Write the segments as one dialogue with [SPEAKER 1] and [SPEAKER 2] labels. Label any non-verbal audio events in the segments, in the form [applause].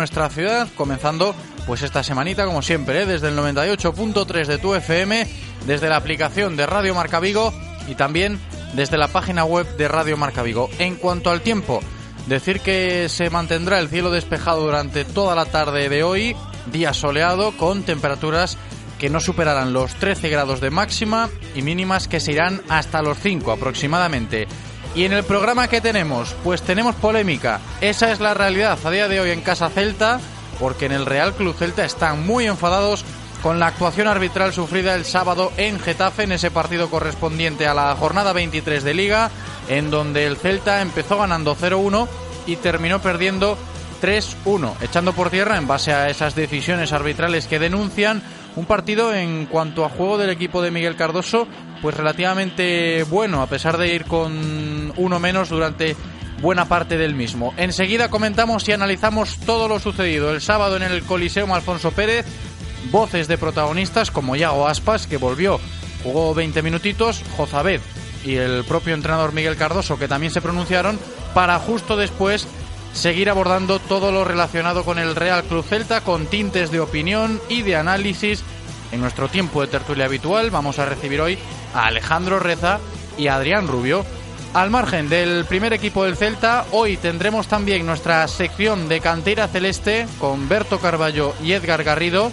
[SPEAKER 1] nuestra ciudad, comenzando pues esta semanita como siempre, ¿eh? desde el 98.3 de tu FM, desde la aplicación de Radio Marca Vigo y también desde la página web de Radio Marca Vigo. En cuanto al tiempo, decir que se mantendrá el cielo despejado durante toda la tarde de hoy, día soleado con temperaturas que no superarán los 13 grados de máxima y mínimas que se irán hasta los 5 aproximadamente. Y en el programa que tenemos, pues tenemos polémica. Esa es la realidad a día de hoy en Casa Celta, porque en el Real Club Celta están muy enfadados con la actuación arbitral sufrida el sábado en Getafe en ese partido correspondiente a la jornada 23 de Liga, en donde el Celta empezó ganando 0-1 y terminó perdiendo 3-1, echando por tierra en base a esas decisiones arbitrales que denuncian un partido en cuanto a juego del equipo de Miguel Cardoso, pues relativamente bueno, a pesar de ir con uno menos durante buena parte del mismo. Enseguida comentamos y analizamos todo lo sucedido el sábado en el Coliseum Alfonso Pérez, voces de protagonistas como Yago Aspas, que volvió, jugó 20 minutitos, Jozabed y el propio entrenador Miguel Cardoso, que también se pronunciaron, para justo después seguir abordando todo lo relacionado con el Real Club Celta con tintes de opinión y de análisis. En nuestro tiempo de tertulia habitual vamos a recibir hoy a Alejandro Reza y a Adrián Rubio. Al margen del primer equipo del Celta, hoy tendremos también nuestra sección de cantera celeste con Berto Carballo y Edgar Garrido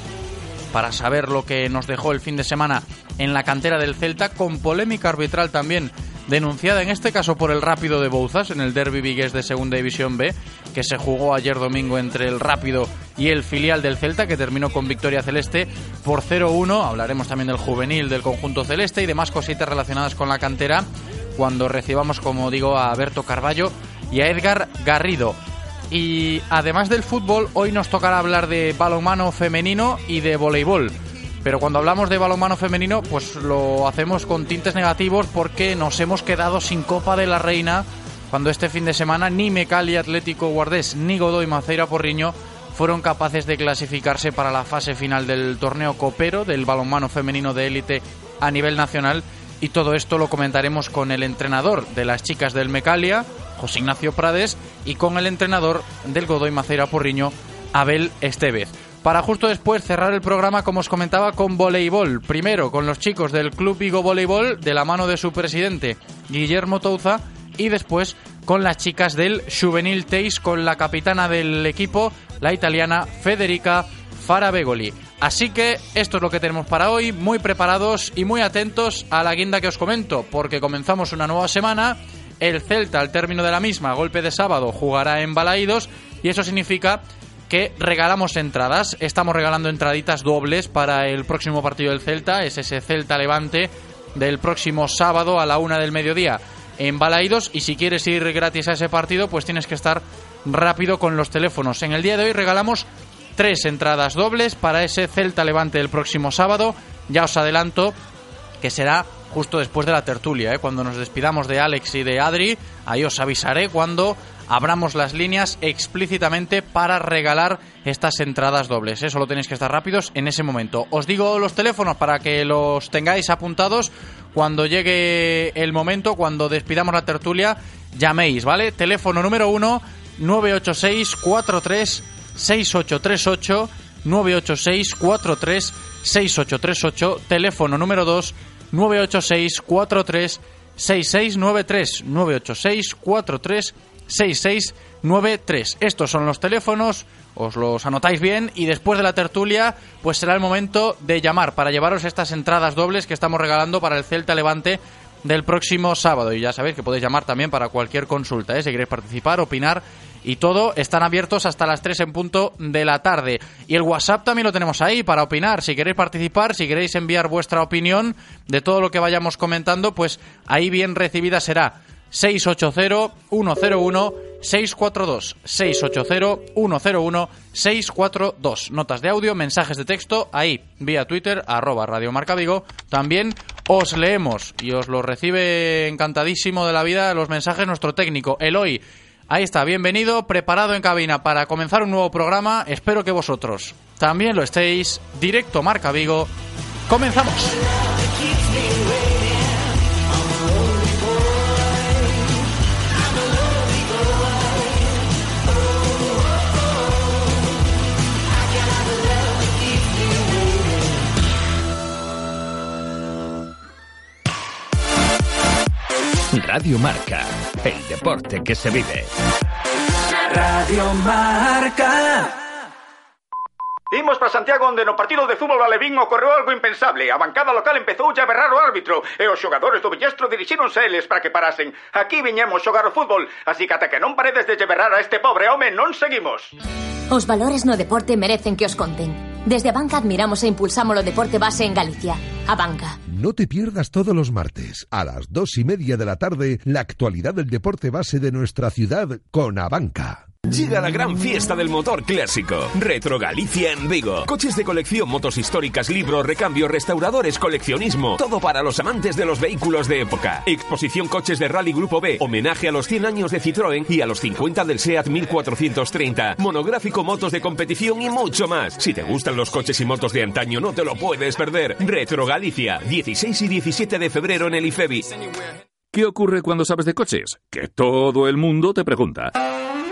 [SPEAKER 1] para saber lo que nos dejó el fin de semana en la cantera del Celta, con polémica arbitral también denunciada en este caso por el Rápido de Bouzas en el Derby Vigués de Segunda División B, que se jugó ayer domingo entre el Rápido y el filial del Celta, que terminó con victoria celeste por 0-1. Hablaremos también del juvenil del conjunto celeste y demás cositas relacionadas con la cantera cuando recibamos, como digo, a Berto Carballo y a Edgar Garrido. Y además del fútbol, hoy nos tocará hablar de balonmano femenino y de voleibol. Pero cuando hablamos de balonmano femenino, pues lo hacemos con tintes negativos porque nos hemos quedado sin Copa de la Reina cuando este fin de semana ni Mecali Atlético Guardés ni Godoy Maceira Porriño fueron capaces de clasificarse para la fase final del torneo copero del balonmano femenino de élite a nivel nacional. Y todo esto lo comentaremos con el entrenador de las chicas del Mecalia, José Ignacio Prades, y con el entrenador del Godoy Maceira Porriño, Abel Estevez para justo después cerrar el programa, como os comentaba, con voleibol. Primero con los chicos del Club Vigo Voleibol, de la mano de su presidente, Guillermo Touza, y después con las chicas del Juvenil Teis, con la capitana del equipo, la italiana Federica Farabegoli. Así que esto es lo que tenemos para hoy, muy preparados y muy atentos a la guinda que os comento, porque comenzamos una nueva semana. El Celta, al término de la misma, golpe de sábado, jugará en Balaídos y eso significa que regalamos entradas. Estamos regalando entraditas dobles para el próximo partido del Celta, es ese Celta Levante del próximo sábado a la una del mediodía en Balaídos. Y si quieres ir gratis a ese partido, pues tienes que estar rápido con los teléfonos. En el día de hoy regalamos tres entradas dobles para ese Celta Levante del próximo sábado. Ya os adelanto que será justo después de la tertulia, ¿eh? cuando nos despidamos de Alex y de Adri. Ahí os avisaré cuando abramos las líneas explícitamente para regalar estas entradas dobles. Eso lo tenéis que estar rápidos en ese momento. Os digo los teléfonos para que los tengáis apuntados cuando llegue el momento, cuando despidamos la tertulia, llaméis, ¿vale? Teléfono número 1 986 43 6838 986 43 6838 teléfono número 2 986 43 6693 986 43 6693. Estos son los teléfonos, os los anotáis bien y después de la tertulia pues será el momento de llamar para llevaros estas entradas dobles que estamos regalando para el Celta Levante del próximo sábado. Y ya sabéis que podéis llamar también para cualquier consulta, ¿eh? si queréis participar, opinar y todo. Están abiertos hasta las 3 en punto de la tarde. Y el WhatsApp también lo tenemos ahí para opinar. Si queréis participar, si queréis enviar vuestra opinión de todo lo que vayamos comentando, pues ahí bien recibida será. 680-101-642. 680-101-642. Notas de audio, mensajes de texto, ahí, vía Twitter, arroba Radio Marca Vigo. También os leemos y os lo recibe encantadísimo de la vida los mensajes nuestro técnico, Eloy. Ahí está, bienvenido, preparado en cabina para comenzar un nuevo programa. Espero que vosotros también lo estéis. Directo Marca Vigo. Comenzamos.
[SPEAKER 2] Radio Marca, el deporte que se vive.
[SPEAKER 3] Radio Marca.
[SPEAKER 4] Imos para Santiago onde no partido de fútbol alevín ocorreu algo impensable. A bancada local empezou a berrar o árbitro e os xogadores do Villestro dirixíronse eles para que parasen. Aquí viñemos xogar o fútbol, así que ata que non paredes de berrar a este pobre home non seguimos.
[SPEAKER 5] Os valores no deporte merecen que os conten. Desde a banca admiramos e impulsamos o deporte base en Galicia. A banca.
[SPEAKER 6] No te pierdas todos los martes, a las dos y media de la tarde, la actualidad del deporte base de nuestra ciudad con Abanca.
[SPEAKER 2] Llega la gran fiesta del motor clásico. Retro Galicia en Vigo. Coches de colección, motos históricas, libros, recambio, restauradores, coleccionismo. Todo para los amantes de los vehículos de época. Exposición Coches de Rally Grupo B. Homenaje a los 100 años de Citroën y a los 50 del SEAT 1430. Monográfico motos de competición y mucho más. Si te gustan los coches y motos de antaño, no te lo puedes perder. Retro Galicia. 16 y 17 de febrero en el IFEBI.
[SPEAKER 7] ¿Qué ocurre cuando sabes de coches? Que todo el mundo te pregunta.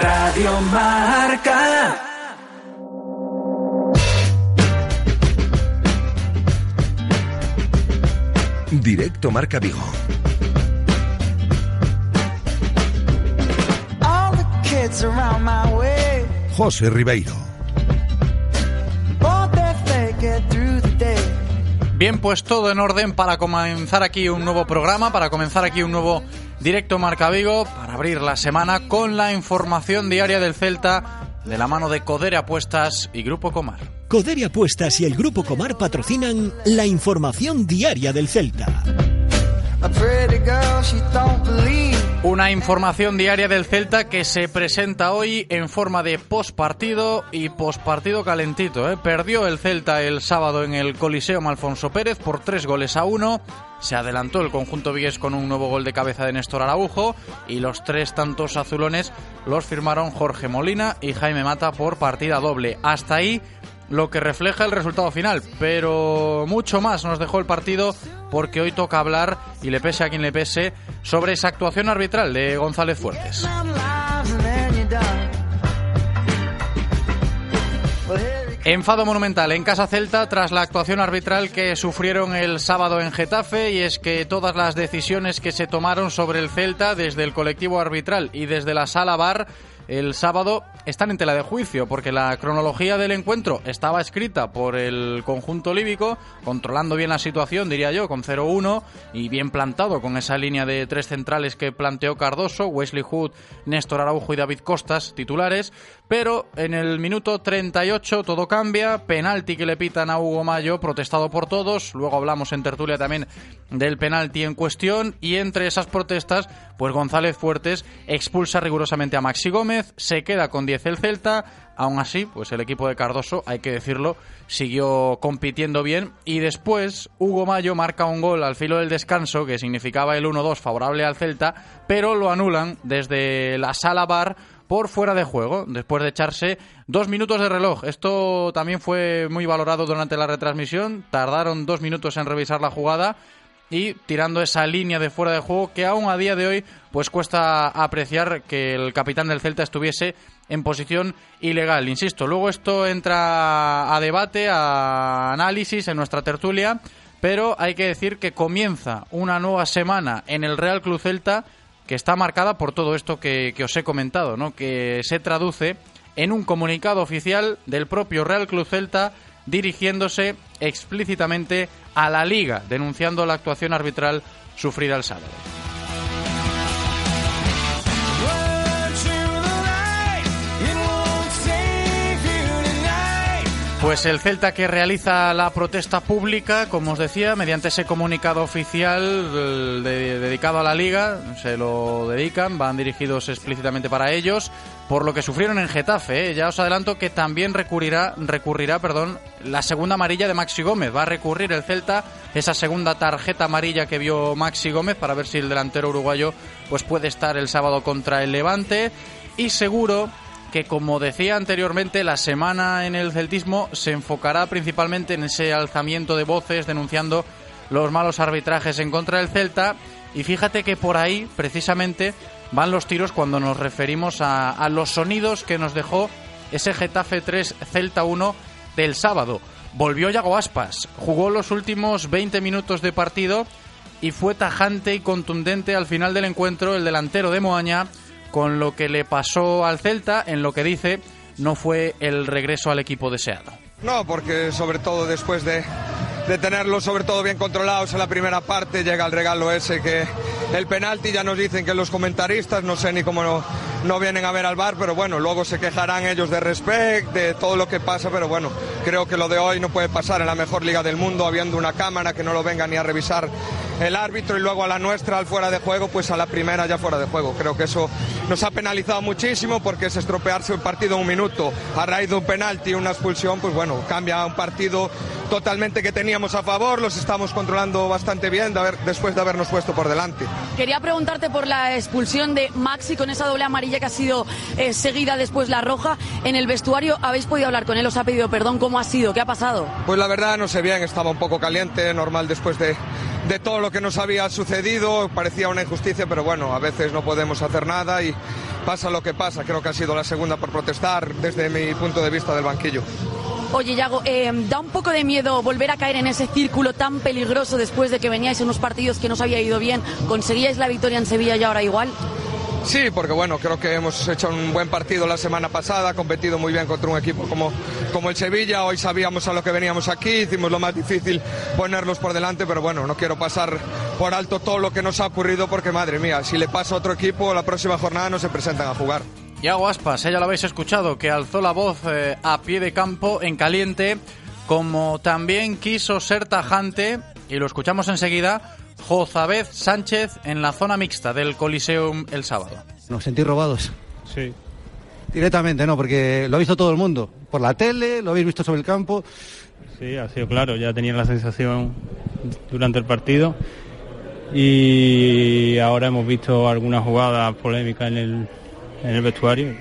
[SPEAKER 3] Radio Marca.
[SPEAKER 6] Directo Marca Vigo.
[SPEAKER 3] All the kids around my way.
[SPEAKER 6] José Ribeiro.
[SPEAKER 1] Bien, pues todo en orden para comenzar aquí un nuevo programa, para comenzar aquí un nuevo directo Marca Vigo, para abrir la semana con la información diaria del Celta de la mano de Codere Apuestas y Grupo Comar.
[SPEAKER 8] Codere Apuestas y el Grupo Comar patrocinan la información diaria del Celta.
[SPEAKER 1] Una información diaria del Celta que se presenta hoy en forma de postpartido y postpartido calentito. ¿eh? Perdió el Celta el sábado en el Coliseo Alfonso Pérez por tres goles a uno. Se adelantó el conjunto vigués con un nuevo gol de cabeza de Néstor Araujo y los tres tantos azulones los firmaron Jorge Molina y Jaime Mata por partida doble. Hasta ahí lo que refleja el resultado final, pero mucho más nos dejó el partido porque hoy toca hablar, y le pese a quien le pese, sobre esa actuación arbitral de González Fuertes. Enfado monumental en Casa Celta tras la actuación arbitral que sufrieron el sábado en Getafe y es que todas las decisiones que se tomaron sobre el Celta desde el colectivo arbitral y desde la sala bar el sábado están en tela de juicio porque la cronología del encuentro estaba escrita por el conjunto líbico, controlando bien la situación, diría yo, con 0-1 y bien plantado con esa línea de tres centrales que planteó Cardoso, Wesley Hood, Néstor Araujo y David Costas, titulares, pero en el minuto 38 todo cambia, penalti que le pitan a Hugo Mayo, protestado por todos, luego hablamos en tertulia también del penalti en cuestión. Y entre esas protestas, pues González Fuertes expulsa rigurosamente a Maxi Gómez, se queda con 10 el Celta, aún así, pues el equipo de Cardoso, hay que decirlo, siguió compitiendo bien. Y después Hugo Mayo marca un gol al filo del descanso que significaba el 1-2 favorable al Celta, pero lo anulan desde la sala bar por fuera de juego, después de echarse dos minutos de reloj. Esto también fue muy valorado durante la retransmisión. Tardaron dos minutos en revisar la jugada y tirando esa línea de fuera de juego que aún a día de hoy pues cuesta apreciar que el capitán del Celta estuviese en posición ilegal. Insisto, luego esto entra a debate, a análisis en nuestra tertulia, pero hay que decir que comienza una nueva semana en el Real Club Celta que está marcada por todo esto que, os he comentado, ¿no? que se traduce en un comunicado oficial del propio Real Club Celta dirigiéndose explícitamente a la liga, denunciando la actuación arbitral sufrida el sábado. Pues el Celta que realiza la protesta pública, como os decía, mediante ese comunicado oficial de- dedicado a la liga, se lo dedican, van dirigidos explícitamente para ellos, por lo que sufrieron en Getafe. ¿eh? Ya os adelanto que también recurrirá, recurrirá perdón, la segunda amarilla de Maxi Gómez. Va a recurrir el Celta esa segunda tarjeta amarilla que vio Maxi Gómez para ver si el delantero uruguayo pues puede estar el sábado contra el Levante. Y seguro que como decía anteriormente, la semana en el celtismo se enfocará principalmente en ese alzamiento de voces denunciando los malos arbitrajes en contra del Celta. Y fíjate que por ahí, precisamente, van los tiros cuando nos referimos a, los sonidos que nos dejó ese Getafe 3 Celta 1 del sábado. Volvió Yago Aspas, jugó los últimos 20 minutos de partido y fue tajante y contundente al final del encuentro el delantero de Moaña con lo que le pasó al Celta, en lo que dice no fue el regreso al equipo deseado.
[SPEAKER 9] No, porque sobre todo después de, de tenerlos sobre todo bien controlados en la primera parte llega el regalo ese que el penalti ya nos dicen que los comentaristas no sé ni cómo no, no vienen a ver al bar, pero bueno, luego se quejarán ellos de respect, de todo lo que pasa, pero bueno, creo que lo de hoy no puede pasar en la mejor liga del mundo habiendo una cámara que no lo venga ni a revisar el árbitro y luego a la nuestra al fuera de juego, pues a la primera ya fuera de juego. Creo que eso nos ha penalizado muchísimo porque es estropearse un partido en un minuto a raíz de un penalti y una expulsión, pues bueno, cambia un partido totalmente que teníamos a favor, los estamos controlando bastante bien de haber- después de habernos puesto por delante.
[SPEAKER 10] Quería preguntarte por la expulsión de Maxi con esa doble amarilla que ha sido eh, seguida después la roja. En el vestuario habéis podido hablar con él, os ha pedido perdón. ¿Cómo ha sido? ¿Qué ha pasado?
[SPEAKER 9] Pues la verdad no sé bien, estaba un poco caliente, normal después de, de todo lo que nos había sucedido, parecía una injusticia, pero bueno, a veces no podemos hacer nada y pasa lo que pasa. Creo que ha sido la segunda por protestar desde mi punto de vista del banquillo.
[SPEAKER 10] Oye, Yago, eh, da un poco de miedo volver a caer en ese círculo tan peligroso después de que veníais en unos partidos que no os había ido bien. ¿Conseguíais la victoria en Sevilla y ahora igual?
[SPEAKER 9] Sí, porque bueno, creo que hemos hecho un buen partido la semana pasada, competido muy bien contra un equipo como, como el Sevilla. Hoy sabíamos a lo que veníamos aquí, hicimos lo más difícil ponerlos por delante, pero bueno, no quiero pasar por alto todo lo que nos ha ocurrido porque madre mía, si le pasa a otro equipo, la próxima jornada no se presentan a jugar.
[SPEAKER 1] Yago Aspas, ella lo habéis escuchado, que alzó la voz eh, a pie de campo en caliente, como también quiso ser tajante, y lo escuchamos enseguida, Jozabez Sánchez en la zona mixta del Coliseum el sábado.
[SPEAKER 11] Nos sentí robados.
[SPEAKER 12] Sí.
[SPEAKER 11] Directamente, no, porque lo ha visto todo el mundo. Por la tele, lo habéis visto sobre el campo.
[SPEAKER 12] Sí, ha sido claro, ya tenía la sensación durante el partido y ahora hemos visto algunas jugadas polémicas en el, en el vestuario.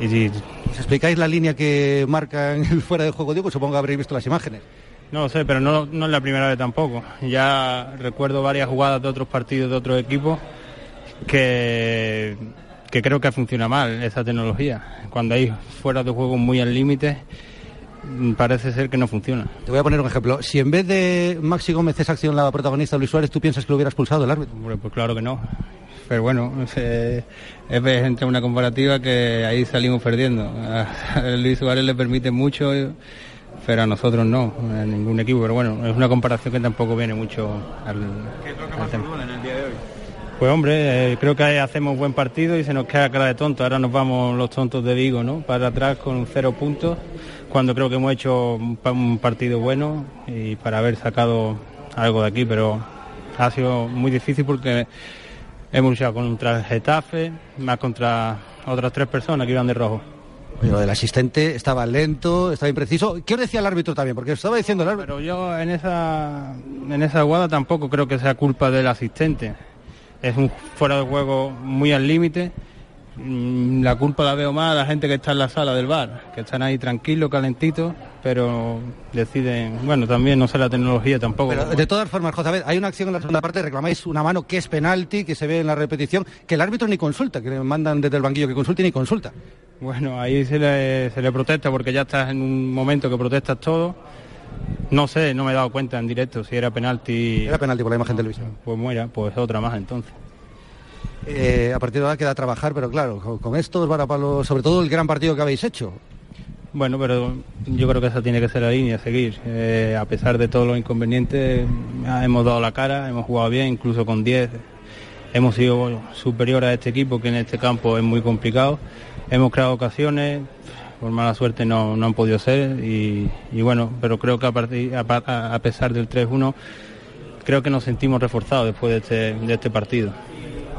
[SPEAKER 12] Y sí,
[SPEAKER 11] ¿Os explicáis la línea que marca en el fuera de juego? Digo, supongo que habréis visto las imágenes.
[SPEAKER 12] no lo sé, pero no, no es la primera vez tampoco. Ya recuerdo varias jugadas de otros partidos de otros equipos que, que creo que funciona mal esa tecnología. Cuando hay fuera de juego muy al límite, parece ser que no funciona.
[SPEAKER 11] Te voy a poner un ejemplo. Si en vez de Maxi Gómez esa acción la protagonista Luis Suárez, ¿tú piensas que lo hubiera expulsado el árbitro?
[SPEAKER 12] Hombre, pues claro que no. Pero bueno, [laughs] eh, es entre una comparativa que ahí salimos perdiendo. [laughs] A Luis Suárez le permite mucho, pero a nosotros no, a ningún equipo. Pero bueno, es una comparación que tampoco viene mucho al, al tema. Pues hombre, eh, creo que hacemos buen partido y se nos queda cara de tonto. Ahora nos vamos los tontos de Vigo, ¿no? Para atrás con cero puntos, cuando creo que hemos hecho un partido bueno y para haber sacado algo de aquí, pero ha sido muy difícil porque hemos luchado contra el Getafe, más contra otras tres personas que iban de rojo.
[SPEAKER 11] Lo del asistente estaba lento, estaba impreciso. ¿Qué os decía el árbitro también? Porque estaba diciendo el árbitro.
[SPEAKER 12] Pero yo en esa, en esa jugada tampoco creo que sea culpa del asistente. Es un fuera de juego muy al límite. Mm, La culpa la veo más a la gente que está en la sala del bar, que están ahí tranquilos, calentitos, pero deciden, bueno, también no sé la tecnología tampoco.
[SPEAKER 11] Pero de todas formas, José, hay una acción en la segunda parte, reclamáis una mano que es penalti, que se ve en la repetición, que el árbitro ni consulta, que le mandan desde el banquillo que consulte y ni consulta.
[SPEAKER 12] Bueno, ahí se le, se le protesta porque ya estás en un momento que protestas todo No sé, no me he dado cuenta en directo si era penalti.
[SPEAKER 11] Era penalti por la imagen televisión.
[SPEAKER 12] Pues muera, pues otra más entonces.
[SPEAKER 11] Eh, a partir de ahora queda trabajar, pero claro, con, esto os van sobre todo el gran partido que habéis hecho.
[SPEAKER 12] Bueno, pero yo creo que esa tiene que ser la línea, seguir. Eh, a pesar de todos los inconvenientes, hemos dado la cara, hemos jugado bien, incluso con 10. Hemos sido bueno, superior a este equipo, que en este campo es muy complicado. Hemos creado ocasiones, por mala suerte no, han podido ser. Y, bueno, pero creo que a, pesar del 3-1, creo que nos sentimos reforzados después de este, de este partido.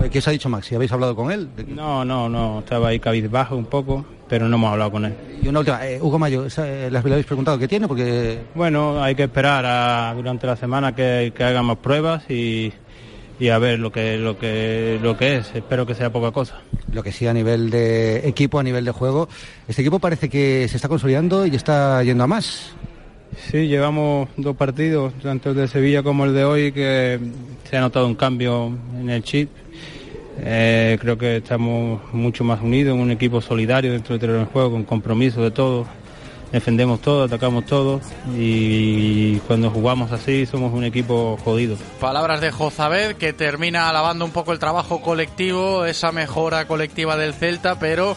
[SPEAKER 11] Eh, ¿Qué os ha dicho Maxi? ¿Habéis hablado con él?
[SPEAKER 12] No, no, no, estaba ahí cabizbajo un poco, pero no hemos hablado con él.
[SPEAKER 11] Y una última, eh, Hugo Mayo, eh, ¿le habéis preguntado qué tiene? Porque
[SPEAKER 12] Bueno, hay que esperar a- durante la semana que, que hagan más pruebas y, y a ver lo que, lo, que, lo que es. Espero que sea poca cosa.
[SPEAKER 11] lo que sí a nivel de equipo, a nivel de juego, este equipo parece que se está consolidando y está yendo a más.
[SPEAKER 12] Sí, llevamos dos partidos, tanto el de Sevilla como el de hoy, que se ha notado un cambio en el chip. Eh, creo que estamos mucho más unidos, en un equipo solidario dentro del terreno del juego, con compromiso de todos. Defendemos todo, atacamos todo y cuando jugamos así somos un equipo jodido.
[SPEAKER 1] Palabras de Jozabed que termina alabando un poco el trabajo colectivo, esa mejora colectiva del Celta, pero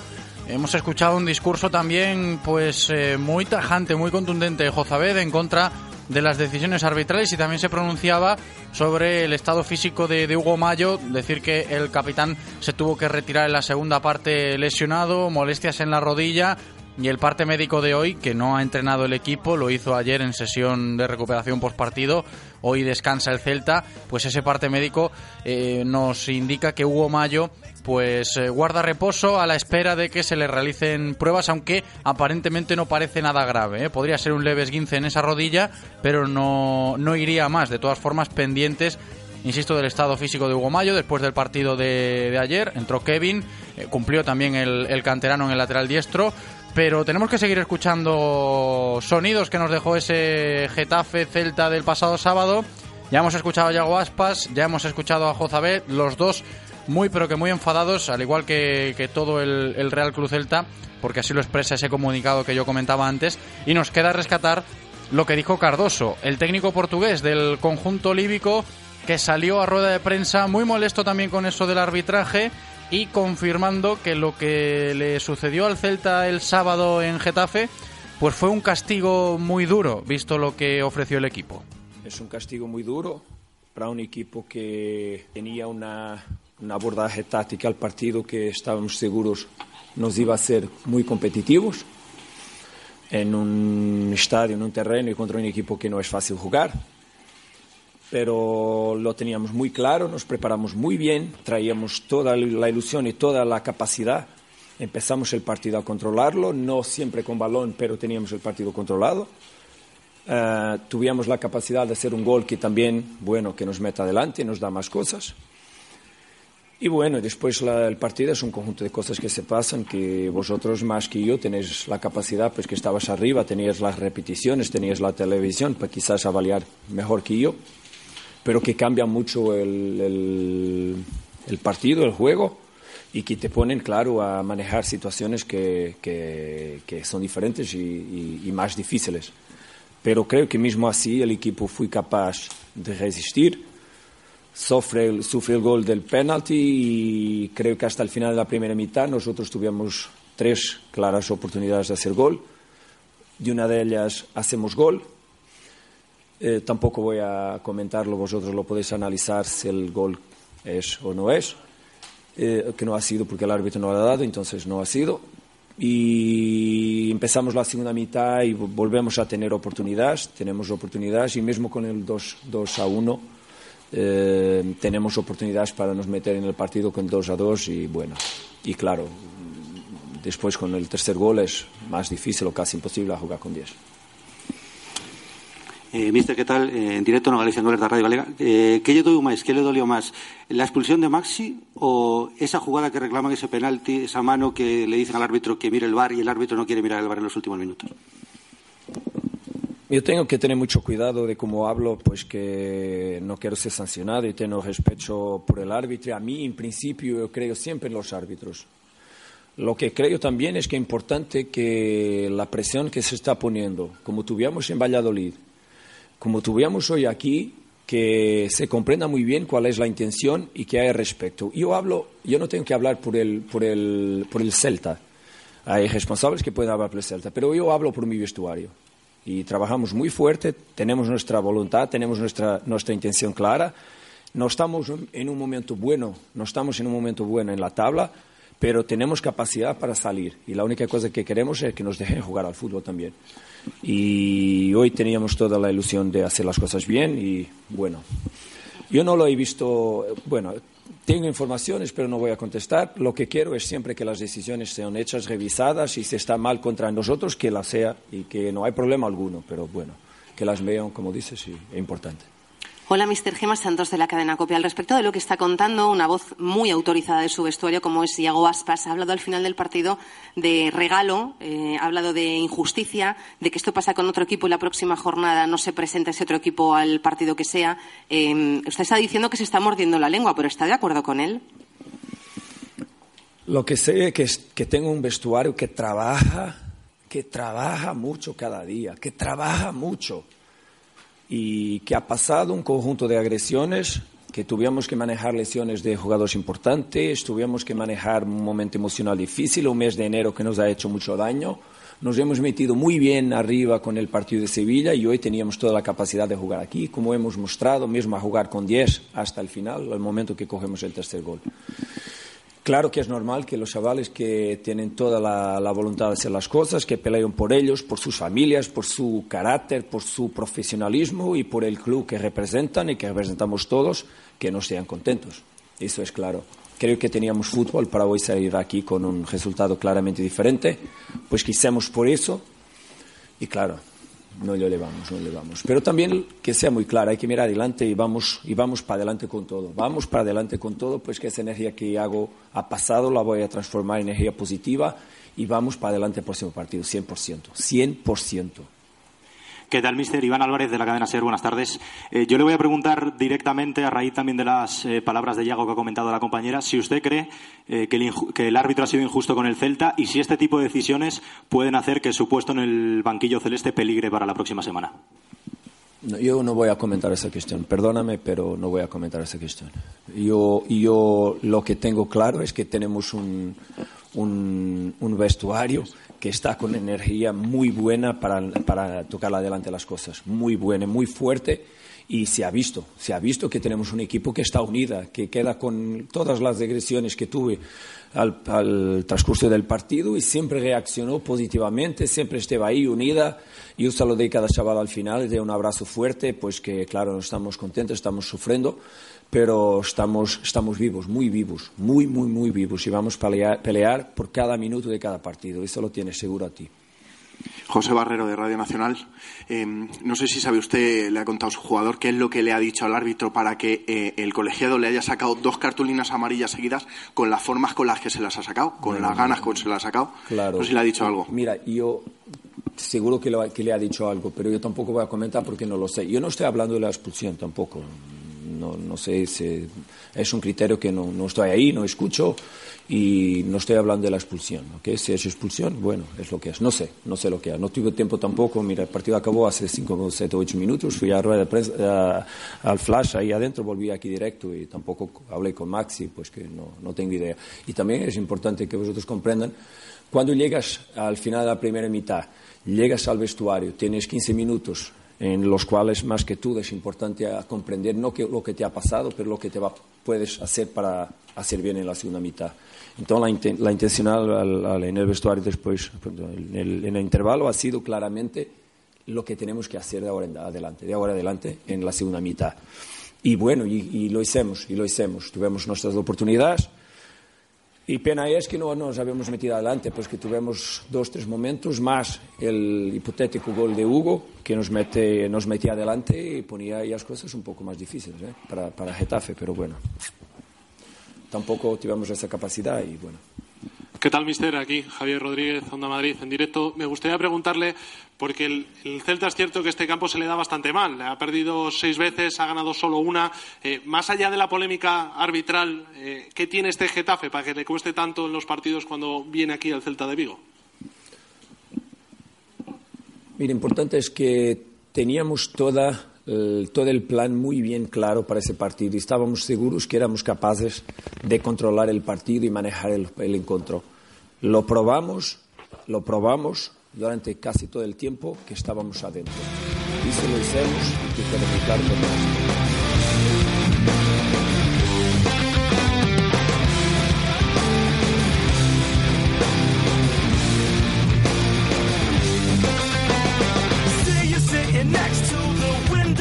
[SPEAKER 1] hemos escuchado un discurso también pues eh, muy tajante, muy contundente de Jozabed en contra de las decisiones arbitrales y también se pronunciaba sobre el estado físico de, Hugo Mayo, decir que el capitán se tuvo que retirar en la segunda parte lesionado, molestias en la rodilla, y el parte médico de hoy, que no ha entrenado el equipo, lo hizo ayer en sesión de recuperación postpartido, hoy descansa el Celta, pues ese parte médico eh, nos indica que Hugo Mayo pues eh, guarda reposo a la espera de que se le realicen pruebas, aunque aparentemente no parece nada grave. ¿eh? Podría ser un leve esguince en esa rodilla, pero no, no iría más. De todas formas, pendientes insisto, del estado físico de Hugo Mayo después del partido de, de ayer. Entró Kevin, eh, cumplió también el, el canterano en el lateral diestro. Pero tenemos que seguir escuchando sonidos que nos dejó ese Getafe Celta del pasado sábado. Ya hemos escuchado a Yago Aspas, ya hemos escuchado a Jozabet, los dos muy pero que muy enfadados, al igual que, que todo el, el Real Cruz Celta, porque así lo expresa ese comunicado que yo comentaba antes. Y nos queda rescatar lo que dijo Cardoso, el técnico portugués del conjunto líbico, que salió a rueda de prensa muy molesto también con eso del arbitraje y confirmando que lo que le sucedió al Celta el sábado en Getafe pues fue un castigo muy duro, visto lo que ofreció el equipo.
[SPEAKER 13] Es un castigo muy duro para un equipo que tenía una, un abordaje táctico al partido que estábamos seguros nos iba a ser muy competitivos en un estadio, en un terreno y contra un equipo que no es fácil jugar. Pero lo teníamos muy claro, nos preparamos muy bien, traíamos toda la ilusión y toda la capacidad. Empezamos el partido a controlarlo, no siempre con balón, pero teníamos el partido controlado. Uh, tuvimos la capacidad de hacer un gol que también, bueno, que nos meta adelante, nos da más cosas. Y bueno, después la, el partido es un conjunto de cosas que se pasan, que vosotros más que yo tenéis la capacidad, pues que estabas arriba, tenías las repeticiones, tenías la televisión, para quizás avaliar mejor que yo, pero que cambia mucho el, partido, el juego, y que te ponen, claro, a manejar situaciones que, son diferentes y, y más difíciles. Pero creo que mismo así el equipo fue capaz de resistir sufre sufre el gol del penalti y creo que hasta el final de la primera mitad nosotros tuvimos tres claras oportunidades de hacer gol. De una de ellas hacemos gol. Eh, tampoco voy a comentarlo, vosotros lo podéis analizar si el gol es o no es. Eh, que no ha sido porque el árbitro no lo ha dado, entonces no ha sido. Y empezamos la segunda mitad y volvemos a tener oportunidades, tenemos oportunidades y mismo con el 2, 2 a 1 eh, tenemos oportunidades para nos meter en el partido con 2 a 2 y bueno, y claro, después con el tercer gol es más difícil o casi imposible a jugar con 10.
[SPEAKER 14] Eh, mister, ¿qué tal? Eh, en directo no Galicia Noguer da Radio Galega. Eh, ¿Qué lle dolió máis? ¿Qué le dolió más? ¿La expulsión de Maxi o esa jugada que reclaman ese penalti, esa mano que le dicen al árbitro que mire el bar y el árbitro no quiere mirar el bar en los últimos minutos?
[SPEAKER 13] Yo tengo que tener mucho cuidado de cómo hablo, pues que no quiero ser sancionado y tengo respeto por el árbitro. A mí, en principio, yo creo siempre en los árbitros. Lo que creo también es que es importante que la presión que se está poniendo, como tuvimos en Valladolid, como tuvimos hoy aquí, que se comprenda muy bien cuál es la intención y que hay respecto. Yo hablo, yo no tengo que hablar por el, por el, por el Celta. Hay responsables que pueden hablar por el Celta, pero yo hablo por mi vestuario. Y trabajamos muy fuerte, tenemos nuestra voluntad, tenemos nuestra, nuestra intención clara. No estamos en un momento bueno, no estamos en un momento bueno en la tabla, pero tenemos capacidad para salir. Y la única cosa que queremos es que nos dejen jugar al fútbol también. Y hoy teníamos toda la ilusión de hacer las cosas bien y bueno, yo no lo he visto, bueno, tengo informaciones, pero no voy a contestar. Lo que quiero es siempre que las decisiones sean hechas, revisadas y si está mal contra nosotros, que la sea y que no hay problema alguno, pero bueno, que las vean, como dices, sí, es importante.
[SPEAKER 15] Hola, Mr. Gema Santos de la cadena Copia. Al respecto de lo que está contando, una voz muy autorizada de su vestuario, como es Iago Aspas, ha hablado al final del partido de regalo, eh, ha hablado de injusticia, de que esto pasa con otro equipo y la próxima jornada no se presenta ese otro equipo al partido que sea. Eh, usted está diciendo que se está mordiendo la lengua, pero ¿está de acuerdo con él?
[SPEAKER 13] Lo que sé es que tengo un vestuario que trabaja, que trabaja mucho cada día, que trabaja mucho y que ha pasado un conjunto de agresiones, que tuvimos que manejar lesiones de jugadores importantes, tuvimos que manejar un momento emocional difícil, un mes de enero que nos ha hecho mucho daño. Nos hemos metido muy bien arriba con el partido de Sevilla y hoy teníamos toda la capacidad de jugar aquí, como hemos mostrado, mismo a jugar con 10 hasta el final, al momento que cogemos el tercer gol. Claro que es normal que los chavales que tienen toda la, voluntad de hacer las cosas, que pelean por ellos, por sus familias, por su carácter, por su profesionalismo y por el club que representan y que representamos todos, que no sean contentos. Eso es claro. Creo que teníamos fútbol para hoy salir aquí con un resultado claramente diferente, pues quisimos por eso y claro, no lo llevamos, no lo llevamos. Pero también que sea muy clara, hay que mirar adelante y vamos, y vamos para adelante con todo. Vamos para adelante con todo, pues que esa energía que hago ha pasado la voy a transformar en energía positiva y vamos para adelante el próximo partido, 100%, 100%.
[SPEAKER 16] ¿Qué tal, mister? Iván Álvarez de la cadena SER, buenas tardes. Eh, yo le voy a preguntar directamente, a raíz también de las eh, palabras de Iago que ha comentado la compañera, si usted cree eh, que, el que, el árbitro ha sido injusto con el Celta y si este tipo de decisiones pueden hacer que su puesto en el banquillo celeste peligre para la próxima semana.
[SPEAKER 13] No, yo no voy a comentar esa cuestión, perdóname, pero no voy a comentar esa cuestión. Yo, yo lo que tengo claro es que tenemos un, un, un vestuario que está con energía muy buena para, para tocar adelante las cosas, muy buena, muy fuerte. Y se ha visto, se ha visto que tenemos un equipo que está unida, que queda con todas las agresiones que tuve al, transcurso del partido y siempre reaccionó positivamente, siempre estaba ahí unida. Yo saludé a cada chaval al final, de un abrazo fuerte, pues que claro, no estamos contentos, estamos sufriendo, pero estamos, estamos vivos, muy vivos, muy, muy, muy vivos y vamos a pelear, pelear por cada minuto de cada partido. Eso lo tienes seguro a ti.
[SPEAKER 17] José Barrero de Radio Nacional. Eh, no sé si sabe usted, le ha contado a su jugador qué es lo que le ha dicho al árbitro para que eh, el colegiado le haya sacado dos cartulinas amarillas seguidas con las formas con las que se las ha sacado, con bueno, las ganas con que se las ha sacado.
[SPEAKER 13] Claro.
[SPEAKER 17] No sé si le ha dicho algo.
[SPEAKER 13] Mira, yo seguro que, lo, que le ha dicho algo, pero yo tampoco voy a comentar porque no lo sé. Yo no estoy hablando de la expulsión tampoco. No, no sé, si es un criterio que no, no estoy ahí, no escucho y no estoy hablando de la expulsión. ¿okay? Si es expulsión, bueno, es lo que es. No sé, no sé lo que es. No tuve tiempo tampoco. Mira, el partido acabó hace 5, 7, 8 minutos. Fui a rueda de prensa, a, al flash ahí adentro, volví aquí directo y tampoco hablé con Maxi, pues que no, no tengo idea. Y también es importante que vosotros comprendan, cuando llegas al final de la primera mitad, llegas al vestuario, tienes 15 minutos en los cuales más que tú es importante comprender no que, lo que te ha pasado, pero lo que te va, puedes hacer para hacer bien en la segunda mitad. Entonces la, la intencional al, al, en el vestuario después, en el, en el, intervalo, ha sido claramente lo que tenemos que hacer de ahora en adelante, de ahora adelante en la segunda mitad. Y bueno, y, y lo hicimos, y lo hicimos. Tuvimos nuestras oportunidades. Y pena es que no nos habíamos metido adelante, pues que tuvimos dos, tres momentos, más el hipotético gol de Hugo, que nos, mete, nos metía adelante y ponía las cosas un poco más difíciles ¿eh? para, para Getafe, pero bueno, tampoco tuvimos esa capacidad y bueno.
[SPEAKER 18] ¿Qué tal, mister? Aquí Javier Rodríguez, Onda Madrid, en directo. Me gustaría preguntarle, porque el, el, Celta es cierto que este campo se le da bastante mal. Ha perdido seis veces, ha ganado solo una. Eh, más allá de la polémica arbitral, eh, ¿qué tiene este Getafe para que le cueste tanto en los partidos cuando viene aquí el Celta de Vigo?
[SPEAKER 13] Mira, importante es que teníamos toda, el, todo el plan muy bien claro para ese partido y estábamos seguros que éramos capaces de controlar el partido y manejar el, el encuentro. Lo probamos, lo probamos durante casi todo el tiempo que estábamos adentro. Y se lo hicimos y que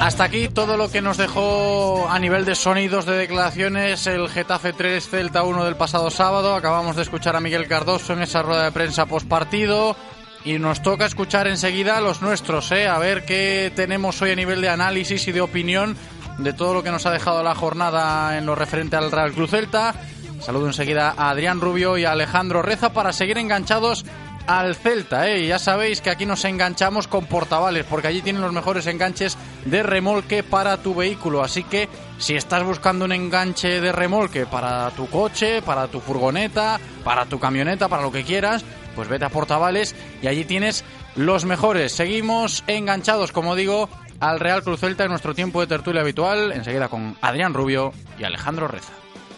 [SPEAKER 1] Hasta aquí todo lo que nos dejó a nivel de sonidos de declaraciones el Getafe 3 Celta 1 del pasado sábado. Acabamos de escuchar a Miguel Cardoso en esa rueda de prensa post partido. Y nos toca escuchar enseguida a los nuestros, ¿eh? a ver qué tenemos hoy a nivel de análisis y de opinión de todo lo que nos ha dejado la jornada en lo referente al Real Cruz Celta. Saludo enseguida a Adrián Rubio y a Alejandro Reza para seguir enganchados al Celta, ¿eh? Ya sabéis que aquí nos enganchamos con portavales, porque allí tienen los mejores enganches de remolque para tu vehículo. Así que si estás buscando un enganche de remolque para tu coche, para tu furgoneta, para tu camioneta, para lo que quieras, pues vete a portavales y allí tienes los mejores. Seguimos enganchados, como digo, al Real Cruz Celta en nuestro tiempo de tertulia habitual, enseguida con Adrián Rubio y Alejandro Reza.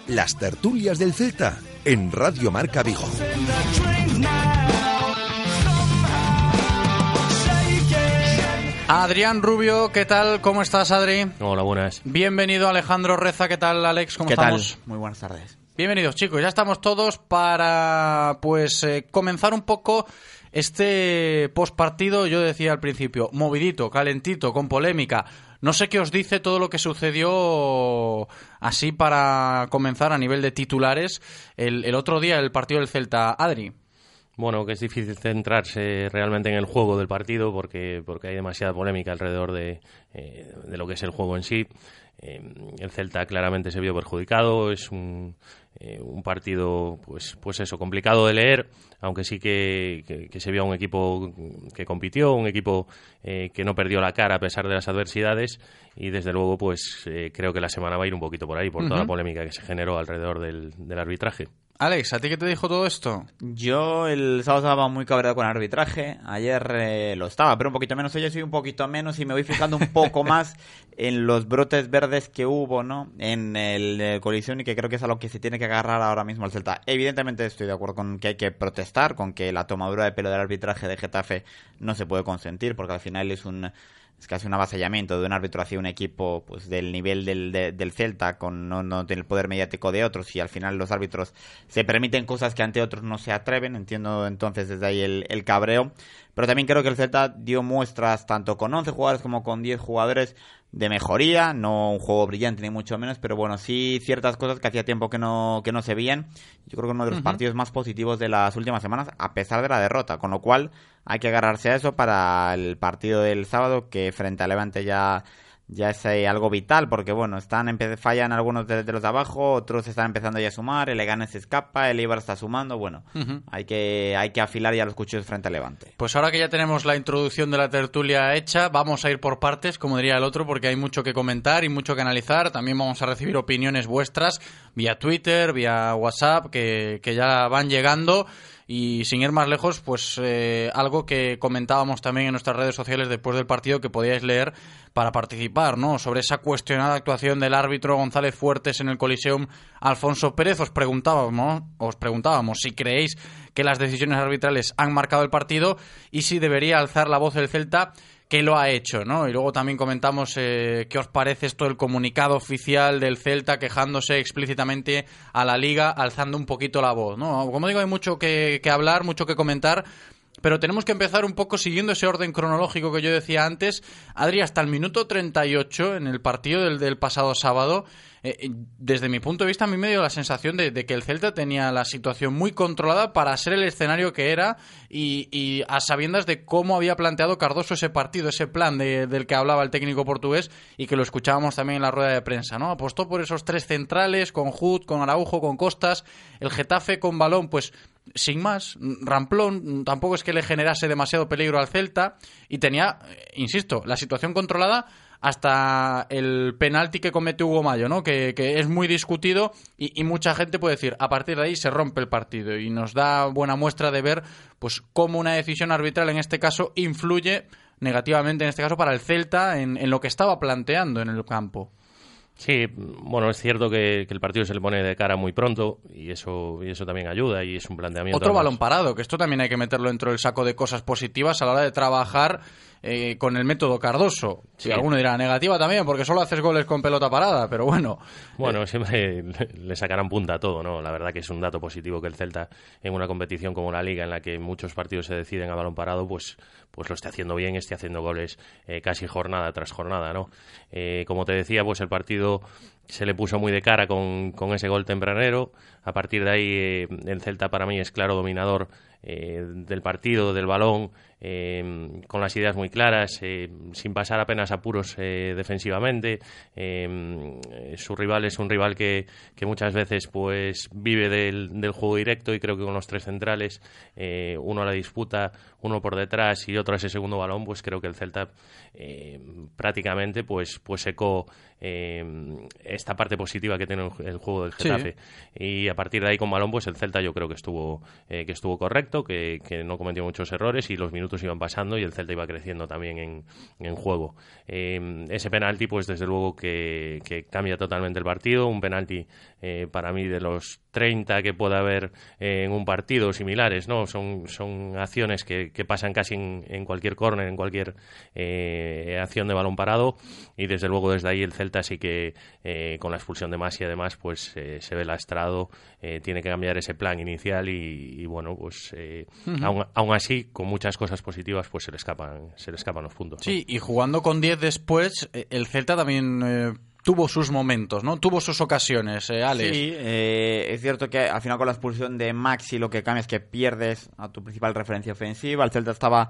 [SPEAKER 6] Las tertulias del Celta en Radio Marca Vigo.
[SPEAKER 1] Adrián Rubio, ¿qué tal? ¿Cómo estás, Adri?
[SPEAKER 19] Hola, buenas.
[SPEAKER 1] Bienvenido, Alejandro Reza. ¿Qué tal, Alex? ¿Cómo
[SPEAKER 19] ¿Qué tal?
[SPEAKER 1] estamos?
[SPEAKER 19] Muy buenas tardes.
[SPEAKER 1] Bienvenidos, chicos. Ya estamos todos para, pues, eh, comenzar un poco este postpartido. Yo decía al principio, movidito, calentito, con polémica. No sé qué os dice todo lo que sucedió así para comenzar a nivel de titulares el, el otro día, el partido del Celta. Adri.
[SPEAKER 19] Bueno, que es difícil centrarse realmente en el juego del partido porque, porque hay demasiada polémica alrededor de, eh, de lo que es el juego en sí. Eh, el Celta claramente se vio perjudicado, es un, eh, un partido, pues, pues eso, complicado de leer, aunque sí que, que, que se vio un equipo que compitió, un equipo eh, que no perdió la cara a pesar de las adversidades y desde luego, pues eh, creo que la semana va a ir un poquito por ahí, por toda la polémica que se generó alrededor del, del arbitraje.
[SPEAKER 1] Alex, ¿a ti qué te dijo todo esto?
[SPEAKER 20] Yo el sábado estaba muy cabreado con el arbitraje, ayer eh, lo estaba, pero un poquito menos. Hoy soy un poquito menos y me voy fijando un poco [laughs] más en los brotes verdes que hubo, ¿no? En el eh, colisión y que creo que es a lo que se tiene que agarrar ahora mismo el Celta. Evidentemente estoy de acuerdo con que hay que protestar, con que la tomadura de pelo del arbitraje de Getafe no se puede consentir, porque al final es un es casi un avasallamiento de un árbitro hacia un equipo pues del nivel del, de- del Celta con no, no el poder mediático de otros y al final los árbitros se permiten cosas que ante otros no se atreven entiendo entonces desde ahí el, el cabreo. Pero también creo que el Celta dio muestras tanto con 11 jugadores como con 10 jugadores de mejoría, no un juego brillante ni mucho menos, pero bueno, sí ciertas cosas que hacía tiempo que no, que no se veían. Yo creo que uno de los partidos más positivos de las últimas semanas, a pesar de la derrota, con lo cual hay que agarrarse a eso para el partido del sábado, que frente a Levante ya ya es eh, algo vital porque bueno están fallan algunos de, de los de abajo otros están empezando ya a sumar el Leganés se escapa el Eibar está sumando bueno hay que hay que afilar ya los cuchillos frente a Levante
[SPEAKER 1] Pues ahora que ya tenemos la introducción de la tertulia hecha, vamos a ir por partes, como diría el otro, porque hay mucho que comentar y mucho que analizar. También vamos a recibir opiniones vuestras vía Twitter, vía WhatsApp, que, que ya van llegando. Y sin ir más lejos, pues eh, algo que comentábamos también en nuestras redes sociales después del partido que podíais leer para participar, ¿no? Sobre esa cuestionada actuación del árbitro González Fuertes en el Coliseum Alfonso Pérez. Os preguntábamos, os preguntábamos si creéis que las decisiones arbitrales han marcado el partido y si debería alzar la voz del Celta que lo ha hecho, ¿no? Y luego también comentamos eh, qué os parece esto del comunicado oficial del Celta quejándose explícitamente a la liga, alzando un poquito la voz, ¿no? Como digo, hay mucho que, que hablar, mucho que comentar, pero tenemos que empezar un poco siguiendo ese orden cronológico que yo decía antes. Adri, hasta el minuto 38 en el partido del, del pasado sábado, eh, desde mi punto de vista, a mí me dio la sensación de, de que el Celta tenía la situación muy controlada para ser el escenario que era y, y a sabiendas de cómo había planteado Cardoso ese partido, ese plan de- del que hablaba el técnico portugués y que lo escuchábamos también en la rueda de prensa, ¿no? Apostó por esos tres centrales, con Hood, con Araujo, con Costas, el Getafe con balón, pues sin más, Ramplón tampoco es que le generase demasiado peligro al Celta y tenía, eh, insisto, la situación controlada hasta el penalti que comete Hugo Mayo, ¿no? Que, que es muy discutido y, y mucha gente puede decir, a partir de ahí se rompe el partido y nos da buena muestra de ver pues cómo una decisión arbitral en este caso influye negativamente, en este caso, para el Celta en, en lo que estaba planteando en el campo.
[SPEAKER 19] Sí, bueno, es cierto que, que, el partido se le pone de cara muy pronto y eso, y eso también ayuda y es un planteamiento.
[SPEAKER 1] Otro balón parado, que esto también hay que meterlo dentro del saco de cosas positivas a la hora de trabajar eh, con el método Cardoso. Si alguno dirá negativa también, porque solo haces goles con pelota parada, pero bueno.
[SPEAKER 19] Bueno, [laughs] siempre le sacarán punta a todo, ¿no? La verdad que es un dato positivo que el Celta, en una competición como la Liga, en la que muchos partidos se deciden a balón parado, pues, pues lo esté haciendo bien, esté haciendo goles eh, casi jornada tras jornada, ¿no? Eh, como te decía, pues el partido se le puso muy de cara con, con ese gol tempranero. A partir de ahí, el Celta para mí es claro dominador del partido, del balón, eh, con las ideas muy claras, eh, sin pasar apenas apuros eh, defensivamente. su rival es un rival que, que muchas veces pues vive del, del, juego directo y creo que con los tres centrales, uno a la disputa, uno por detrás y otro a ese segundo balón, pues creo que el Celta prácticamente pues, pues secó esta parte positiva que tiene el juego del Getafe. Y a partir de ahí con balón, pues el Celta yo creo que estuvo, que estuvo correcto, que, que no cometió muchos errores y los minutos iban pasando y el Celta iba creciendo también en, en juego. Eh, ese penalti, pues desde luego que, cambia totalmente el partido. Un penalti eh, para mí de los 30 que puede haber eh, en un partido similares, ¿no? Son, son acciones que, pasan casi en, en cualquier córner, en cualquier acción de balón parado y desde luego desde ahí el Celta sí que con la expulsión de Masi además pues se ve lastrado, tiene que cambiar ese plan inicial y, y bueno, pues uh -huh. aún, aún así con muchas cosas positivas, pues se le escapan, se le escapan los puntos.
[SPEAKER 1] Sí, y jugando con 10 después, eh, el Celta también eh, tuvo sus momentos, ¿no? Tuvo sus ocasiones, eh, Alex.
[SPEAKER 20] Sí, eh, es cierto que al final con la expulsión de Maxi lo que cambia es que pierdes a tu principal referencia ofensiva. El Celta estaba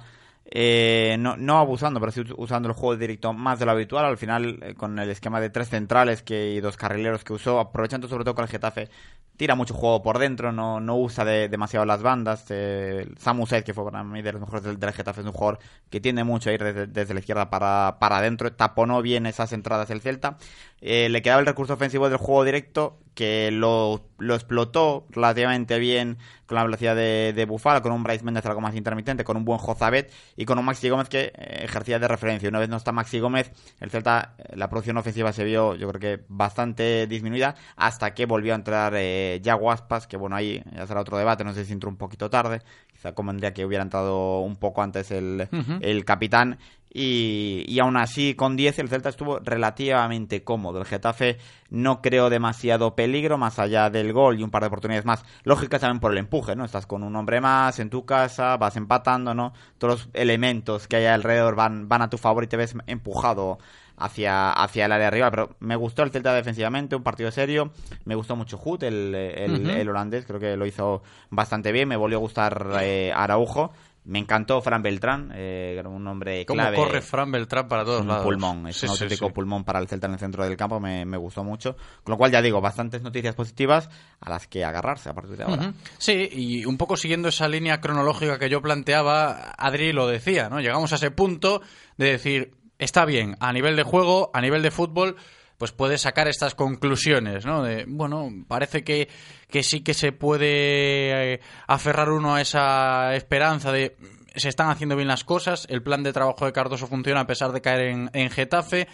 [SPEAKER 20] eh, no, no abusando, pero sí usando el juego directo más de lo habitual. Al final, eh, con el esquema de tres centrales que, y dos carrileros que usó, aprovechando sobre todo con el Getafe, tira mucho juego por dentro, no, no usa de, demasiado las bandas. Eh, Samu que fue para mí de los mejores del, del, Getafe, es un jugador que tiende mucho a ir desde, la izquierda para, para adentro. Taponó bien esas entradas el Celta. Eh, le quedaba el recurso ofensivo del juego directo, que lo, lo explotó relativamente bien con la velocidad de, de Bufala, con un Bryce Méndez algo más intermitente, con un buen Jozabet y con un Maxi Gómez que eh, ejercía de referencia. Una vez no está Maxi Gómez, el Celta, eh, la producción ofensiva se vio, yo creo que bastante disminuida, hasta que volvió a entrar Yago Aspas, que bueno, ahí ya será otro debate, no sé si entró un poquito tarde, quizá convendría que hubiera entrado un poco antes el, uh -huh. el capitán. Y, y, aún así, con 10 el Celta estuvo relativamente cómodo. El Getafe no creó demasiado peligro, más allá del gol y un par de oportunidades más. Lógica también por el empuje, ¿no? Estás con un hombre más en tu casa, vas empatando, ¿no? Todos los elementos que hay alrededor van, van a tu favor y te ves empujado hacia, hacia el área arriba. Pero me gustó el Celta defensivamente, un partido serio. Me gustó mucho Hood, el, el, uh -huh. el holandés, creo que lo hizo bastante bien. Me volvió a gustar eh, Araujo. Me encantó Fran Beltrán, eh, un hombre clave.
[SPEAKER 1] ¿Cómo corre Fran Beltrán para todos
[SPEAKER 20] un
[SPEAKER 1] lados?
[SPEAKER 20] pulmón, es sí, un auténtico sí, sí. pulmón para el Celta en el centro del campo, me, me, gustó mucho. Con lo cual, ya digo, bastantes noticias positivas a las que agarrarse a partir de ahora. Uh
[SPEAKER 1] -huh. Sí, y un poco siguiendo esa línea cronológica que yo planteaba, Adri lo decía, ¿no? Llegamos a ese punto de decir, está bien, a nivel de juego, a nivel de fútbol, pues puede sacar estas conclusiones, ¿no? De, bueno, parece que, que sí que se puede eh, aferrar uno a esa esperanza de se están haciendo bien las cosas, el plan de trabajo de Cardoso funciona a pesar de caer en, en Getafe,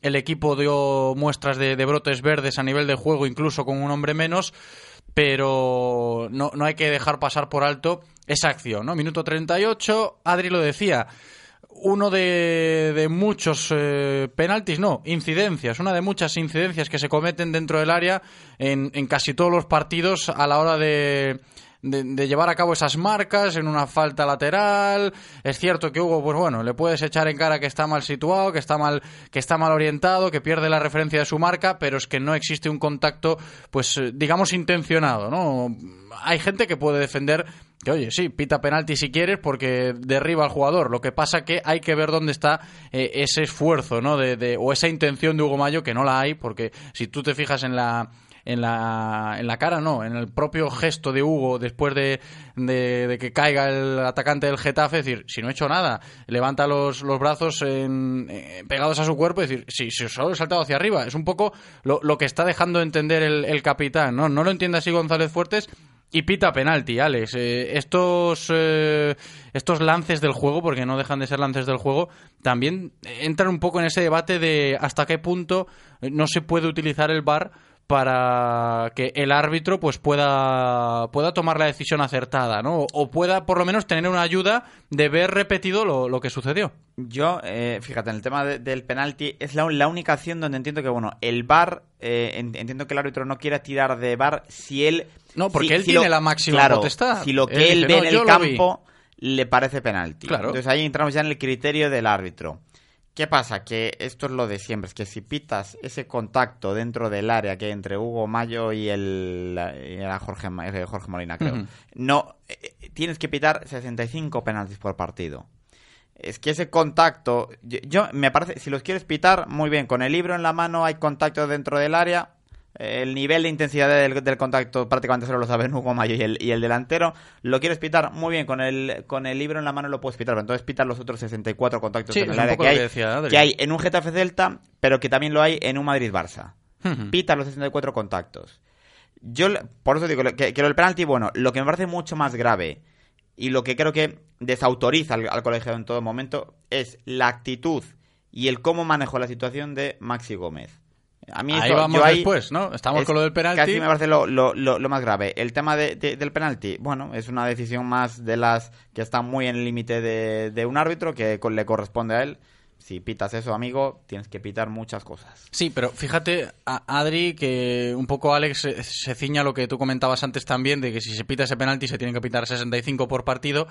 [SPEAKER 1] el equipo dio muestras de, de, brotes verdes a nivel de juego, incluso con un hombre menos, pero no, no hay que dejar pasar por alto esa acción, ¿no? Minuto 38, Adri lo decía, uno de, de muchos eh, penaltis, no, incidencias, una de muchas incidencias que se cometen dentro del área en, en casi todos los partidos a la hora de, de, de, llevar a cabo esas marcas en una falta lateral. Es cierto que Hugo, pues bueno, le puedes echar en cara que está mal situado, que está mal, que está mal orientado, que pierde la referencia de su marca, pero es que no existe un contacto, pues digamos intencionado, ¿no? Hay gente que puede defender que oye, sí, pita penalti si quieres porque derriba al jugador. Lo que pasa que hay que ver dónde está eh, ese esfuerzo, ¿no? De, de, o esa intención de Hugo Mayo, que no la hay, porque si tú te fijas en la en la, en la cara, no, en el propio gesto de Hugo después de, de, que caiga el atacante del Getafe, es decir, si no he hecho nada, levanta los, los brazos en, eh, pegados a su cuerpo, es decir, si, si solo he saltado hacia arriba, es un poco lo, lo que está dejando entender el, el capitán, ¿no? No lo entiende así González Fuertes y pita penalti, Alex. Eh, estos, eh, estos lances del juego, porque no dejan de ser lances del juego, también entran un poco en ese debate de hasta qué punto no se puede utilizar el VAR para que el árbitro pues pueda, pueda tomar la decisión acertada, ¿no? O pueda por lo menos tener una ayuda de ver repetido lo, lo que sucedió.
[SPEAKER 20] Yo, eh, fíjate, en el tema del penalti es la, la, única acción donde entiendo que, bueno, el VAR, eh, entiendo que el árbitro no quiera tirar de VAR si él...
[SPEAKER 1] No, porque
[SPEAKER 20] si,
[SPEAKER 1] él
[SPEAKER 20] si
[SPEAKER 1] tiene
[SPEAKER 20] lo,
[SPEAKER 1] la máxima
[SPEAKER 20] claro,
[SPEAKER 1] potestad.
[SPEAKER 20] Si lo que
[SPEAKER 1] él,
[SPEAKER 20] él,
[SPEAKER 1] dice,
[SPEAKER 20] ve
[SPEAKER 1] no,
[SPEAKER 20] en el campo le parece penalti.
[SPEAKER 1] Claro.
[SPEAKER 20] Entonces ahí entramos ya en el criterio del árbitro. ¿Qué pasa? Que esto es lo de siempre, es que si pitas ese contacto dentro del área que hay entre Hugo Mayo y el y era Jorge, Jorge Molina, creo, uh -huh. no, eh, tienes que pitar 65 penaltis por partido. Es que ese contacto, yo, yo, me parece, si los quieres pitar, muy bien, con el libro en la mano hay contacto dentro del área, el nivel de intensidad del, del, contacto prácticamente solo lo saben Hugo Mayo y el, y el, delantero. Lo quieres pitar muy bien, con el, con el libro en la mano lo puedes pitar, pero entonces pitar los otros 64 contactos
[SPEAKER 1] sí,
[SPEAKER 20] en el área que hay,
[SPEAKER 1] que, decía,
[SPEAKER 20] que hay en un Getafe Celta, pero que también lo hay en un Madrid-Barça. Uh -huh. Pita los 64 contactos. Yo, por eso digo que, que lo del penalti, bueno, lo que me parece mucho más grave y lo que creo que desautoriza al, al colegiado en todo momento es la actitud y el cómo manejó la situación de Maxi Gómez.
[SPEAKER 1] A mí ahí vamos después, ¿no? Estamos con lo del penalti.
[SPEAKER 20] Casi me parece lo, lo, lo, lo más grave. El tema de, de, del penalti, bueno, es una decisión más de las que está muy en el límite de, de, un árbitro que le corresponde a él. Si pitas eso, amigo, tienes que pitar muchas cosas.
[SPEAKER 1] Sí, pero fíjate, Adri, que un poco Alex se, se ciña lo que tú comentabas antes también, de que si se pita ese penalti se tienen que pitar 65 por partido.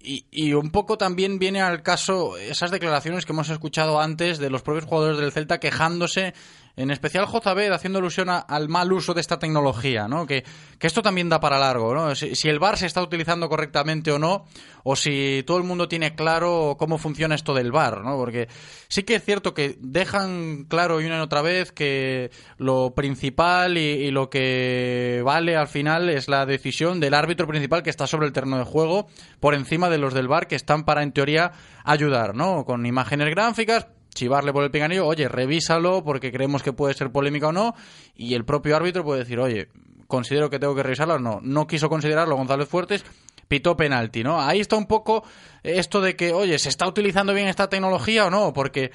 [SPEAKER 1] Y, y, un poco también viene al caso esas declaraciones que hemos escuchado antes de los propios jugadores del Celta quejándose en especial Jozabed haciendo alusión a, al mal uso de esta tecnología, ¿no? Que, que esto también da para largo, ¿no? Si, si, el VAR se está utilizando correctamente o no, o si todo el mundo tiene claro cómo funciona esto del VAR, ¿no? Porque sí que es cierto que dejan claro y una y otra vez que lo principal y, y lo que vale al final es la decisión del árbitro principal que está sobre el terreno de juego por encima de los del VAR que están para, en teoría, ayudar, ¿no? Con imágenes gráficas, chivarle por el pinganillo, oye, revísalo porque creemos que puede ser polémica o no, y el propio árbitro puede decir, oye, considero que tengo que revisarlo o no. No quiso considerarlo González Fuertes, pitó penalti, ¿no? Ahí está un poco esto de que, oye, ¿se está utilizando bien esta tecnología o no? Porque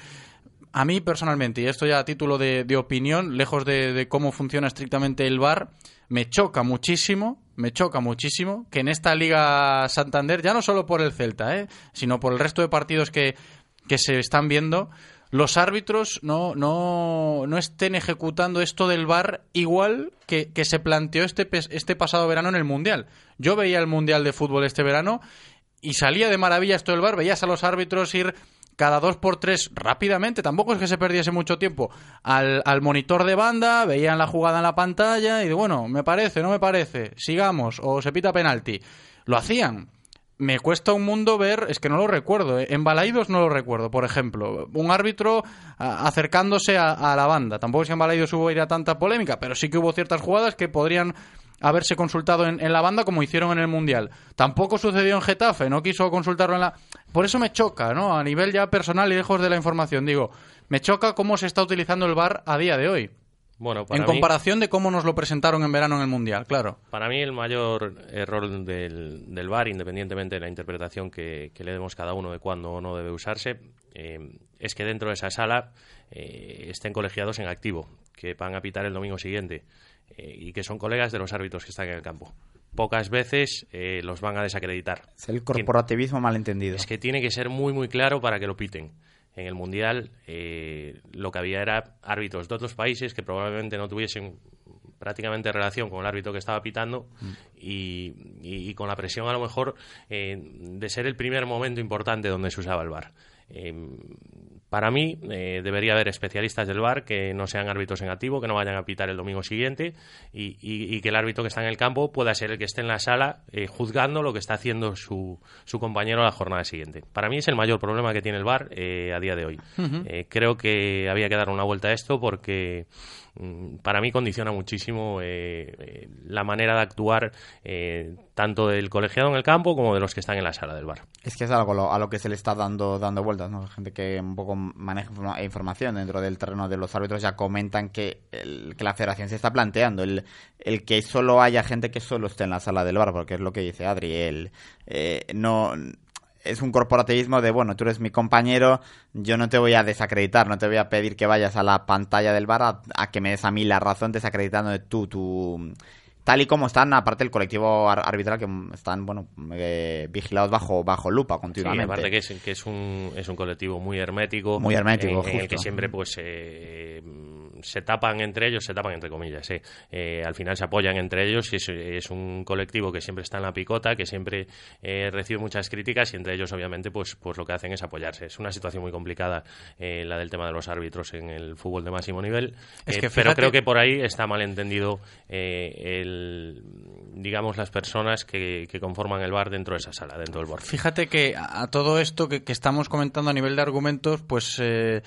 [SPEAKER 1] a mí personalmente, y esto ya a título de, opinión, lejos de, de cómo funciona estrictamente el VAR, me choca muchísimo, me choca muchísimo que en esta Liga Santander, ya no solo por el Celta, ¿eh? sino por el resto de partidos que, que se están viendo, los árbitros no, no, no estén ejecutando esto del VAR igual que, que se planteó este, este pasado verano en el Mundial. Yo veía el Mundial de fútbol este verano y salía de maravilla esto del VAR, veías a los árbitros ir cada dos por tres rápidamente, tampoco es que se perdiese mucho tiempo, al, al, monitor de banda, veían la jugada en la pantalla y bueno, me parece, no me parece, sigamos, o se pita penalti. Lo hacían. Me cuesta un mundo ver, es que no lo recuerdo, ¿eh? en Balaidos no lo recuerdo, por ejemplo, un árbitro acercándose a, a, la banda. Tampoco es que en Balaidos hubo ir a tanta polémica, pero sí que hubo ciertas jugadas que podrían haberse consultado en, en, la banda como hicieron en el Mundial. Tampoco sucedió en Getafe, no quiso consultarlo en la... Por eso me choca, ¿no? A nivel ya personal y lejos de la información, digo, me choca cómo se está utilizando el VAR a día de hoy.
[SPEAKER 19] Bueno,
[SPEAKER 1] en comparación mí, de cómo nos lo presentaron en verano en el Mundial, claro.
[SPEAKER 19] Para mí el mayor error del, del VAR, independientemente de la interpretación que, que, le demos cada uno de cuándo o no debe usarse, eh, es que dentro de esa sala eh, estén colegiados en activo, que van a pitar el domingo siguiente eh, y que son colegas de los árbitros que están en el campo. Pocas veces eh, los van a desacreditar.
[SPEAKER 20] Es el corporativismo malentendido.
[SPEAKER 19] Es que tiene que ser muy, muy claro para que lo piten. En el Mundial eh, lo que había era árbitros de otros países que probablemente no tuviesen prácticamente relación con el árbitro que estaba pitando mm. y, y, y, con la presión a lo mejor eh, de ser el primer momento importante donde se usaba el VAR. Eh, para mí eh, debería haber especialistas del VAR que no sean árbitros en activo, que no vayan a pitar el domingo siguiente y, y, y, que el árbitro que está en el campo pueda ser el que esté en la sala eh, juzgando lo que está haciendo su, su, compañero la jornada siguiente. Para mí es el mayor problema que tiene el VAR eh, a día de hoy. Uh -huh. creo que había que dar una vuelta a esto porque para mí condiciona muchísimo eh, la manera de actuar eh, tanto del colegiado en el campo como de los que están en la sala del bar.
[SPEAKER 20] Es que es algo a lo que se le está dando dando vueltas, ¿no? Gente que un poco maneja informa- información dentro del terreno de los árbitros ya comentan que, el- que la federación se está planteando el, el que solo haya gente que solo esté en la sala del bar, porque es lo que dice Adri, el, eh, no es un corporativismo de, bueno, tú eres mi compañero, yo no te voy a desacreditar, no te voy a pedir que vayas a la pantalla del bar a, a que me des a mí la razón desacreditando de tú, tú, tal y como están, aparte el colectivo ar- arbitral, que están, bueno, eh, vigilados bajo, bajo lupa
[SPEAKER 19] Sí,
[SPEAKER 20] continuamente.
[SPEAKER 19] aparte que es, que es un, es un colectivo muy hermético.
[SPEAKER 20] Muy hermético,
[SPEAKER 19] en, en el
[SPEAKER 20] justo.
[SPEAKER 19] que siempre pues eh, se tapan entre ellos, se tapan entre comillas. eh. Eh, al final se apoyan entre ellos y es, es un colectivo que siempre está en la picota, que siempre eh, recibe muchas críticas y entre ellos obviamente pues, pues lo que hacen es apoyarse. Es una situación muy complicada eh, la del tema de los árbitros en el fútbol de máximo nivel.
[SPEAKER 1] Es
[SPEAKER 19] eh,
[SPEAKER 1] que
[SPEAKER 19] pero creo que por ahí está mal entendido eh, digamos las personas que, que conforman el bar dentro de esa sala, dentro del board.
[SPEAKER 1] Fíjate que a todo esto que, que estamos comentando a nivel de argumentos, pues eh,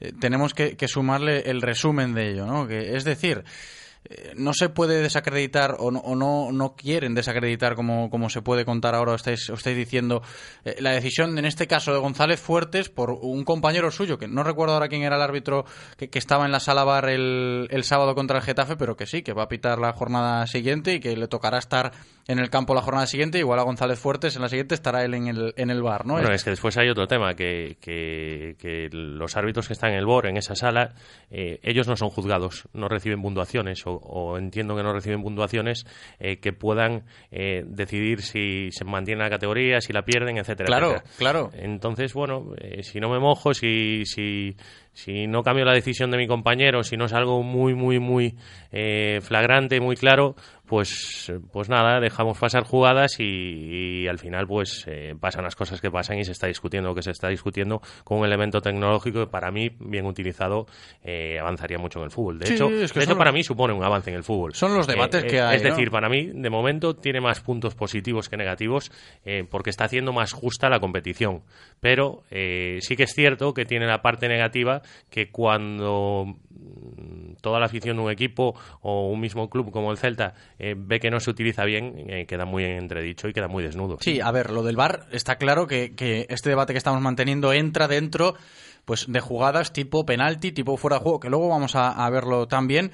[SPEAKER 1] eh, tenemos que, que sumarle el resumen de ello, ¿no? Que, es decir, eh, no se puede desacreditar o no, o no, no quieren desacreditar como, como se puede contar ahora, estáis, estáis diciendo, eh, la decisión en este caso de González Fuertes por un compañero suyo, que no recuerdo ahora quién era el árbitro que, que estaba en la sala bar el, el sábado contra el Getafe, pero que sí, que va a pitar la jornada siguiente y que le tocará estar en el campo la jornada siguiente, igual a González Fuertes en la siguiente estará él en el, en el bar, ¿no?
[SPEAKER 19] Es que después hay otro tema, que, que, que los árbitros que están en el BOR, en esa sala, eh, ellos no son juzgados, no reciben puntuaciones, o, o entiendo que no reciben puntuaciones eh, que puedan eh, decidir si se mantiene la categoría, si la pierden, etcétera.
[SPEAKER 1] Claro,
[SPEAKER 19] etcétera.
[SPEAKER 1] claro.
[SPEAKER 19] Entonces, bueno, eh, si no me mojo, si, si, si no cambio la decisión de mi compañero, si no es algo muy, muy, muy eh, flagrante, muy claro, pues, pues nada, dejamos pasar jugadas y, y al final pues eh, pasan las cosas que pasan y se está discutiendo lo que se está discutiendo con un elemento tecnológico que para mí, bien utilizado, eh, avanzaría mucho en el fútbol. De
[SPEAKER 1] Sí,
[SPEAKER 19] hecho,
[SPEAKER 1] es que
[SPEAKER 19] de hecho para mí supone un avance en el fútbol.
[SPEAKER 1] Son los debates que hay,
[SPEAKER 19] Es decir, para mí, de momento, tiene más puntos positivos que negativos eh, porque está haciendo más justa la competición. Pero eh, sí que es cierto que tiene la parte negativa que cuando toda la afición de un equipo o un mismo club como el Celta eh, ve que no se utiliza bien, eh, queda muy en entredicho y queda muy desnudo.
[SPEAKER 1] Sí, a ver, lo del VAR está claro que, este debate que estamos manteniendo entra dentro pues de jugadas tipo penalti, tipo fuera de juego, que luego vamos a, verlo también,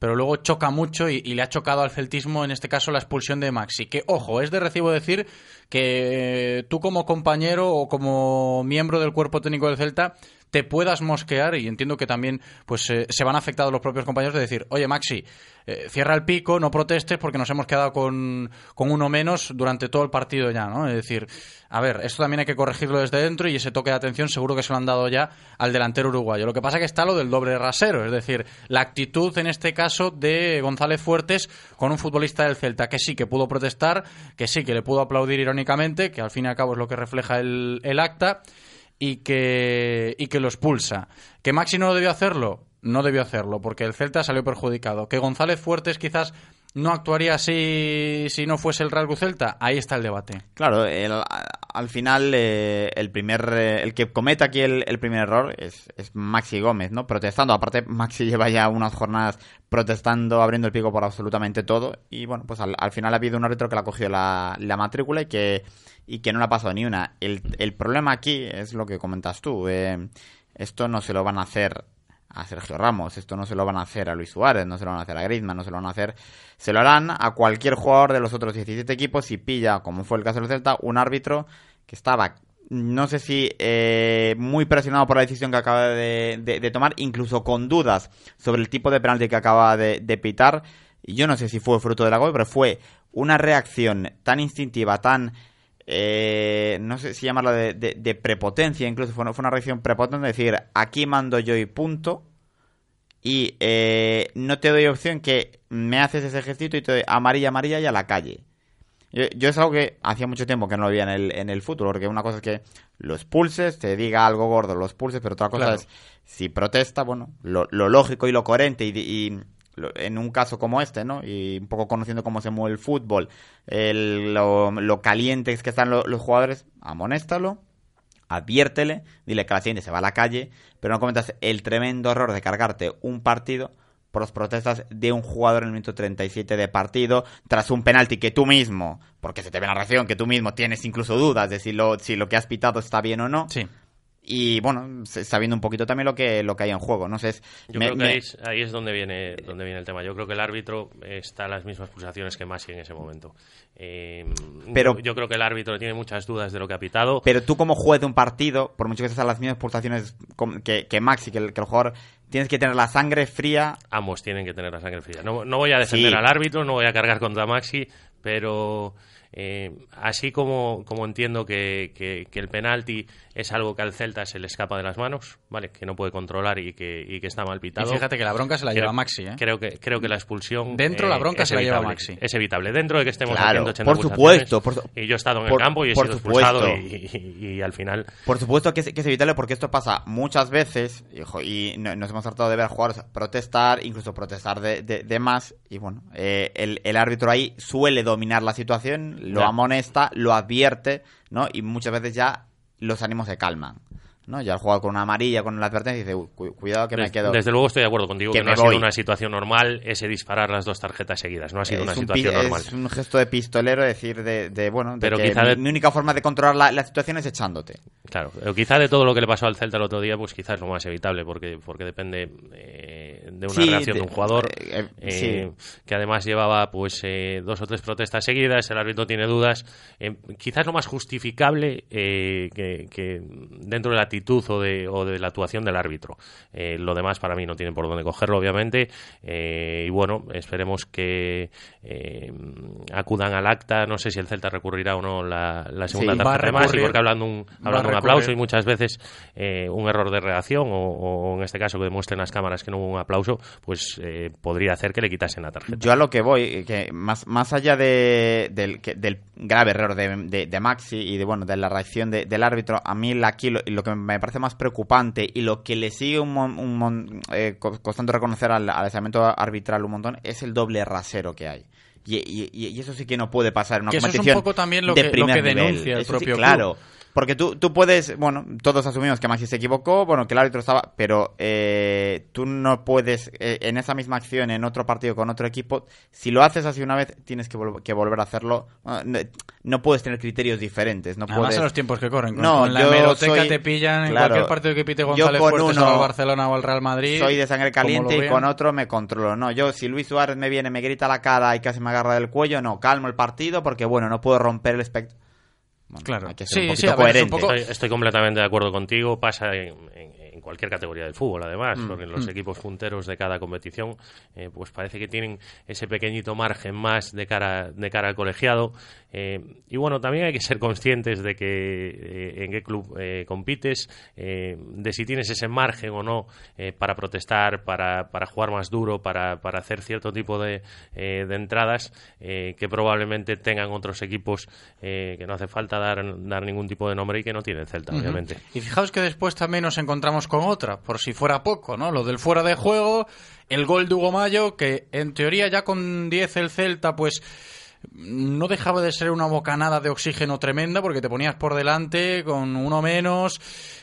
[SPEAKER 1] pero luego choca mucho y le ha chocado al celtismo, en este caso, la expulsión de Maxi. Que, ojo, es de recibo decir que tú como compañero o como miembro del cuerpo técnico del Celta te puedas mosquear y entiendo que también pues eh, se van afectados los propios compañeros de decir, oye Maxi, eh, cierra el pico, no protestes porque nos hemos quedado con, con uno menos durante todo el partido ya, ¿no? Es decir, a ver, esto también hay que corregirlo desde dentro y ese toque de atención seguro que se lo han dado ya al delantero uruguayo. Lo que pasa que está lo del doble rasero, es decir, la actitud en este caso de González Fuertes con un futbolista del Celta que sí que pudo protestar, que sí que le pudo aplaudir irónicamente, que al fin y al cabo es lo que refleja el, el acta y que, y que lo expulsa. ¿Que Maxi no debió hacerlo? No debió hacerlo, porque el Celta salió perjudicado. ¿Que González Fuertes quizás no actuaría así si no fuese el rasgo Celta? Ahí está el debate.
[SPEAKER 20] Claro, el- al final eh, el primer eh, el que comete aquí el, primer error es, es Maxi Gómez, ¿no? Protestando. Aparte, Maxi [laughs] lleva ya unas jornadas protestando, abriendo el pico por absolutamente todo. Y bueno, pues al, al final ha habido un árbitro que le ha cogido la, la matrícula y que, y que no le ha pasado ni una. El, el problema aquí es lo que comentas tú. eh, esto no se lo van a hacer a Sergio Ramos, esto no se lo van a hacer a Luis Suárez, no se lo van a hacer a Griezmann, no se lo van a hacer, se lo harán a cualquier jugador de los otros 17 equipos si pilla, como fue el caso del Celta, un árbitro que estaba, no sé si eh, muy presionado por la decisión que acaba de, tomar, incluso con dudas sobre el tipo de penalti que acaba de, de pitar. Y Yo no sé si fue fruto de la gol, pero fue una reacción tan instintiva, tan eh, no sé si llamarla de, de- de prepotencia, incluso fue, una- fue una reacción prepotente, es decir, aquí mando yo y punto, y eh, no te doy opción que me haces ese ejército y te doy amarilla, amarilla y a la calle. Yo, yo es algo que hacía mucho tiempo que no lo veía en el, en el fútbol, porque una cosa es que los pulses, te diga algo gordo, los pulses, pero otra cosa
[SPEAKER 1] Claro.
[SPEAKER 20] es si protesta, bueno, lo, lo lógico y lo coherente y, y en un caso como este, ¿no? Y un poco conociendo cómo se mueve el fútbol, el- lo, lo calientes que están lo- los jugadores, amonéstalo, adviértele, dile que la siguiente se va a la calle, pero no comentas el tremendo error de cargarte un partido por las protestas de un jugador en el minuto 37 de partido tras un penalti que tú mismo, porque se te ve la reacción, que tú mismo tienes incluso dudas de si lo, si lo que has pitado está bien o no. Y bueno, viendo un poquito también lo que lo que hay en juego, no sé, es-
[SPEAKER 19] Yo
[SPEAKER 20] me-
[SPEAKER 19] creo que
[SPEAKER 20] me-
[SPEAKER 19] ahí, es, ahí es donde viene donde viene el tema. Yo creo que el árbitro está a las mismas pulsaciones que Masi en ese momento. Eh,
[SPEAKER 20] Pero-
[SPEAKER 19] yo, creo que el árbitro tiene muchas dudas de lo que ha pitado.
[SPEAKER 20] Pero tú como juez de un partido, por mucho que estés a las mismas pulsaciones que, que Maxi, que el, que el jugador, tienes que tener la sangre fría.
[SPEAKER 19] Ambos tienen que tener la sangre fría. No, no voy a defender
[SPEAKER 20] Sí.
[SPEAKER 19] al árbitro, no voy a cargar contra Maxi, pero eh, así como, como entiendo que, que- que el penalti es algo que al Celta se le escapa de las manos, ¿vale? Que no puede controlar y que, y que está mal pitado.
[SPEAKER 1] Y fíjate que la bronca se la
[SPEAKER 19] Creo-
[SPEAKER 1] lleva Maxi, ¿eh?
[SPEAKER 19] Creo que, creo que la expulsión... eh,
[SPEAKER 1] Dentro la bronca se la lleva. Maxi.
[SPEAKER 19] Es evitable. Dentro de que estemos
[SPEAKER 20] Claro,
[SPEAKER 19] haciendo 80
[SPEAKER 20] por supuesto, por
[SPEAKER 19] y yo he estado en
[SPEAKER 20] por-
[SPEAKER 19] el campo y he
[SPEAKER 20] por
[SPEAKER 19] sido expulsado y, y- y al final...
[SPEAKER 20] Por supuesto que es, que es evitable porque esto pasa muchas veces hijo, y no- nos hemos tratado de ver a jugadores protestar, incluso protestar de, de- de más. Y bueno, eh, el, el árbitro ahí suele dominar la situación, lo
[SPEAKER 19] Ya.
[SPEAKER 20] amonesta, lo advierte, ¿no? Y muchas veces ya los ánimos se calman. ¿no? Ya el jugador con una amarilla, con la advertencia, dice, "Uy, cu- cuidado que me
[SPEAKER 19] Des-
[SPEAKER 20] quedo.
[SPEAKER 19] Desde luego estoy de acuerdo contigo que,
[SPEAKER 20] que
[SPEAKER 19] no ha sido una situación normal ese disparar las dos tarjetas seguidas. No ha sido una
[SPEAKER 20] es un,
[SPEAKER 19] situación normal.
[SPEAKER 20] es un gesto de pistolero, decir, de, de, bueno, de
[SPEAKER 19] Pero
[SPEAKER 20] que
[SPEAKER 19] quizá
[SPEAKER 20] mi,
[SPEAKER 19] de-
[SPEAKER 20] mi única forma de controlar la, la situación es echándote.
[SPEAKER 19] Claro, quizá de todo lo que le pasó al Celta el otro día, pues quizás lo más evitable, porque, porque depende eh, de una
[SPEAKER 20] Sí,
[SPEAKER 19] reacción de,
[SPEAKER 20] de-
[SPEAKER 19] un jugador
[SPEAKER 20] eh, eh,
[SPEAKER 19] eh,
[SPEAKER 20] sí.
[SPEAKER 19] que además llevaba pues eh, dos o tres protestas seguidas, el árbitro tiene dudas. Eh, quizás lo más justificable eh, que, que dentro de la actitud o de, o de la actuación del árbitro. Eh, lo demás para mí no tiene por dónde cogerlo, obviamente. Eh, y bueno, esperemos que eh, acudan al acta. No sé si el Celta recurrirá o no la, la segunda
[SPEAKER 1] Sí,
[SPEAKER 19] tarjeta
[SPEAKER 1] recurrir.
[SPEAKER 19] porque hablando un, hablando un aplauso y muchas veces eh, un error de reacción o, o en este caso que demuestren las cámaras que no hubo un aplauso, pues eh, podría hacer que le quitasen la tarjeta.
[SPEAKER 20] Yo a lo que voy, que más, más allá de, del, que- del grave error de, de- de Maxi y de bueno de la reacción de- del árbitro, a mí la- aquí lo, lo que me parece más preocupante y lo que le sigue un, mon- un mon- eh, co- costando reconocer al, al arbitral un montón es el doble rasero que hay. Y, y- y- y eso sí que no puede pasar en una
[SPEAKER 1] Que eso es un
[SPEAKER 20] competición
[SPEAKER 1] poco también lo
[SPEAKER 20] de
[SPEAKER 1] que- lo que
[SPEAKER 20] nivel.
[SPEAKER 1] denuncia el
[SPEAKER 20] Eso sí,
[SPEAKER 1] propio
[SPEAKER 20] claro. Porque tú, tú puedes, bueno, todos asumimos que Maxi se equivocó, bueno, que el árbitro estaba, pero eh, tú no puedes, eh, en esa misma acción, en otro partido con otro equipo, si lo haces así una vez, tienes que, vol- que volver a hacerlo. Bueno, no, no puedes tener criterios diferentes. No
[SPEAKER 1] Además
[SPEAKER 20] puedes...
[SPEAKER 1] en los tiempos que corren. Con,
[SPEAKER 20] No,
[SPEAKER 1] con la
[SPEAKER 20] yo
[SPEAKER 1] hemeroteca
[SPEAKER 20] soy-
[SPEAKER 1] te pillan en cualquier partido que pite
[SPEAKER 20] yo
[SPEAKER 1] González
[SPEAKER 20] con
[SPEAKER 1] Fuertes
[SPEAKER 20] uno
[SPEAKER 1] al Barcelona o al Real Madrid.
[SPEAKER 20] Soy de sangre caliente y con otro me controlo. No, yo si Luis Suárez me viene, me grita la cara y casi me agarra del cuello, no, calmo el partido porque, bueno, no puedo romper el espectro.
[SPEAKER 1] Claro.
[SPEAKER 20] Hay que ser
[SPEAKER 1] Sí,
[SPEAKER 20] un
[SPEAKER 1] sí, ver, es un
[SPEAKER 20] coherente.
[SPEAKER 1] poco-
[SPEAKER 19] Estoy, estoy completamente de acuerdo contigo. Pasa en cualquier categoría del fútbol, además,
[SPEAKER 1] Mm,
[SPEAKER 19] porque los
[SPEAKER 1] mm.
[SPEAKER 19] equipos punteros de cada competición, eh, pues parece que tienen ese pequeñito margen más de cara, de cara al colegiado. Eh, y bueno, también hay que ser conscientes de que eh, en qué club compites, de si tienes ese margen o no para protestar, para, para jugar más duro, para, para hacer cierto tipo de, de entradas que probablemente tengan otros equipos eh, que no hace falta dar, dar ningún tipo de nombre y que no tienen Celta, obviamente.
[SPEAKER 1] Y fijaos que después también nos encontramos con otra, por si fuera poco, ¿no? Lo del fuera de juego, el gol de Hugo Mayo, que en teoría ya con 10 el Celta, pues no dejaba de ser una bocanada de oxígeno tremenda porque te ponías por delante con uno menos.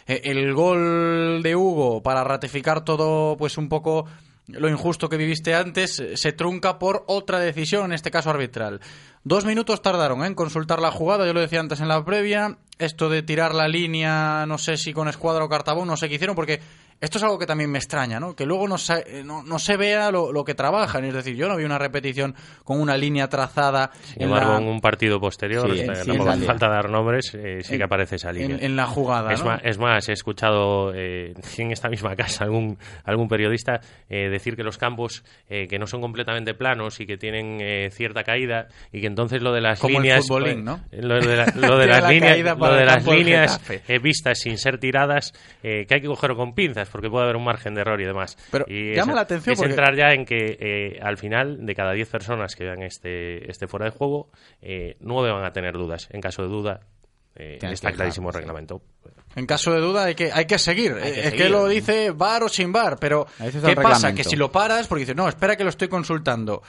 [SPEAKER 1] Eh, El gol de Hugo para ratificar todo, pues un poco lo injusto que viviste antes, eh, se trunca por otra decisión, en este caso arbitral. Dos minutos tardaron en consultar la jugada, yo lo decía antes en la previa. Esto de tirar la línea, no sé si con escuadra o cartabón, no sé qué hicieron, porque esto es algo que también me extraña, ¿no? Que luego no se, eh, no, no se vea lo, lo que trabajan. Es decir, yo no vi una repetición con una línea trazada
[SPEAKER 19] Sin
[SPEAKER 1] en
[SPEAKER 19] embargo,
[SPEAKER 1] la,
[SPEAKER 19] en un partido posterior,
[SPEAKER 1] Sí,
[SPEAKER 19] eh, hace falta dar nombres, eh, sí
[SPEAKER 1] en-
[SPEAKER 19] que aparece esa línea.
[SPEAKER 1] en, en la jugada,
[SPEAKER 19] Es,
[SPEAKER 1] ¿no?
[SPEAKER 19] más, es más, he escuchado eh, en esta misma [laughs] casa algún, algún periodista eh, decir que los campos eh, que no son completamente planos y que tienen eh, cierta caída y que entonces lo de las
[SPEAKER 1] Como el
[SPEAKER 19] líneas
[SPEAKER 1] futbolín,
[SPEAKER 19] pues,
[SPEAKER 1] ¿no?
[SPEAKER 19] Lo de, la- lo de [laughs]
[SPEAKER 1] Tiene
[SPEAKER 19] las
[SPEAKER 1] la
[SPEAKER 19] líneas, lo de
[SPEAKER 1] el
[SPEAKER 19] las líneas vistas sin ser tiradas eh, que hay que cogerlo con pinzas porque puede haber un margen de error y demás.
[SPEAKER 1] Pero
[SPEAKER 19] y
[SPEAKER 1] llama
[SPEAKER 19] es-
[SPEAKER 1] la atención
[SPEAKER 19] es
[SPEAKER 1] porque-
[SPEAKER 19] entrar ya en que eh, al final de cada 10 personas que vean este, este fuera de juego, eh, 9 van a tener dudas. En caso de duda, eh, está clarísimo el reglamento.
[SPEAKER 1] En caso de duda hay que, hay que seguir.
[SPEAKER 20] Hay que
[SPEAKER 1] es
[SPEAKER 20] seguir.
[SPEAKER 1] que lo dice bar o sin bar, pero ¿qué pasa? Que si lo paras, porque dices, no, espera que lo estoy consultando.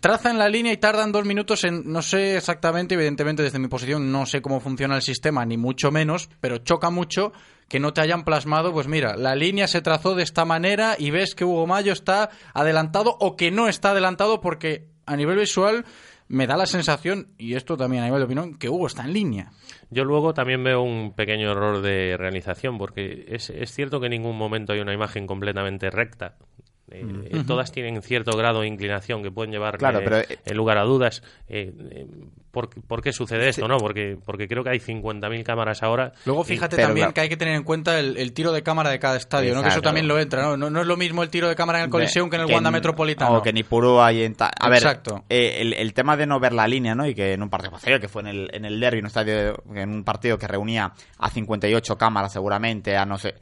[SPEAKER 1] Trazan la línea y tardan dos minutos en, no sé exactamente, evidentemente desde mi posición no sé cómo funciona el sistema, ni mucho menos, pero choca mucho que no te hayan plasmado, pues mira, la línea se trazó de esta manera y ves que Hugo Mayo está adelantado o que no está adelantado porque a nivel visual me da la sensación, y esto también a nivel de opinión, que Hugo está en línea.
[SPEAKER 19] Yo luego también veo un pequeño error de realización, porque es, es cierto que en ningún momento hay una imagen completamente recta. Eh,
[SPEAKER 20] Mm.
[SPEAKER 19] eh, Todas tienen cierto grado de inclinación que pueden llevar
[SPEAKER 20] Claro,
[SPEAKER 19] eh,
[SPEAKER 20] pero, eh,
[SPEAKER 19] en lugar a dudas. Eh, eh, ¿por, por qué sucede esto? no Porque, porque creo que hay 50.000 cámaras ahora.
[SPEAKER 1] Luego fíjate también que hay que tener en cuenta el, el tiro de cámara de cada estadio, ¿no? que eso también lo entra. ¿no? No, no es lo mismo el tiro de cámara en el
[SPEAKER 20] De-
[SPEAKER 1] Colisión que en el
[SPEAKER 20] que
[SPEAKER 1] Wanda
[SPEAKER 20] en-
[SPEAKER 1] Metropolitano.
[SPEAKER 20] O que ni Purúa y en ta- A ver,
[SPEAKER 1] Exacto.
[SPEAKER 20] eh, el, el tema de no ver la línea, ¿no? Y que en un partido posterior, que fue en el, en el derby, en un, estadio, en un partido que reunía a 58 cámaras seguramente, a no sé...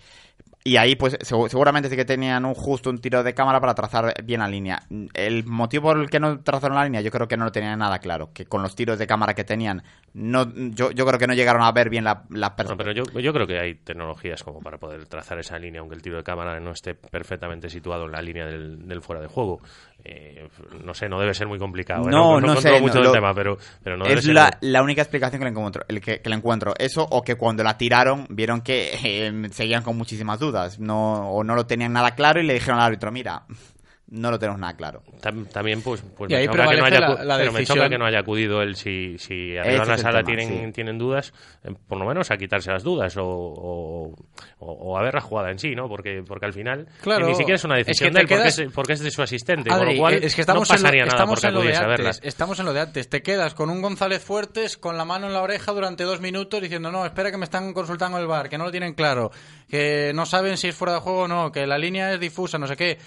[SPEAKER 20] Y ahí, pues, segu- seguramente sí que tenían un justo un tiro de cámara para trazar bien la línea. El motivo por el que no trazaron la línea, yo creo que no lo tenían nada claro. Que con los tiros de cámara que tenían, no, yo, yo creo que no llegaron a ver bien la, la
[SPEAKER 19] No, pero yo, yo creo que hay tecnologías como para poder trazar esa línea, aunque el tiro de cámara no esté perfectamente situado en la línea del, del fuera de juego. Eh, no sé, no debe ser muy complicado. ¿eh?
[SPEAKER 20] No, no,
[SPEAKER 19] controlo
[SPEAKER 20] sé.
[SPEAKER 19] mucho
[SPEAKER 20] no,
[SPEAKER 19] del
[SPEAKER 20] lo-
[SPEAKER 19] tema, pero, pero no debe
[SPEAKER 20] es
[SPEAKER 19] ser
[SPEAKER 20] la,
[SPEAKER 19] muy-
[SPEAKER 20] la única explicación que le encuentro. El que, que le encuentro. Eso o que cuando la tiraron vieron que eh, seguían con muchísimas dudas. No, o no lo tenían nada claro y le dijeron al árbitro, mira, no lo tenemos nada claro.
[SPEAKER 19] Tam- También, pues, pues
[SPEAKER 1] Y
[SPEAKER 19] me
[SPEAKER 1] ahí
[SPEAKER 19] choca que no haya,
[SPEAKER 1] la-
[SPEAKER 19] acu-
[SPEAKER 1] la
[SPEAKER 19] pero me
[SPEAKER 1] decisión.
[SPEAKER 19] choca que no haya acudido él si, si en la
[SPEAKER 20] es
[SPEAKER 19] sala
[SPEAKER 20] tema,
[SPEAKER 19] tienen,
[SPEAKER 20] sí.
[SPEAKER 19] tienen dudas, eh, por lo menos a quitarse las dudas o, o, o- o a ver la jugada en sí, ¿no? Porque, porque al final
[SPEAKER 1] Claro,
[SPEAKER 19] ni siquiera es una
[SPEAKER 1] es que
[SPEAKER 19] decisión
[SPEAKER 1] te
[SPEAKER 19] de él, porque, es, porque es de su asistente,
[SPEAKER 1] Adri,
[SPEAKER 19] con lo cual
[SPEAKER 1] es que estamos
[SPEAKER 19] no pasaría
[SPEAKER 1] en lo,
[SPEAKER 19] nada
[SPEAKER 1] estamos
[SPEAKER 19] porque
[SPEAKER 1] en lo de
[SPEAKER 19] acudiese a verla.
[SPEAKER 1] antes. Estamos en lo de antes. Te quedas con un González Fuertes con la mano en la oreja durante dos minutos diciendo no, espera que me están consultando el bar, que no lo tienen claro, que no saben si es fuera de juego o no, que la línea es difusa, no sé qué.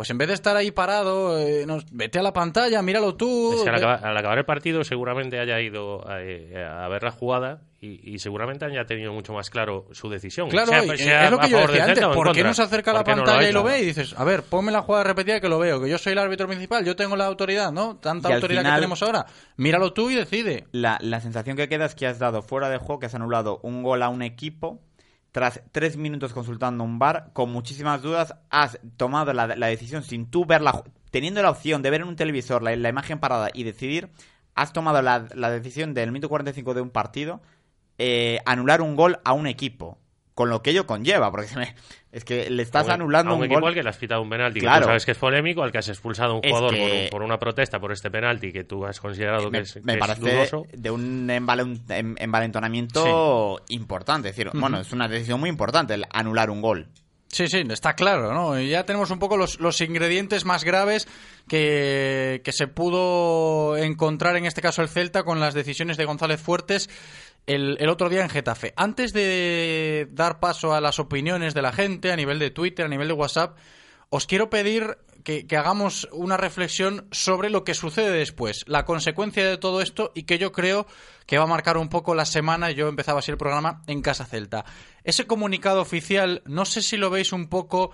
[SPEAKER 1] Pues en vez de estar ahí parado, eh, no- vete a la pantalla, míralo tú.
[SPEAKER 19] Es que al, acabar, al acabar el partido seguramente haya ido a, eh, a ver la jugada y, y seguramente haya tenido mucho más claro su decisión.
[SPEAKER 1] Claro,
[SPEAKER 19] sea,
[SPEAKER 1] y-
[SPEAKER 19] sea
[SPEAKER 1] es lo que yo decía antes. ¿Por qué no se acerca a la
[SPEAKER 19] ¿Por qué no lo
[SPEAKER 1] pantalla
[SPEAKER 19] ha
[SPEAKER 1] y lo ve y dices, a ver, ponme la jugada repetida que lo veo, que yo soy el árbitro principal, yo tengo la autoridad, ¿no? Tanta autoridad que tenemos ahora. Míralo tú y decide.
[SPEAKER 20] La, la sensación que queda es que has dado fuera de juego, que has anulado un gol a un equipo. Tras tres minutos consultando un bar, con muchísimas dudas, has tomado la, la decisión sin tú ver la, ju- teniendo la opción de ver en un televisor la, la imagen parada y decidir, has tomado la, la decisión del minuto 45 de un partido, eh, anular un gol a un equipo. Con lo que ello conlleva, porque [laughs] es que le estás
[SPEAKER 19] A un-
[SPEAKER 20] anulando
[SPEAKER 19] a un,
[SPEAKER 20] un,
[SPEAKER 19] equipo
[SPEAKER 20] gol.
[SPEAKER 19] al que le has pitado un penalti, que
[SPEAKER 20] Claro.
[SPEAKER 19] tú sabes que es polémico, al que has expulsado a un
[SPEAKER 20] Es
[SPEAKER 19] jugador
[SPEAKER 20] que-
[SPEAKER 19] por, por una protesta por este penalti que tú has considerado
[SPEAKER 20] me,
[SPEAKER 19] que es,
[SPEAKER 20] me
[SPEAKER 19] que es
[SPEAKER 20] parece
[SPEAKER 19] dudoso.
[SPEAKER 20] de un em- envalentonamiento importante. Es decir, bueno, es una decisión muy importante el anular un gol.
[SPEAKER 1] Sí, sí, está claro, ¿no? Ya tenemos un poco los, los ingredientes más graves que, que se pudo encontrar en este caso el Celta con las decisiones de González Fuertes el, el otro día en Getafe. Antes de dar paso a las opiniones de la gente a nivel de Twitter, a nivel de WhatsApp, os quiero pedir que, hagamos una reflexión sobre lo que sucede después, la consecuencia de todo esto y que yo creo que va a marcar un poco la semana, yo empezaba así el programa, en Casa Celta. Ese comunicado oficial, no sé si lo veis un poco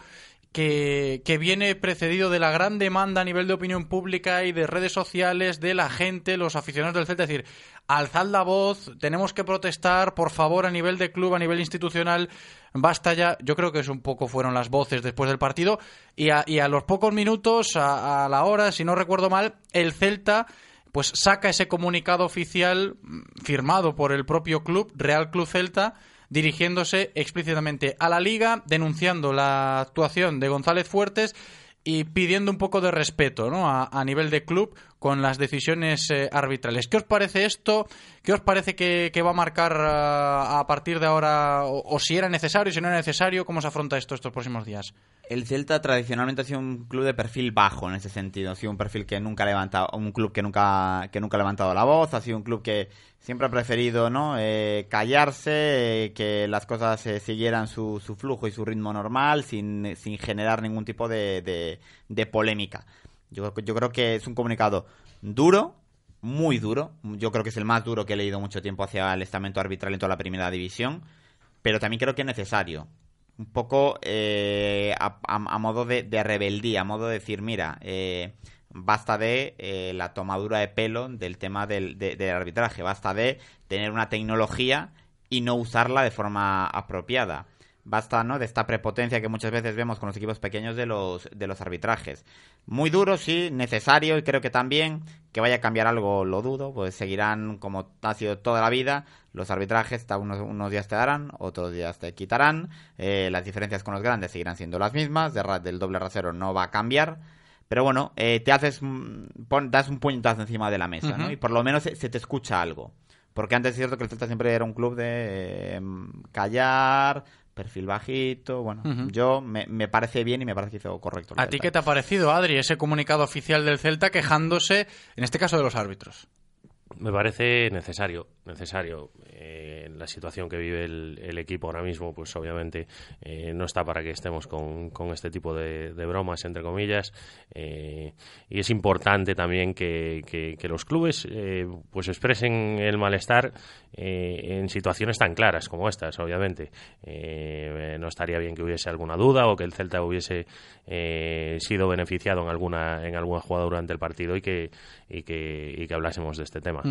[SPEAKER 1] que, que viene precedido de la gran demanda a nivel de opinión pública y de redes sociales de la gente, los aficionados del Celta, es decir, alzad la voz, tenemos que protestar, por favor, a nivel de club, a nivel institucional, basta ya. Yo creo que es un poco fueron las voces después del partido y a, y a los pocos minutos, a, a la hora, si no recuerdo mal, el Celta pues saca ese comunicado oficial mm, firmado por el propio club, Real Club Celta, dirigiéndose explícitamente a la liga, denunciando la actuación de González Fuertes y pidiendo un poco de respeto ¿no? a, nivel de club con las decisiones eh, arbitrales. ¿Qué os parece esto? ¿Qué os parece que, va a marcar ah, a partir de ahora? O, o si era necesario, si no era necesario? ¿Cómo se afronta esto estos próximos días?
[SPEAKER 20] El Celta tradicionalmente ha sido un club de perfil bajo en ese sentido. Ha sido un perfil que nunca ha levantado, un club que nunca, que nunca ha levantado la voz. Ha sido un club que siempre ha preferido, ¿no? Eh, callarse, eh, que las cosas eh, siguieran su, su flujo y su ritmo normal, sin, sin generar ningún tipo de, de, de polémica. Yo, yo creo que es un comunicado duro, muy duro. Yo creo que es el más duro que he leído mucho tiempo hacia el estamento arbitral en toda la primera división. Pero también creo que es necesario un poco eh, a, a- modo de, rebeldía, a modo de decir, mira, eh, basta de eh, la tomadura de pelo del tema del, de- del arbitraje, basta de tener una tecnología y no usarla de forma apropiada. Basta, ¿no? De esta prepotencia que muchas veces vemos con los equipos pequeños de los, de los arbitrajes. Muy duro, sí, necesario y creo que también que vaya a cambiar algo lo dudo, pues seguirán como ha sido toda la vida. Los arbitrajes unos, unos días te darán, otros días te quitarán. eh, las diferencias con los grandes seguirán siendo las mismas. De del doble rasero no va a cambiar. Pero bueno, eh, te haces, mm, pon- das un puñetazo encima de la mesa, ¿no? Y por lo menos se, se te escucha algo. Porque antes es cierto que el Celta siempre era un club de eh, callar, perfil bajito. Bueno, yo me, me parece bien y me parece que hizo correcto.
[SPEAKER 1] ¿A ti qué te ha parecido, Adri, ese comunicado oficial del Celta quejándose, en este caso, de los árbitros?
[SPEAKER 19] Me parece necesario, necesario. Eh, la situación que vive el, equipo ahora mismo, pues obviamente eh, no está para que estemos con, con este tipo de, bromas, entre comillas. Eh, y es importante también que, que- que los clubes eh, pues expresen el malestar eh, en situaciones tan claras como estas, obviamente. No estaría bien que hubiese alguna duda o que el Celta hubiese sido beneficiado en alguna, en alguna jugada durante el partido y que, y que, y que hablásemos de este tema.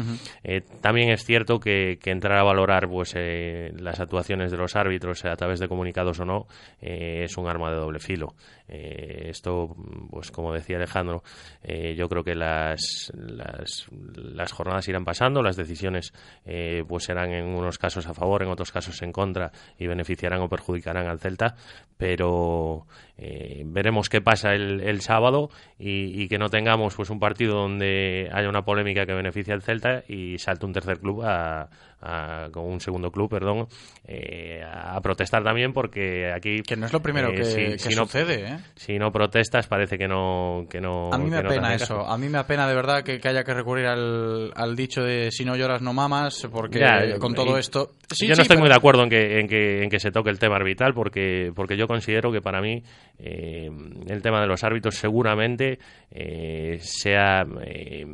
[SPEAKER 19] Eh, también es cierto que, que entrar a valorar pues eh, las actuaciones de los árbitros eh, a través de comunicados o no eh, es un arma de doble filo. Eh, esto, pues como decía Alejandro, eh, yo creo que las, las, las jornadas irán pasando, las decisiones eh, pues serán en unos casos a favor, en otros casos en contra y beneficiarán o perjudicarán al Celta, pero eh, veremos qué pasa el, el sábado y, y que no tengamos pues un partido donde haya una polémica que beneficie al Celta y salte un tercer club a, a- con un segundo club, perdón, eh, a protestar también porque aquí
[SPEAKER 1] que no es lo primero que- que sucede, ¿eh?
[SPEAKER 19] Si no protestas parece que no que no
[SPEAKER 1] A mí me
[SPEAKER 19] no
[SPEAKER 1] apena eso. A mí me apena de verdad que, que haya que recurrir al, al dicho de si no lloras no mamas, porque
[SPEAKER 19] Ya,
[SPEAKER 1] con todo esto... Sí,
[SPEAKER 19] yo no estoy
[SPEAKER 1] pero-
[SPEAKER 19] muy de acuerdo en que, en que, en que se toque el tema arbitral porque, porque yo considero que para mí eh, el tema de los árbitros seguramente eh, sea eh,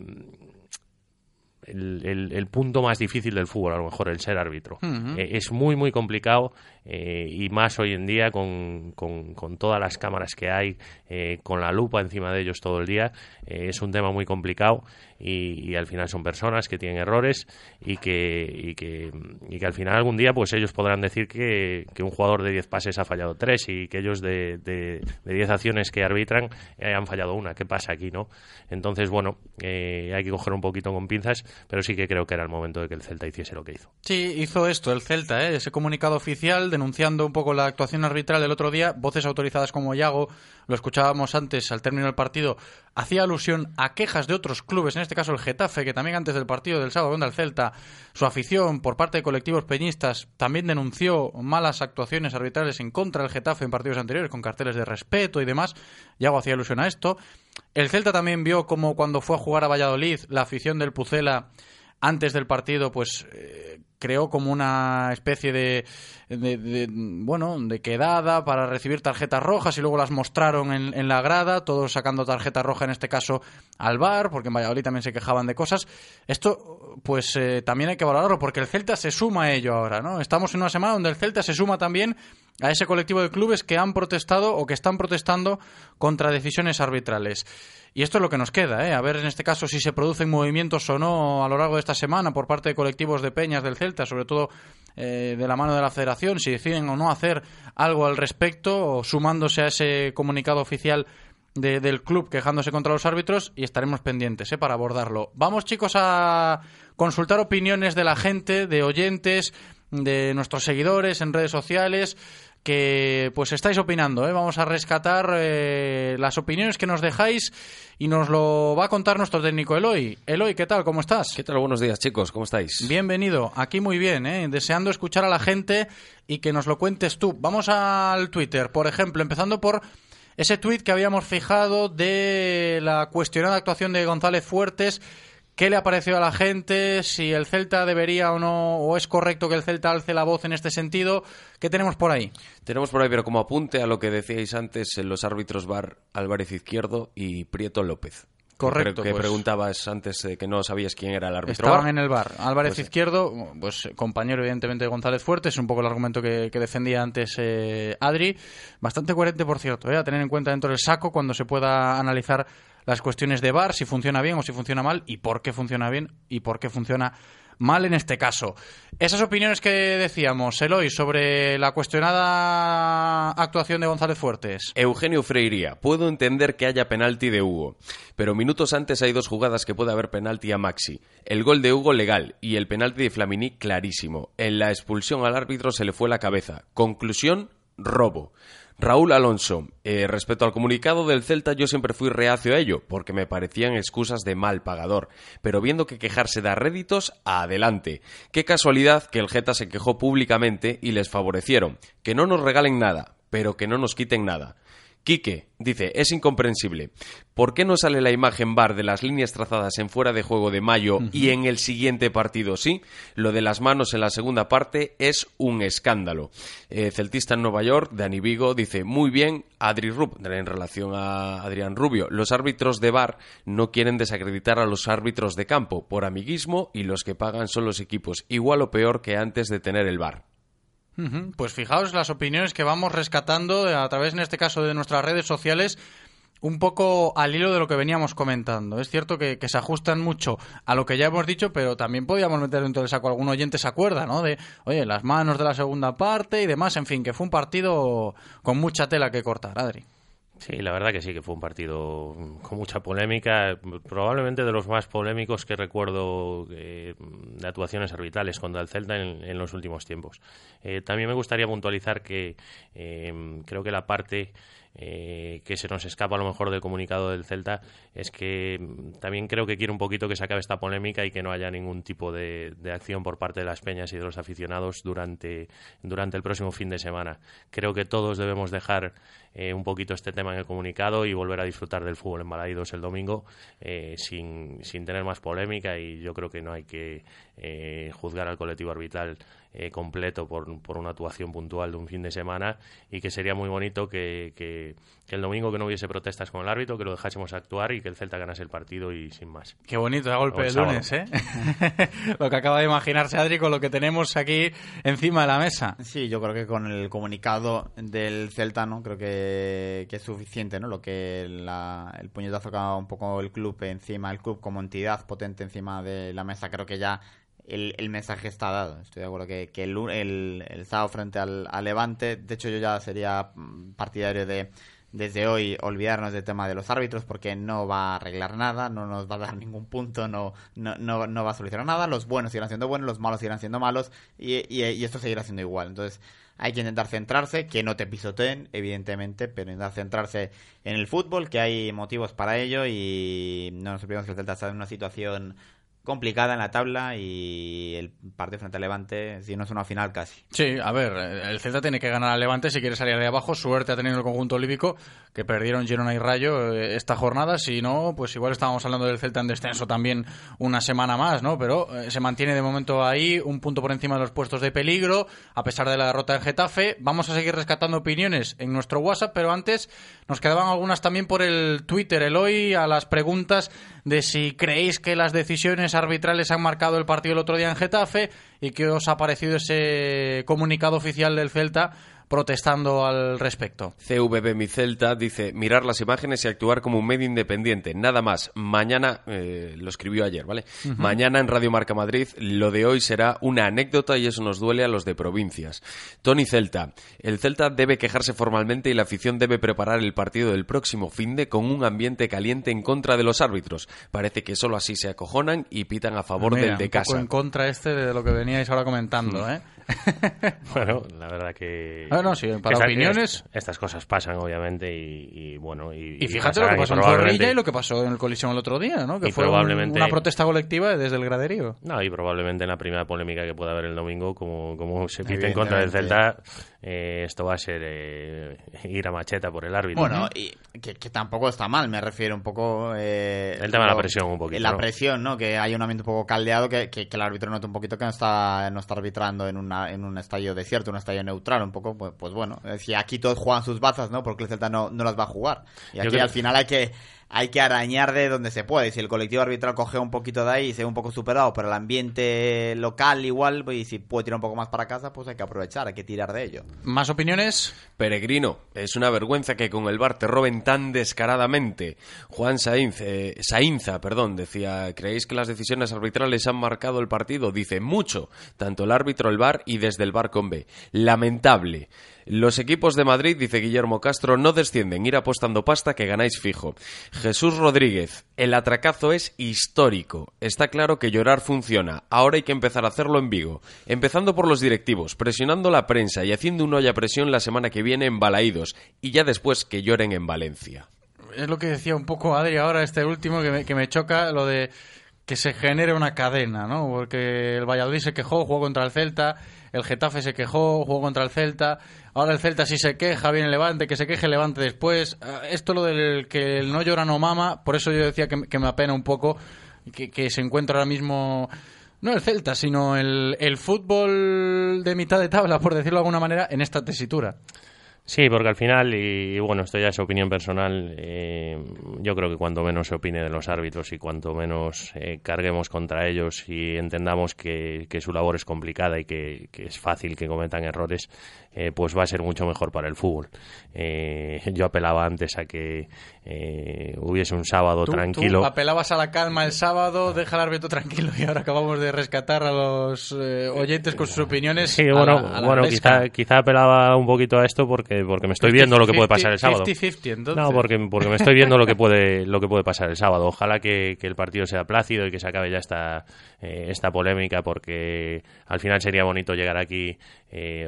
[SPEAKER 19] el, el- el punto más difícil del fútbol, a lo mejor, el ser árbitro. Eh, es muy, muy complicado eh, y más hoy en día con, con- todas las cámaras que hay, eh, con la lupa encima de ellos todo el día. eh, es un tema muy complicado y, al final son personas que tienen errores y que, y que, y que al final algún día pues ellos podrán decir que, que un jugador de 10 pases ha fallado 3 y que ellos de, de, de 10 acciones que arbitran eh, han fallado una. ¿Qué pasa aquí, no? Entonces, bueno, hay que coger un poquito con pinzas, pero sí que creo que era el momento de que el Celta hiciese lo que hizo.
[SPEAKER 1] Sí, hizo esto el Celta, ese comunicado oficial denunciando un poco la actuación arbitral del otro día. Voces autorizadas como Yago, lo escuchábamos antes al término del partido, hacía alusión a quejas de otros clubes, en este caso el Getafe, que también antes del partido del sábado contra el Celta, su afición por parte de colectivos peñistas también denunció malas actuaciones arbitrales en contra del Getafe en partidos anteriores, con carteles de respeto y demás. Yago hacía alusión a esto. El Celta también vio como cuando fue a jugar a Valladolid, la afición del Pucela antes del partido, pues eh, creó como una especie de, de- bueno, de quedada para recibir tarjetas rojas y luego las mostraron en, en la grada, todos sacando tarjeta roja en este caso al bar, porque en Valladolid también se quejaban de cosas. Esto, pues eh, también hay que valorarlo, porque el Celta se suma a ello ahora, ¿no? Estamos en una semana donde el Celta se suma también a ese colectivo de clubes que han protestado o que están protestando contra decisiones arbitrales. Y esto es lo que nos queda, ¿eh? a ver en este caso si se producen movimientos o no a lo largo de esta semana por parte de colectivos de peñas del Celta, sobre todo eh, de la mano de la federación, si deciden o no hacer algo al respecto o sumándose a ese comunicado oficial de- del club quejándose contra los árbitros y estaremos pendientes ¿eh? para abordarlo. Vamos chicos a consultar opiniones de la gente, de oyentes, de nuestros seguidores en redes sociales que pues estáis opinando. ¿eh? Vamos a rescatar eh, las opiniones que nos dejáis y nos lo va a contar nuestro técnico Eloy. Eloy, ¿qué tal? ¿Cómo estás?
[SPEAKER 21] ¿Qué tal? Buenos días, chicos. ¿Cómo estáis?
[SPEAKER 1] Bienvenido. Aquí muy bien, ¿eh? deseando escuchar a la gente y que nos lo cuentes tú. Vamos al Twitter, por ejemplo, empezando por ese tuit que habíamos fijado de la cuestionada actuación de González Fuertes. ¿Qué le ha parecido a la gente? Si el Celta debería o no, o es correcto que el Celta alce la voz en este sentido. ¿Qué tenemos por ahí?
[SPEAKER 21] Tenemos por ahí, pero como apunte a lo que decíais antes, en los árbitros Bar Álvarez Izquierdo y Prieto López.
[SPEAKER 1] Correcto,
[SPEAKER 21] Que,
[SPEAKER 1] pues.
[SPEAKER 21] preguntabas antes eh, que no sabías quién era el árbitro
[SPEAKER 1] Estaban en el bar. Álvarez
[SPEAKER 21] Pues,
[SPEAKER 1] Izquierdo, pues compañero evidentemente de González Fuertes, un poco el argumento que, que defendía antes eh, Adri. Bastante coherente, por cierto, eh, a tener en cuenta dentro del saco cuando se pueda analizar las cuestiones de bar, si funciona bien o si funciona mal, y por qué funciona bien y por qué funciona mal en este caso. Esas opiniones que decíamos, Eloy, sobre la cuestionada actuación de González Fuertes.
[SPEAKER 21] Eugenio Freiría, puedo entender que haya penalti de Hugo, pero minutos antes hay dos jugadas que puede haber penalti a Maxi. El gol de Hugo legal y el penalti de Flamini clarísimo. En la expulsión al árbitro se le fue la cabeza. Conclusión, robo. Raúl Alonso, eh, respecto al comunicado del Celta, yo siempre fui reacio a ello, porque me parecían excusas de mal pagador. Pero viendo que quejarse da réditos, adelante. Qué casualidad que el Geta se quejó públicamente y les favorecieron. Que no nos regalen nada, pero que no nos quiten nada. Quique dice, es incomprensible. ¿Por qué no sale la imagen bar de las líneas trazadas en fuera de juego de mayo y en el siguiente partido sí? Lo de las manos en la segunda parte es un escándalo. Eh, Celtista en Nueva York, Dani Vigo, dice, muy bien, Adri Rub, en relación a Adrián Rubio. Los árbitros de bar no quieren desacreditar a los árbitros de campo por amiguismo y los que pagan son los equipos, igual o peor que antes de tener el bar.
[SPEAKER 1] Pues fijaos las opiniones que vamos rescatando a través, en este caso, de nuestras redes sociales. Un poco al hilo de lo que veníamos comentando. Es cierto que, que se ajustan mucho a lo que ya hemos dicho, pero también podíamos meter dentro del saco algún oyente se acuerda, ¿no? De, oye, las manos de la segunda parte y demás. En fin, que fue un partido con mucha tela que cortar, Adri.
[SPEAKER 19] Sí, la verdad que sí, que fue un partido con mucha polémica, probablemente de los más polémicos que recuerdo eh, de actuaciones arbitrales contra el Celta en, en los últimos tiempos. Eh, también me gustaría puntualizar que eh, creo que la parte eh, que se nos escapa a lo mejor del comunicado del Celta es que también creo que quiere un poquito que se acabe esta polémica y que no haya ningún tipo de, acción por parte de las peñas y de los aficionados durante, durante el próximo fin de semana. Creo que todos debemos dejar eh, un poquito este tema en el comunicado y volver a disfrutar del fútbol en Balaidos el domingo eh, sin, sin tener más polémica y yo creo que no hay que eh, juzgar al colectivo arbitral eh, completo por, por una actuación puntual de un fin de semana y que sería muy bonito que, que, que el domingo que no hubiese protestas con el árbitro, que lo dejásemos actuar y que el Celta ganase el partido y sin más.
[SPEAKER 1] Qué bonito el golpe de lunes, ¿eh? [laughs] lo que acaba de imaginarse Adri con lo que tenemos aquí encima de la mesa.
[SPEAKER 20] Sí, yo creo que con el comunicado del Celta, ¿no? Creo que, que es suficiente, ¿no? Lo que la- el puñetazo que ha dado un poco el club encima, el club como entidad potente encima de la mesa, creo que ya el, el mensaje está dado. Estoy de acuerdo que, el, el, sábado frente al, Levante, de hecho yo ya sería partidario de desde hoy olvidarnos del tema de los árbitros porque no va a arreglar nada, no nos va a dar ningún punto, no, no, no, no va a solucionar nada. Los buenos seguirán siendo buenos, los malos seguirán siendo malos y, y, y esto seguirá siendo igual. Entonces hay que intentar centrarse, que no te pisoteen, evidentemente, pero intentar centrarse en el fútbol, que hay motivos para ello y no nos olvidemos que el Celta está en una situación complicada en la tabla y el partido frente al Levante, si no es una final casi.
[SPEAKER 1] Sí, a ver, el Celta tiene que ganar al Levante si quiere salir de abajo. Suerte ha tenido el conjunto olímpico, que perdieron Girona y Rayo eh, esta jornada. Si no, pues igual estábamos hablando del Celta en descenso también una semana más, ¿no? Pero eh, se mantiene de momento ahí, un punto por encima de los puestos de peligro, a pesar de la derrota en Getafe. Vamos a seguir rescatando opiniones en nuestro WhatsApp, pero antes nos quedaban algunas también por el Twitter, el hoy, a las preguntas de si creéis que las decisiones arbitrales han marcado el partido el otro día en Getafe y qué os ha parecido ese comunicado oficial del Celta protestando al respecto.
[SPEAKER 21] CVB Mi Celta dice mirar las imágenes y actuar como un medio independiente. Nada más. Mañana, eh, lo escribió ayer, ¿vale? Mañana en Radio Marca Madrid, lo de hoy será una anécdota y eso nos duele a los de provincias. Tony Celta. El Celta debe quejarse formalmente y la afición debe preparar el partido del próximo fin de con un ambiente caliente en contra de los árbitros. Parece que solo así se acojonan y pitan a favor
[SPEAKER 1] Mira,
[SPEAKER 21] del de
[SPEAKER 1] un poco en contra este de lo que veníais ahora comentando, ¿eh?
[SPEAKER 19] Bueno, la verdad que...
[SPEAKER 1] Ah, no, sí, para opiniones-
[SPEAKER 19] est- estas cosas pasan, obviamente, y, y bueno... Y,
[SPEAKER 1] Y fíjate lo
[SPEAKER 19] pasarán,
[SPEAKER 1] que pasó en Zorrilla y lo que pasó en el colisión el otro día, ¿no? Que fue un- una protesta colectiva desde el graderío.
[SPEAKER 19] No, y probablemente en la primera polémica que pueda haber el domingo, como, como se pite en contra del. Celta, eh, esto va a ser eh, ir a macheta por el árbitro.
[SPEAKER 20] Bueno,
[SPEAKER 19] ¿no?
[SPEAKER 20] y que, que tampoco está mal, me refiero un poco... eh,
[SPEAKER 19] El tema de la presión un poquito,
[SPEAKER 20] La
[SPEAKER 19] ¿no?
[SPEAKER 20] presión, ¿no? Que hay un ambiente un poco caldeado, que, que, que el árbitro note un poquito que no está, no está arbitrando en, una, en un estadio desierto, un estadio neutral, un poco, pues, pues bueno, si aquí todos juegan sus bazas, ¿no? Porque el Celta no, no las va a jugar. Y aquí
[SPEAKER 19] creo-
[SPEAKER 20] al final hay que... Hay que arañar de donde se puede. Y si el colectivo arbitral coge un poquito de ahí y se ve un poco superado, pero el ambiente local igual, pues, y si puede tirar un poco más para casa, pues hay que aprovechar, hay que tirar de ello.
[SPEAKER 1] ¿Más opiniones?
[SPEAKER 21] Peregrino, es una vergüenza que con el bar te roben tan descaradamente. Juan Sainz, eh, Sainza, perdón, decía, ¿creéis que las decisiones arbitrales han marcado el partido? Dice, mucho, tanto el árbitro, el bar y desde el bar con B. Lamentable. Los equipos de Madrid, dice Guillermo Castro, no descienden, ir apostando pasta que ganáis fijo. Jesús Rodríguez, el atracazo es histórico. Está claro que llorar funciona. Ahora hay que empezar a hacerlo en Vigo. Empezando por los directivos, presionando la prensa y haciendo un olla presión la semana que viene en Balaídos. Y ya después que lloren en Valencia.
[SPEAKER 1] Es lo que decía un poco Adri ahora, este último, que me, que me choca, lo de que se genere una cadena, ¿no? Porque el Valladolid se quejó, jugó contra el Celta, el Getafe se quejó, jugó contra el Celta, ahora el Celta sí se queja, viene Levante, que se queje Levante después. Ah, Esto lo del que el no llora no mama, por eso yo decía que, me apena un poco que, que se encuentra ahora mismo no el Celta, sino el, el fútbol de mitad de tabla, por decirlo de alguna manera, en esta tesitura.
[SPEAKER 19] Sí, porque al final, y, bueno, esto ya es opinión personal, eh, yo creo que cuanto menos se opine de los árbitros y cuanto menos eh, carguemos contra ellos y entendamos que, que su labor es complicada y que, que es fácil que cometan errores, eh, pues va a ser mucho mejor para el fútbol. Eh, yo apelaba antes a que eh, hubiese un sábado
[SPEAKER 1] Tú-
[SPEAKER 19] tranquilo.
[SPEAKER 1] Tú apelabas a la calma el sábado, deja al árbitro tranquilo y ahora acabamos de rescatar a los eh, oyentes con sus opiniones.
[SPEAKER 19] Sí,
[SPEAKER 1] a
[SPEAKER 19] bueno,
[SPEAKER 1] la- a la
[SPEAKER 19] bueno quizá, quizá apelaba un poquito a esto porque, porque me estoy viendo lo que puede pasar el sábado.
[SPEAKER 1] 50-50, entonces.
[SPEAKER 19] No, porque, porque me estoy viendo lo que puede lo que puede pasar el sábado. Ojalá que, que el partido sea plácido y que se acabe ya esta, esta polémica porque al final sería bonito llegar aquí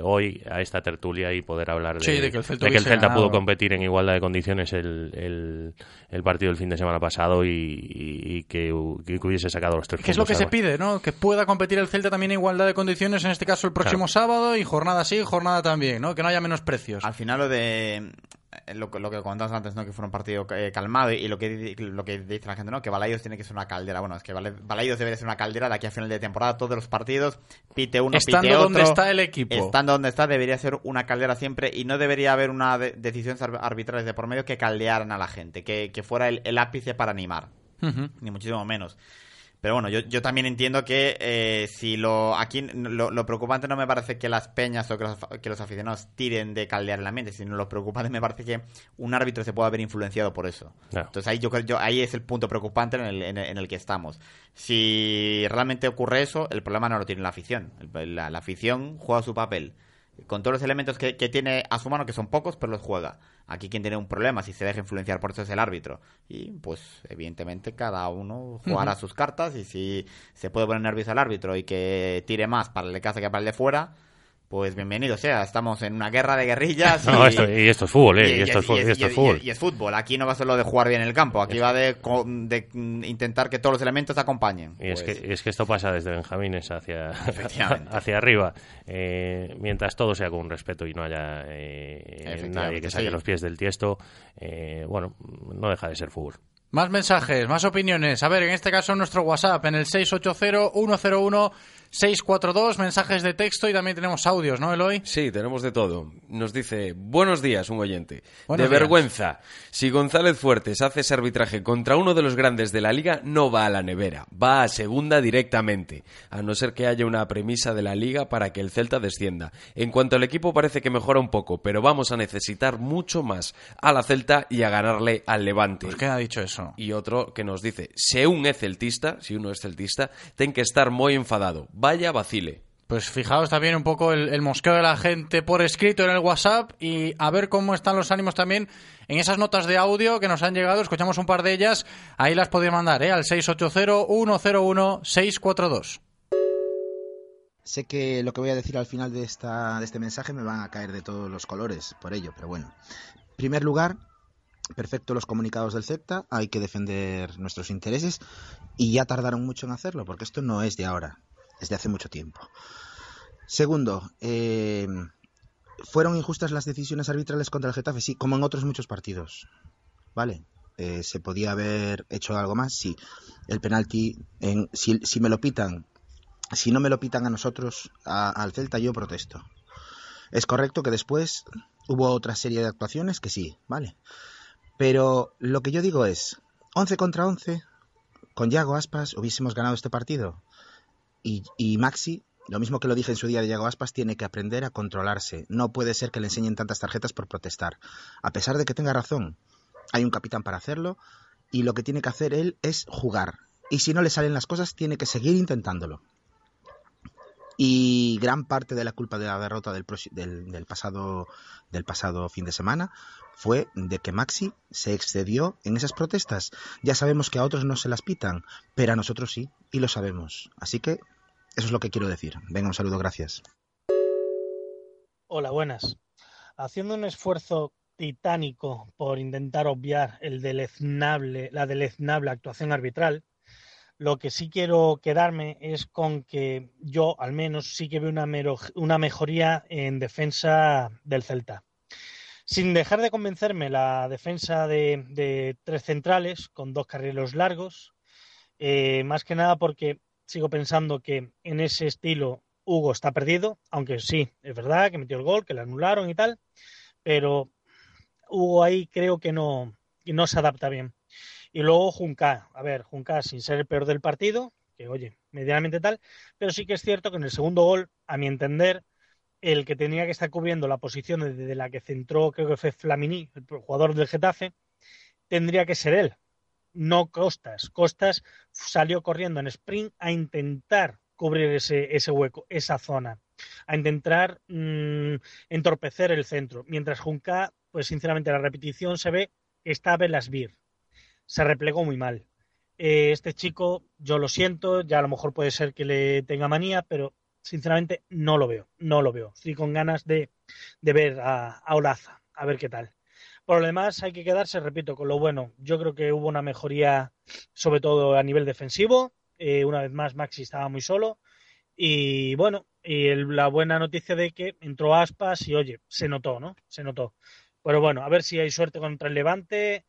[SPEAKER 19] hoy a esta tertulia y poder hablar de,
[SPEAKER 1] Sí, de que el Celta
[SPEAKER 19] de que el
[SPEAKER 1] hubiese
[SPEAKER 19] Celta pudo competir en igualdad de condiciones el, el, el partido del fin de semana pasado y, y- y que, que hubiese sacado los tres
[SPEAKER 1] Que es lo que se pide, ¿no? Que pueda competir el Celta también en igualdad de condiciones, en este caso el próximo sábado, y jornada sí, jornada también, ¿no? Que no haya menos precios.
[SPEAKER 20] Al final lo de lo, que- lo que comentamos antes, ¿no? Que fue un partido eh, calmado y lo que lo que dice la gente, ¿no? Que Balaidos tiene que ser una caldera. Bueno, es que Bala- Balaidos debería ser una caldera de aquí a final de temporada, todos los partidos, pite uno,
[SPEAKER 1] Estando
[SPEAKER 20] pite otro.
[SPEAKER 1] donde está el equipo.
[SPEAKER 20] Estando donde está, debería ser una caldera siempre y no debería haber una de- decisiones ar- arbitrales de por medio que caldearan a la gente, que, que fuera el, el ápice para animar ni muchísimo menos. Pero bueno, yo, yo también entiendo que eh, si lo aquí lo, lo preocupante no me parece que las peñas o que los, que los aficionados tiren de caldear el ambiente, sino lo preocupante me parece que un árbitro se pueda haber influenciado por eso. Entonces ahí yo, creo- yo ahí es el punto preocupante en el, en el- en el que estamos. Si realmente ocurre eso, el problema no lo tiene la afición. La, la afición juega su papel. Con todos los elementos que, que tiene a su mano, que son pocos, pero los juega. Aquí quien tiene un problema, si se deja influenciar por eso es el árbitro. Y pues evidentemente cada uno jugará sus cartas y si se puede poner nervioso al árbitro y que tire más para el de casa que para el de fuera, pues bienvenido sea. Estamos en una guerra de guerrillas. [laughs]
[SPEAKER 19] No,
[SPEAKER 20] y,
[SPEAKER 19] esto- y esto es fútbol, ¿eh? Y esto es y esto es
[SPEAKER 20] y-
[SPEAKER 19] fútbol.
[SPEAKER 20] y es fútbol. Aquí no va a ser lo de jugar bien el campo. Aquí va de, co- de mm, intentar que todos los elementos acompañen.
[SPEAKER 19] Y es,
[SPEAKER 20] Pues,
[SPEAKER 19] que, es que esto pasa desde Benjamines hacia, [laughs] hacia arriba. Eh, mientras todo sea con un respeto y no haya eh, nadie que saque
[SPEAKER 20] sí.
[SPEAKER 19] los pies del tiesto, eh, bueno, no deja de ser fútbol.
[SPEAKER 1] Más mensajes, más opiniones. A ver, en este caso nuestro WhatsApp, en el 680-101-642, mensajes de texto y también tenemos audios, ¿no, Eloy?
[SPEAKER 21] Sí, tenemos de todo. Nos dice, buenos días, un oyente.
[SPEAKER 1] Buenos
[SPEAKER 21] de
[SPEAKER 1] días.
[SPEAKER 21] vergüenza. Si González Fuertes hace ese arbitraje contra uno de los grandes de la liga, no va a la nevera, va a segunda directamente. A no ser que haya una premisa de la liga para que el Celta descienda. En cuanto al equipo parece que mejora un poco, pero vamos a necesitar mucho más a la Celta y a ganarle al Levante.
[SPEAKER 1] Pues ¿quién ha dicho eso?
[SPEAKER 21] Y otro que nos dice, si un es celtista, si uno es celtista, ten que estar muy enfadado. Vaya vacile.
[SPEAKER 1] Pues fijaos también un poco el, el mosqueo de la gente por escrito en el WhatsApp y a ver cómo están los ánimos también en esas notas de audio que nos han llegado. Escuchamos un par de ellas. Ahí las podéis mandar, ¿eh? Al 680-101-642.
[SPEAKER 22] Sé que lo que voy a decir al final de, esta, de este mensaje me van a caer de todos los colores por ello, pero bueno. En primer lugar, perfecto los comunicados del CEPTA, hay que defender nuestros intereses y ya tardaron mucho en hacerlo, porque esto no es de ahora, es de hace mucho tiempo. Segundo, eh, ¿fueron injustas las decisiones arbitrales contra el Getafe? Sí, como en otros muchos partidos. ¿Vale? Eh, ¿Se podía haber hecho algo más? Sí. El penalti, en, si, si me lo pitan si no me lo pitan a nosotros, a- al Celta, yo protesto. Es correcto que después hubo otra serie de actuaciones que sí, ¿vale? Pero lo que yo digo es, 11 contra 11, con Yago Aspas hubiésemos ganado este partido. Y, Maxi, lo mismo que lo dije en su día de Yago Aspas, tiene que aprender a controlarse. No puede ser que le enseñen tantas tarjetas por protestar. A pesar de que tenga razón, hay un capitán para hacerlo y lo que tiene que hacer él es jugar. Y si no le salen las cosas, tiene que seguir intentándolo. Y gran parte de la culpa de la derrota del, del, del pasado, del pasado fin de semana fue de que Maxi se excedió en esas protestas. Ya sabemos que a otros no se las pitan, pero a nosotros sí, y lo sabemos. Así que eso es lo que quiero decir. Venga, un saludo, gracias.
[SPEAKER 23] Hola, buenas. Haciendo un esfuerzo titánico por intentar obviar el deleznable, la deleznable actuación arbitral, lo que sí quiero quedarme es con que yo, al menos, sí que veo una, mero- una mejoría en defensa del Celta. Sin dejar de convencerme la defensa de, tres centrales con dos carriles largos, eh, más que nada porque sigo pensando que en ese estilo Hugo está perdido, aunque sí, es verdad que metió el gol, que le anularon y tal, pero Hugo ahí creo que no, no se adapta bien. Y luego Junca, a ver, Junca sin ser el peor del partido, que oye, medianamente tal, pero sí que es cierto que en el segundo gol, a mi entender, el que tenía que estar cubriendo la posición desde la que centró, creo que fue Flamini, el jugador del Getafe, tendría que ser él, no Costas. Costas salió corriendo en sprint a intentar cubrir ese, ese hueco, esa zona, a intentar mm, entorpecer el centro, mientras Junca, pues sinceramente la repetición se ve está Belasbir, se replegó muy mal. Eh, este chico, yo lo siento, ya a lo mejor puede ser que le tenga manía, pero sinceramente no lo veo, no lo veo. Estoy con ganas de, de ver a, a Olaza, a ver qué tal. Por lo demás, hay que quedarse, repito, con lo bueno. Yo creo que hubo una mejoría, sobre todo a nivel defensivo. Eh, una vez más, Maxi estaba muy solo. Y bueno, y el- la buena noticia de que entró Aspas y oye, se notó, ¿no? Se notó. Pero bueno, a ver si hay suerte contra el Levante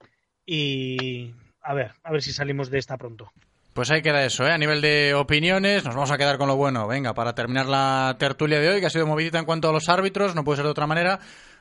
[SPEAKER 23] y a ver, a ver si salimos de esta pronto.
[SPEAKER 1] Pues ahí queda eso, ¿eh? A nivel de opiniones, nos vamos a quedar con lo bueno. Venga, para terminar la tertulia de hoy, que ha sido movidita en cuanto a los árbitros, no puede ser de otra manera.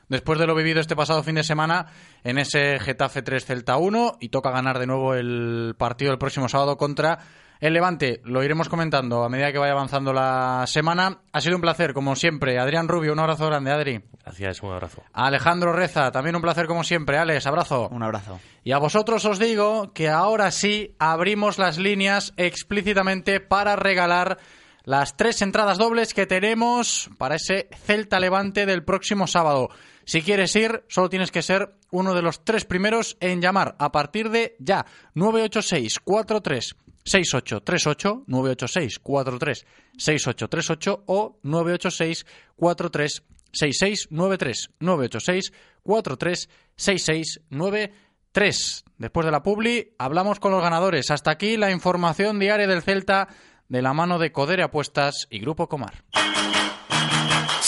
[SPEAKER 1] Después de lo vivido este pasado fin de semana en ese Getafe 3 Celta 1 y toca ganar de nuevo el partido el próximo sábado contra el Levante. Lo iremos comentando a medida que vaya avanzando la semana. Ha sido un placer, como siempre. Adrián Rubio, un abrazo grande, Adri.
[SPEAKER 19] Gracias, un abrazo.
[SPEAKER 1] Alejandro Reza, también un placer como siempre. Alex, abrazo.
[SPEAKER 20] Un abrazo.
[SPEAKER 1] Y a vosotros os digo que ahora sí abrimos las líneas explícitamente para regalar las tres entradas dobles que tenemos para ese Celta Levante del próximo sábado. Si quieres ir, solo tienes que ser uno de los tres primeros en llamar a partir de ya. 986 43 6838 986 43 6838 o 986 43 6693 986 43 6693 Después de la publi hablamos con los ganadores. Hasta aquí la información diaria del Celta de la mano de Codere Apuestas y Grupo Comar.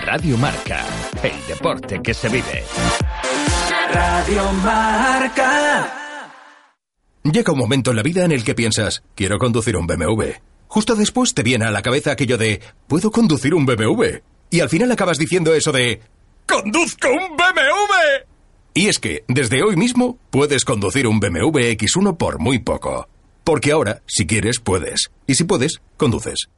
[SPEAKER 24] Radio Marca, el deporte que se vive.
[SPEAKER 25] Radio Marca.
[SPEAKER 26] Llega un momento en la vida en el que piensas, quiero conducir un BMW. Justo después te viene a la cabeza aquello de, puedo conducir un BMW. Y al final acabas diciendo eso de, ¡conduzco un BMW! Y es que, desde hoy mismo, puedes conducir un BMW X1 por muy poco. Porque ahora, si quieres, puedes. Y si puedes, conduces.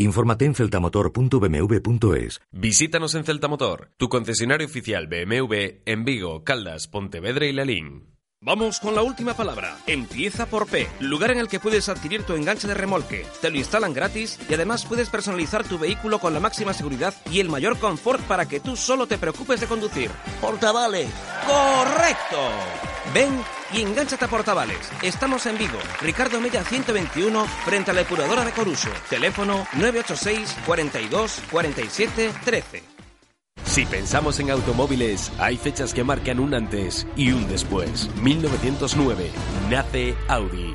[SPEAKER 27] Infórmate en celtamotor.bmv.es.
[SPEAKER 24] Visítanos en Celtamotor, tu concesionario oficial BMW en Vigo, Caldas, Pontevedra y Lalín.
[SPEAKER 28] Vamos con la última palabra. Empieza por P, lugar en el que puedes adquirir tu enganche de remolque. Te lo instalan gratis y además puedes personalizar tu vehículo con la máxima seguridad y el mayor confort para que tú solo te preocupes de conducir. Portavales. Correcto. Ven y engánchate a Portavales. Estamos en Vigo, Ricardo Mella 121, frente a la depuradora de Coruso. Teléfono 986 42 47 13.
[SPEAKER 21] Si pensamos en automóviles, hay fechas que marcan un antes y un después. 1909 nace Audi.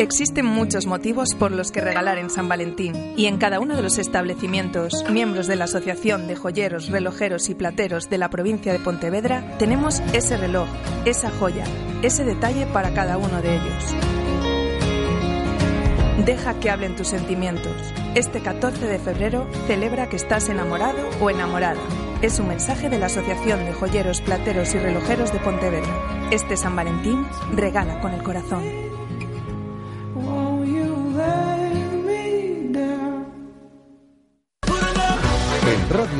[SPEAKER 29] Existen muchos motivos por los que regalar en San Valentín y en cada uno de los establecimientos, miembros de la Asociación de Joyeros, Relojeros y Plateros de la provincia de Pontevedra, tenemos ese reloj, esa joya, ese detalle para cada uno de ellos. Deja que hablen tus sentimientos. Este 14 de febrero celebra que estás enamorado o enamorada. Es un mensaje de la Asociación de Joyeros, Plateros y Relojeros de Pontevedra. Este San Valentín regala con el corazón.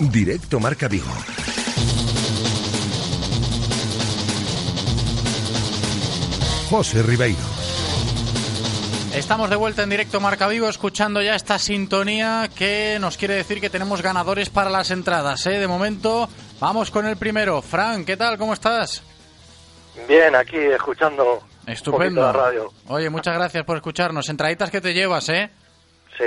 [SPEAKER 6] Directo Marca Vigo. José Ribeiro.
[SPEAKER 1] Estamos de vuelta en directo Marca Vivo escuchando ya esta sintonía que nos quiere decir que tenemos ganadores para las entradas. ¿eh? De momento vamos con el primero. Fran, ¿qué tal? ¿Cómo estás?
[SPEAKER 30] Bien, aquí escuchando
[SPEAKER 1] Estupendo.
[SPEAKER 30] la radio.
[SPEAKER 1] Oye, muchas gracias por escucharnos. Entraditas que te llevas, ¿eh?
[SPEAKER 30] Sí.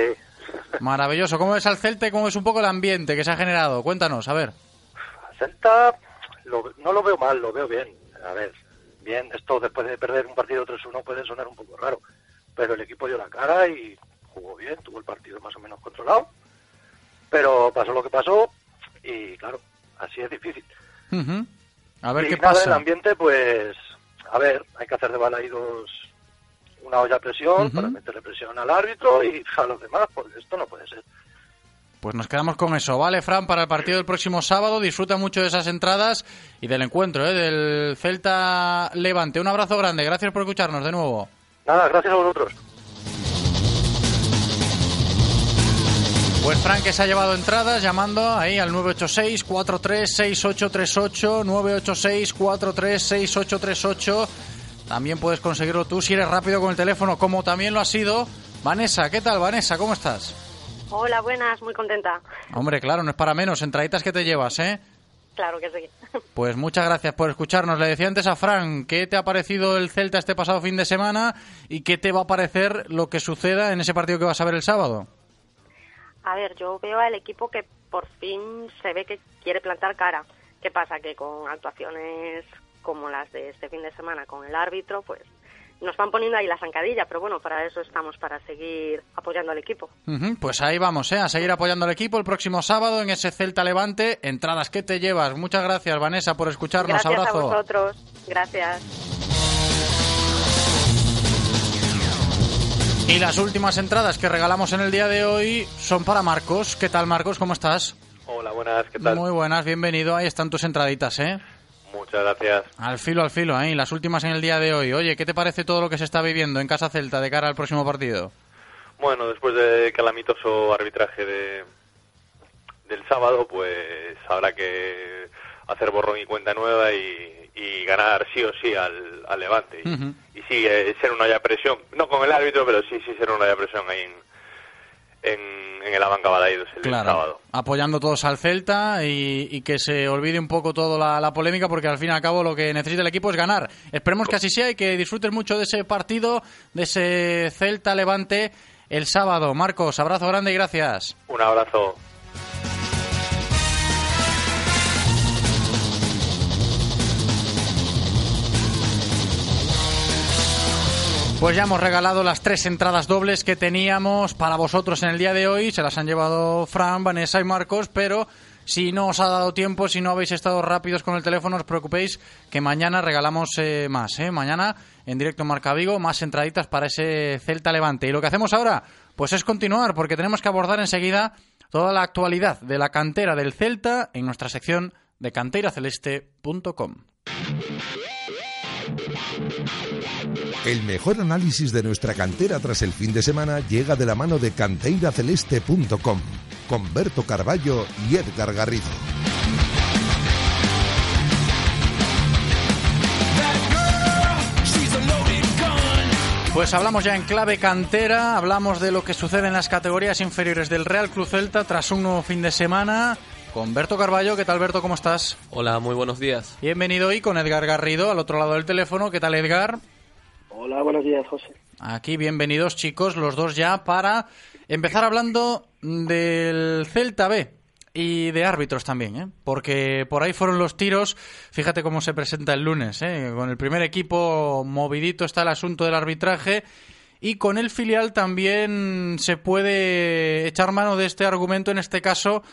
[SPEAKER 1] Maravilloso. ¿Cómo ves al Celta y cómo es un poco el ambiente que se ha generado? Cuéntanos, a ver.
[SPEAKER 30] Celta lo- no lo veo mal, lo veo bien. A ver, bien, esto después de perder un partido 3-1 puede sonar un poco raro, pero el equipo dio la cara y jugó bien, tuvo el partido más o menos controlado, pero pasó lo que pasó y claro, así es difícil.
[SPEAKER 1] A ver
[SPEAKER 30] y
[SPEAKER 1] qué
[SPEAKER 30] nada,
[SPEAKER 1] pasa.
[SPEAKER 30] el ambiente, pues, a ver, hay que hacer de balaídos una olla a presión para meterle presión al árbitro y a los demás, porque esto no puede ser.
[SPEAKER 1] Pues nos quedamos con eso, ¿vale, Fran? Para el partido del próximo sábado, disfruta mucho de esas entradas y del encuentro, ¿eh? Del Celta Levante. Un abrazo grande, gracias por escucharnos de nuevo.
[SPEAKER 30] Nada, gracias a vosotros.
[SPEAKER 1] Pues Fran que se ha llevado entradas llamando ahí al 986-436838, 986-436838. También puedes conseguirlo tú si eres rápido con el teléfono, como también lo ha sido Vanessa. ¿Qué tal, Vanessa? ¿Cómo estás?
[SPEAKER 31] Hola, buenas, muy contenta.
[SPEAKER 1] Hombre, claro, no es para menos, entraditas que te llevas, ¿eh?
[SPEAKER 31] Claro que sí. [laughs]
[SPEAKER 1] Pues muchas gracias por escucharnos. Le decía antes a Fran, ¿qué te ha parecido el Celta este pasado fin de semana y qué te va a parecer lo que suceda en ese partido que vas a ver el sábado?
[SPEAKER 31] A ver, yo veo al equipo que por fin se ve que quiere plantar cara. ¿Qué pasa? Que con actuaciones como las de este fin de semana con el árbitro, pues nos van poniendo ahí la zancadilla, pero bueno, para eso estamos, para seguir apoyando al equipo.
[SPEAKER 1] Pues ahí vamos, ¿eh? a seguir apoyando al equipo el próximo sábado en ese Celta Levante. Entradas que te llevas. Muchas gracias, Vanessa, por escucharnos.
[SPEAKER 31] Gracias
[SPEAKER 1] Abrazo.
[SPEAKER 31] a vosotros. Gracias.
[SPEAKER 1] Y las últimas entradas que regalamos en el día de hoy son para Marcos. ¿Qué tal, Marcos? ¿Cómo estás?
[SPEAKER 32] Hola, buenas, ¿qué tal?
[SPEAKER 1] Muy buenas, bienvenido. Ahí están tus entraditas, ¿eh?
[SPEAKER 32] Muchas gracias.
[SPEAKER 1] Al filo, al filo, ahí, las últimas en el día de hoy. Oye, ¿qué te parece todo lo que se está viviendo en Casa Celta de cara al próximo partido?
[SPEAKER 32] Bueno, después del calamitoso arbitraje de, del sábado, pues habrá que hacer borrón y cuenta nueva y, y ganar sí o sí al, al Levante. Y, sí, eh, ser una de presión, no con el árbitro, pero sí, sí ser una de presión ahí en, en, en el Abanca Balaidos el
[SPEAKER 1] Claro,
[SPEAKER 32] sábado.
[SPEAKER 1] apoyando todos al Celta y, y que se olvide un poco toda la, la polémica porque al fin y al cabo lo que necesita el equipo es ganar. Esperemos que así sea y que disfrutes mucho de ese partido, de ese Celta Levante el sábado. Marcos, abrazo grande y gracias.
[SPEAKER 32] Un abrazo.
[SPEAKER 1] Pues ya hemos regalado las tres entradas dobles que teníamos para vosotros en el día de hoy. Se las han llevado Fran, Vanessa y Marcos, pero Si no os ha dado tiempo, si no habéis estado rápidos con el teléfono, no os preocupéis que mañana regalamos eh, más. ¿eh? Mañana en directo en Marca Vigo, más entraditas para ese Celta Levante. Y lo que hacemos ahora, pues es continuar, porque tenemos que abordar enseguida toda la actualidad de la cantera del Celta en nuestra sección de canteraceleste.com.
[SPEAKER 6] El mejor análisis de nuestra cantera tras el fin de semana llega de la mano de canteiraceleste.com con Berto Carballo y Edgar Garrido.
[SPEAKER 1] Pues hablamos ya en clave cantera, hablamos de lo que sucede en las categorías inferiores del Real Cruz Celta tras un nuevo fin de semana con Berto Carballo. ¿Qué tal, Berto? ¿Cómo estás?
[SPEAKER 33] Hola, muy buenos días.
[SPEAKER 1] Bienvenido hoy con Edgar Garrido al otro lado del teléfono. ¿Qué tal, Edgar?
[SPEAKER 34] Hola, buenos días, José.
[SPEAKER 1] Aquí, bienvenidos, chicos, los dos ya para empezar hablando del Celta B y de árbitros también, ¿eh? porque por ahí fueron los tiros. Fíjate cómo se presenta el lunes, ¿eh? con el primer equipo movidito está el asunto del arbitraje y con el filial también se puede echar mano de este argumento, en este caso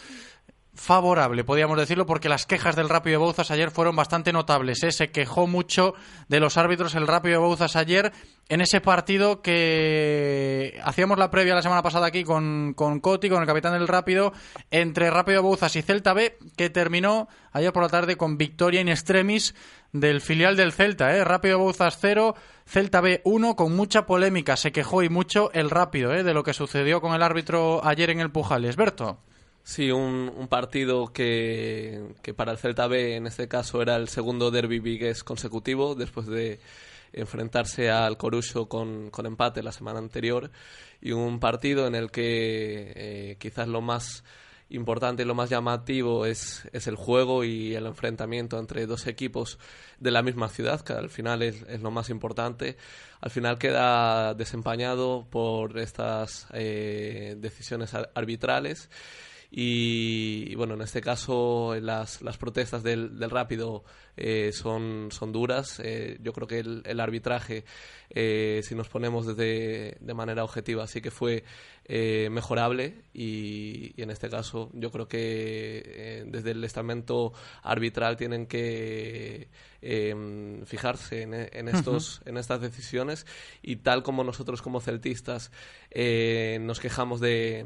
[SPEAKER 1] favorable, podríamos decirlo, porque las quejas del Rápido de Bouzas ayer fueron bastante notables. ¿eh? Se quejó mucho de los árbitros el Rápido de Bouzas ayer en ese partido que hacíamos la previa la semana pasada aquí con, con Coti, con el capitán del Rápido, entre Rápido de Bouzas y Celta B, que terminó ayer por la tarde con victoria in extremis del filial del Celta. ¿eh? Rápido de Bouzas 0, Celta B 1, con mucha polémica. Se quejó y mucho el Rápido ¿eh? de lo que sucedió con el árbitro ayer en el Pujales. Berto.
[SPEAKER 33] Sí, un, partido que, que, para el Celta B en este caso era el segundo derby vigués consecutivo después de enfrentarse al Corucho con, con, empate la semana anterior y un partido en el que eh, quizás lo más importante y lo más llamativo es, es, el juego y el enfrentamiento entre dos equipos de la misma ciudad, que al final es, es lo más importante. Al final queda desempañado por estas eh, decisiones arbitrales. Y, bueno, en este caso las, las protestas del, del Rápido eh, son, son duras. Eh, yo creo que el, el arbitraje, eh, si nos ponemos desde, de manera objetiva, sí que fue mejorable y, y, en este caso yo creo que desde el estamento arbitral tienen que fijarse en, en estos, uh -huh. en estas decisiones y tal como nosotros como celtistas nos quejamos de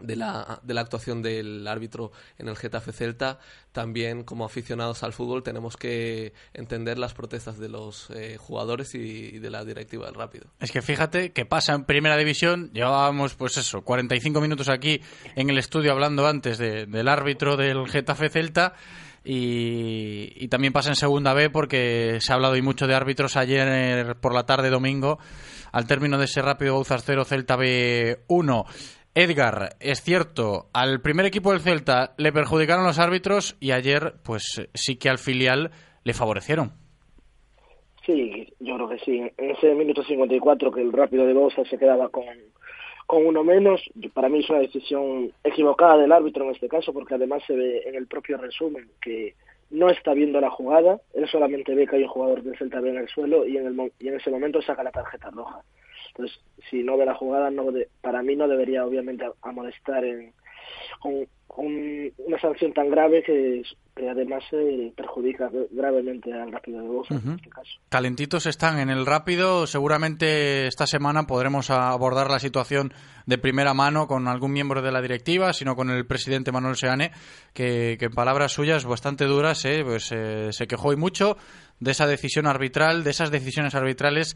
[SPEAKER 33] de la, de la actuación del árbitro en el Getafe Celta, también como aficionados al fútbol tenemos que entender las protestas de los eh, jugadores y, de la directiva del Rápido.
[SPEAKER 1] Es que fíjate que pasa en Primera División, llevábamos pues eso, 45 minutos aquí en el estudio hablando antes de, del árbitro del Getafe Celta y, también pasa en Segunda B porque se ha hablado y mucho de árbitros ayer por la tarde domingo al término de ese Rápido Bouzas 0 Celta B 1 Edgar, es cierto, al primer equipo del Celta le perjudicaron los árbitros y ayer, pues sí que al filial le favorecieron.
[SPEAKER 34] Sí, yo creo que sí. En ese minuto 54 que el rápido de Bosa se quedaba con, con uno menos, para mí es una decisión equivocada del árbitro en este caso, porque además se ve en el propio resumen que no está viendo la jugada, él solamente ve que hay un jugador del Celta B en el suelo y en, el, y en ese momento saca la tarjeta roja. Entonces, si no ve la jugada, no de, para mí no debería obviamente amonestar en, con, con una sanción tan grave que, que además eh, perjudica gravemente al Rápido de Bosa uh -huh. en este caso.
[SPEAKER 1] Calentitos están en el Rápido. Seguramente esta semana podremos abordar la situación de primera mano con algún miembro de la directiva, sino con el presidente Manuel Seane, que, que en palabras suyas bastante duras eh, pues, eh, se quejó y mucho de esa decisión arbitral, de esas decisiones arbitrales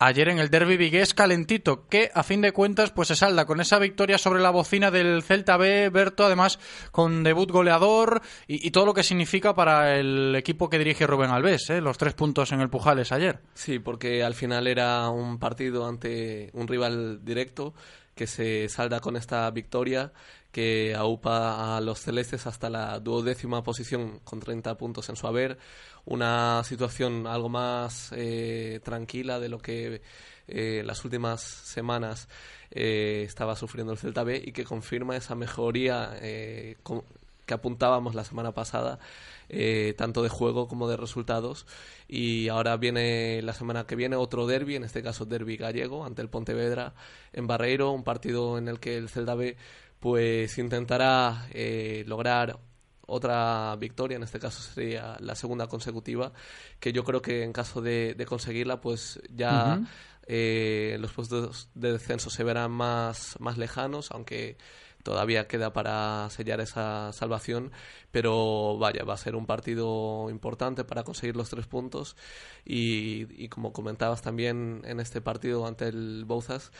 [SPEAKER 1] ayer en el derby vigués calentito, que a fin de cuentas pues se salda con esa victoria sobre la bocina del Celta B, Berto, además con debut goleador y, y todo lo que significa para el equipo que dirige Rubén Alves, ¿eh? los tres puntos en el Pujales ayer.
[SPEAKER 33] Sí, porque al final era un partido ante un rival directo que se salda con esta victoria que aupa a los celestes hasta la duodécima posición con 30 puntos en su haber. Una situación algo más eh, tranquila de lo que eh, las últimas semanas eh, estaba sufriendo el Celta B y que confirma esa mejoría eh, con, que apuntábamos la semana pasada, eh, tanto de juego como de resultados. Y ahora viene la semana que viene otro derby, en este caso derby gallego, ante el Pontevedra en Barreiro, un partido en el que el Celta B pues intentará eh, lograr otra victoria, en este caso sería la segunda consecutiva, que yo creo que en caso de, de conseguirla, pues ya eh, los puestos de descenso se verán más, más lejanos, aunque todavía queda para sellar esa salvación, pero vaya, va a ser un partido importante para conseguir los tres puntos y, y como comentabas también en este partido ante el Bouzas,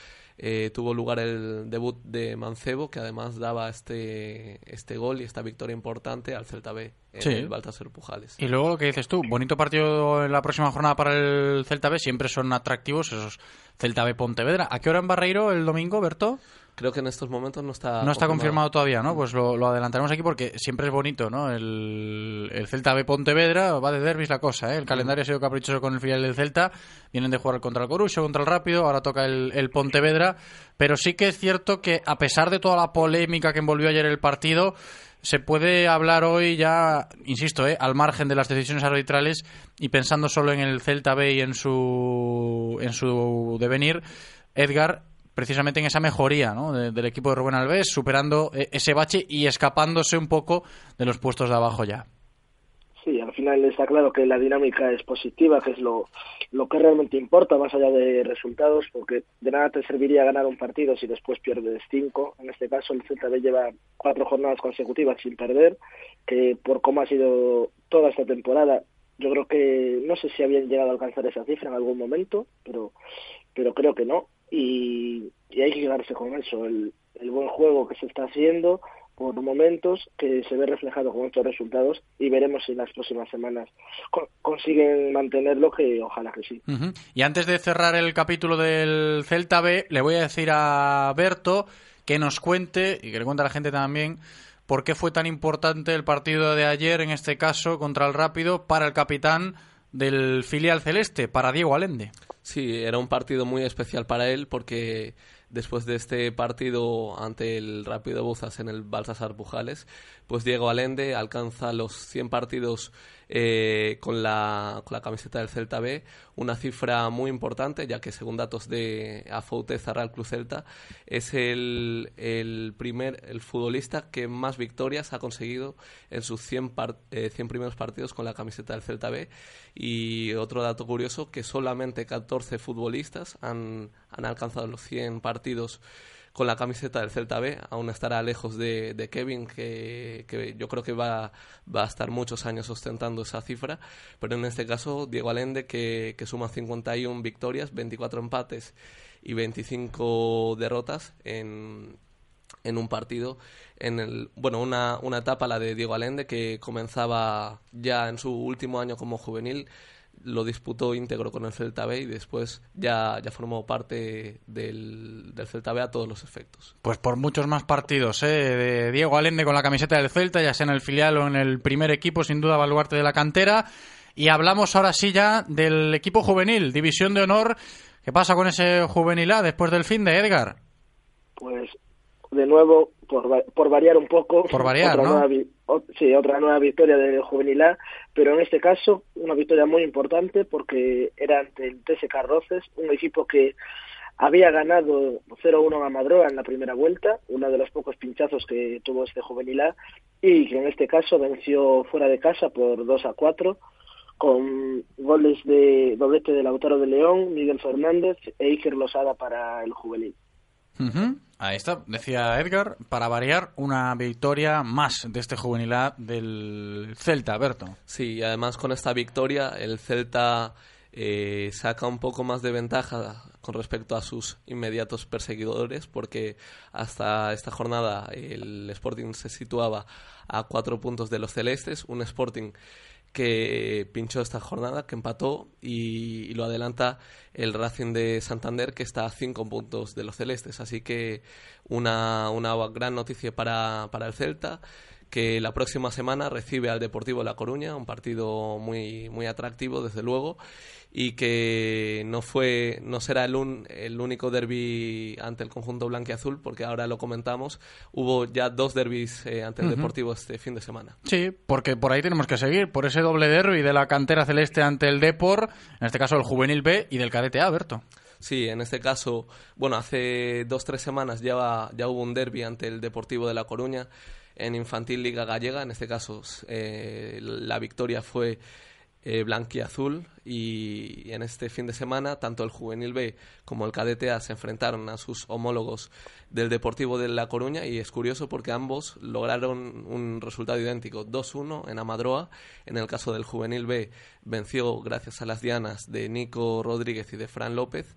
[SPEAKER 33] eh, tuvo lugar el debut de Mancebo, que además daba este, este gol y esta victoria importante al Celta B en
[SPEAKER 1] Sí.
[SPEAKER 33] el Baltasar Pujales.
[SPEAKER 1] Y luego lo que dices tú, bonito partido en la próxima jornada para el Celta B, siempre son atractivos esos Celta B Pontevedra. ¿A qué hora en Barreiro el domingo, Berto?
[SPEAKER 33] Creo que en estos momentos no está
[SPEAKER 1] No está confirmado todavía, ¿no? Pues lo, lo adelantaremos aquí porque siempre es bonito, ¿no? El, el Celta B Pontevedra va de derbis la cosa, ¿eh? El calendario ha sido caprichoso con el filial del Celta. Vienen de jugar contra el Corucho, contra el Rápido, ahora toca el, el Pontevedra. Pero sí que es cierto que a pesar de toda la polémica que envolvió ayer el partido, se puede hablar hoy ya, insisto, ¿eh? al margen de las decisiones arbitrales y pensando solo en el Celta B y en su, en su devenir, Edgar, precisamente en esa mejoría ¿no? de- del equipo de Rubén Alves, superando eh, ese bache y escapándose un poco de los puestos de abajo ya.
[SPEAKER 34] Sí, al final está claro que la dinámica es positiva, que es lo, lo que realmente importa, más allá de resultados, porque de nada te serviría ganar un partido si después pierdes cinco. En este caso, el Celta lleva cuatro jornadas consecutivas sin perder, que por cómo ha sido toda esta temporada, yo creo que no sé si habían llegado a alcanzar esa cifra en algún momento, pero, pero creo que no. Y, hay que quedarse con eso, el, el buen juego que se está haciendo por momentos que se ve reflejado con estos resultados y veremos si en las próximas semanas co- consiguen mantenerlo, que ojalá que sí.
[SPEAKER 1] Y antes de cerrar el capítulo del Celta B, le voy a decir a Berto que nos cuente, y que le cuente a la gente también, por qué fue tan importante el partido de ayer, en este caso, contra el Rápido, para el capitán del filial celeste, para Diego Alende.
[SPEAKER 33] Sí, era un partido muy especial para él porque después de este partido ante el Rápido Buzas en el Balsasar Pujales, pues Diego Alende alcanza los 100 partidos eh, con, la, con la camiseta del Celta B, una cifra muy importante, ya que según datos de Afoute Zarral Club Celta, es el, el primer el futbolista que más victorias ha conseguido en sus 100, par- eh, 100 primeros partidos con la camiseta del Celta B. Y otro dato curioso, que solamente 14 futbolistas han, han alcanzado los 100 partidos con la camiseta del Celta B, aún estará lejos de, de Kevin, que, yo creo que va, va a estar muchos años ostentando esa cifra, pero en este caso Diego Alende, que, que suma 51 victorias, 24 empates y 25 derrotas en, en un partido en el bueno una, una etapa la de Diego Alende que comenzaba ya en su último año como juvenil lo disputó íntegro con el Celta B y después ya, ya formó parte del, del Celta B a todos los efectos.
[SPEAKER 1] Pues por muchos más partidos, ¿eh? De Diego Alende con la camiseta del Celta, ya sea en el filial o en el primer equipo, sin duda baluarte de la cantera. Y hablamos ahora sí ya del equipo juvenil, División de Honor. ¿Qué pasa con ese juvenil A después del fin de Edgar?
[SPEAKER 34] Pues de nuevo, por, por variar un poco,
[SPEAKER 1] Por variar,
[SPEAKER 34] otra
[SPEAKER 1] ¿no?
[SPEAKER 34] nueva sí, otra nueva victoria del Juvenil A, pero en este caso una victoria muy importante porque era ante el TSK Roces, un equipo que había ganado 0-1 a Madroa en la primera vuelta, uno de los pocos pinchazos que tuvo este Juvenil A, y que en este caso venció fuera de casa por 2 a 4 con goles de doblete de Lautaro de León, Miguel Fernández e Iker Losada para el juvenil.
[SPEAKER 1] Ahí está, decía Edgar, para variar una victoria más de este juvenil del Celta, Berto.
[SPEAKER 33] Sí, además con esta victoria el Celta eh, saca un poco más de ventaja con respecto a sus inmediatos perseguidores, porque hasta esta jornada el Sporting se situaba a cuatro puntos de los celestes, un Sporting que pinchó esta jornada, que empató y, lo adelanta el Racing de Santander, que está a cinco puntos de los celestes. Así que una, una gran noticia para, para el Celta que la próxima semana recibe al Deportivo La Coruña, un partido muy, muy atractivo, desde luego, y que no fue no será el, un- el único derby ante el conjunto blanquiazul, porque ahora lo comentamos, hubo ya dos derbis eh, ante el
[SPEAKER 1] Ujú.
[SPEAKER 33] Deportivo este fin de semana.
[SPEAKER 1] Sí, porque por ahí tenemos que seguir, por ese doble derby de la cantera celeste ante el Depor, en este caso el juvenil B y del cadete A, Berto.
[SPEAKER 33] Sí, en este caso, bueno, hace dos tres semanas ya, ya hubo un derby ante el Deportivo de La Coruña en Infantil Liga Gallega. En este caso, eh, la victoria fue eh, blanquiazul y en este fin de semana tanto el Juvenil B como el Cadete A se enfrentaron a sus homólogos del Deportivo de La Coruña y es curioso porque ambos lograron un resultado idéntico, 2-1 en Amadroa. En el caso del Juvenil B venció gracias a las dianas de Nico Rodríguez y de Fran López.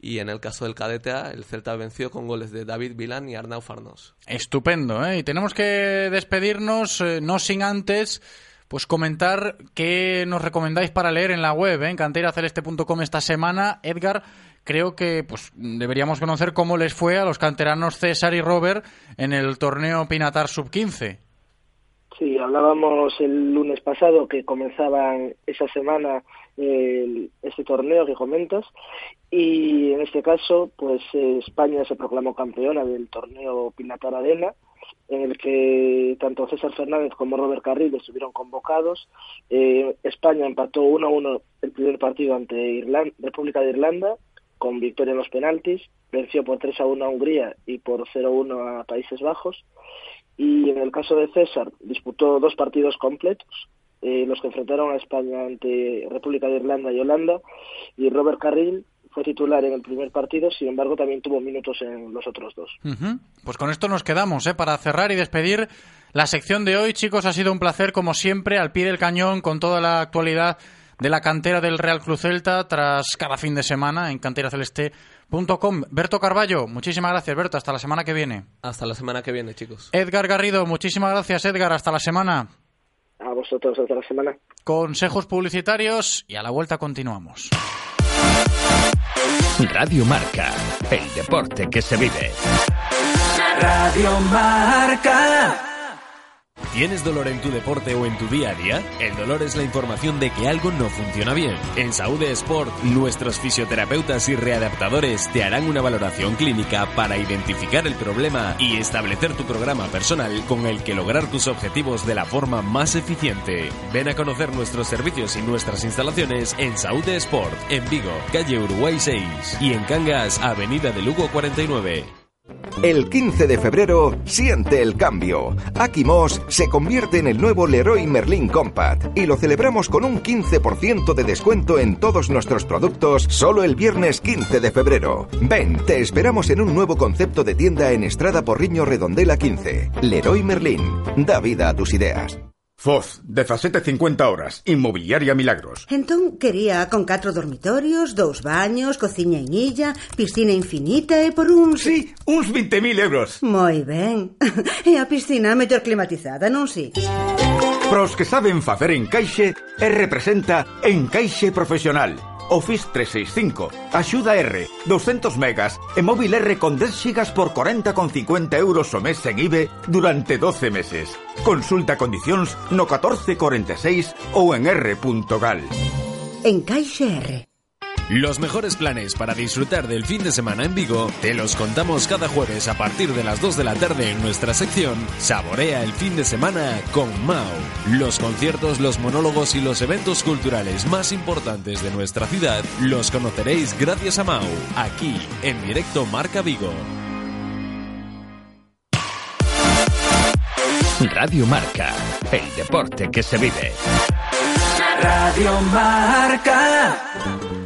[SPEAKER 33] Y en el caso del Cadete A, el Celta venció con goles de David Vilán y Arnau Farnos.
[SPEAKER 1] Estupendo, ¿eh? Y tenemos que despedirnos, eh, no sin antes pues comentar qué nos recomendáis para leer en la web, ¿eh? en canteraceleste.com esta semana. Edgar, creo que pues deberíamos conocer cómo les fue a los canteranos César y Robert en el torneo Pinatar Sub-15.
[SPEAKER 34] Sí, hablábamos el lunes pasado que comenzaban esa semana el, este torneo que comentas y en este caso pues eh, España se proclamó campeona del torneo Pinatar Arena en el que tanto César Fernández como Robert Carril estuvieron convocados. Eh, España empató 1-1 el primer partido ante Irlanda, República de Irlanda con victoria en los penaltis, venció por 3 a 1 a Hungría y por 0 a 1 a Países Bajos. Y en el caso de César, disputó dos partidos completos, eh, los que enfrentaron a España ante República de Irlanda y Holanda. Y Robert Carril fue titular en el primer partido, sin embargo también tuvo minutos en los otros dos.
[SPEAKER 1] Pues con esto nos quedamos, ¿eh? para cerrar y despedir la sección de hoy. Chicos, ha sido un placer como siempre, al pie del cañón, con toda la actualidad de la cantera del Real Cruz Celta tras cada fin de semana en canteraceleste.com. Berto Carballo, muchísimas gracias, Berto. Hasta la semana que viene.
[SPEAKER 33] Hasta la semana que viene, chicos.
[SPEAKER 1] Edgar Garrido, muchísimas gracias, Edgar. Hasta la semana.
[SPEAKER 34] A vosotros, hasta la semana.
[SPEAKER 1] Consejos publicitarios y a la vuelta continuamos.
[SPEAKER 27] Radio Marca, el deporte que se vive.
[SPEAKER 25] Radio Marca.
[SPEAKER 24] ¿Tienes dolor en tu deporte o en tu día a día? El dolor es la información de que algo no funciona bien. En Saúde Sport, nuestros fisioterapeutas y readaptadores te harán una valoración clínica para identificar el problema y establecer tu programa personal con el que lograr tus objetivos de la forma más eficiente. Ven a conocer nuestros servicios y nuestras instalaciones en Saúde Sport, en Vigo, calle Uruguay 6 y en Cangas, avenida de Lugo 49.
[SPEAKER 35] El 15 de febrero siente el cambio. Akimos se convierte en el nuevo Leroy Merlin Compact y lo celebramos con un 15% de descuento en todos nuestros productos solo el viernes 15 de febrero. Ven, te esperamos en un nuevo concepto de tienda en Estrada Porriño Redondela 15. Leroy Merlin, da vida a tus ideas.
[SPEAKER 36] Foz, de 50 horas, inmobiliaria Milagros.
[SPEAKER 37] Entón, quería con catro dormitorios, dous baños, cociña en illa, piscina infinita e por uns...
[SPEAKER 36] Sí, uns 20.000 euros.
[SPEAKER 37] Moi ben. [laughs] E a piscina mellor climatizada, non si?
[SPEAKER 36] Pros que saben facer encaixe e representa Encaixe Profesional Office 365, axuda R, 200 megas e móvil R con 10 gigas por 40,50 euros o mes en IBE durante 12 meses. Consulta condicións no 1446 ou en r.gal.
[SPEAKER 37] En Caixa R.
[SPEAKER 24] Los mejores planes para disfrutar del fin de semana en Vigo te los contamos cada jueves a partir de las 2 de la tarde en nuestra sección Saborea el fin de semana con Mau. Los conciertos, los monólogos y los eventos culturales más importantes de nuestra ciudad los conoceréis gracias a Mau, aquí en directo Marca Vigo.
[SPEAKER 27] Radio Marca, el deporte que se vive.
[SPEAKER 25] Radio Marca.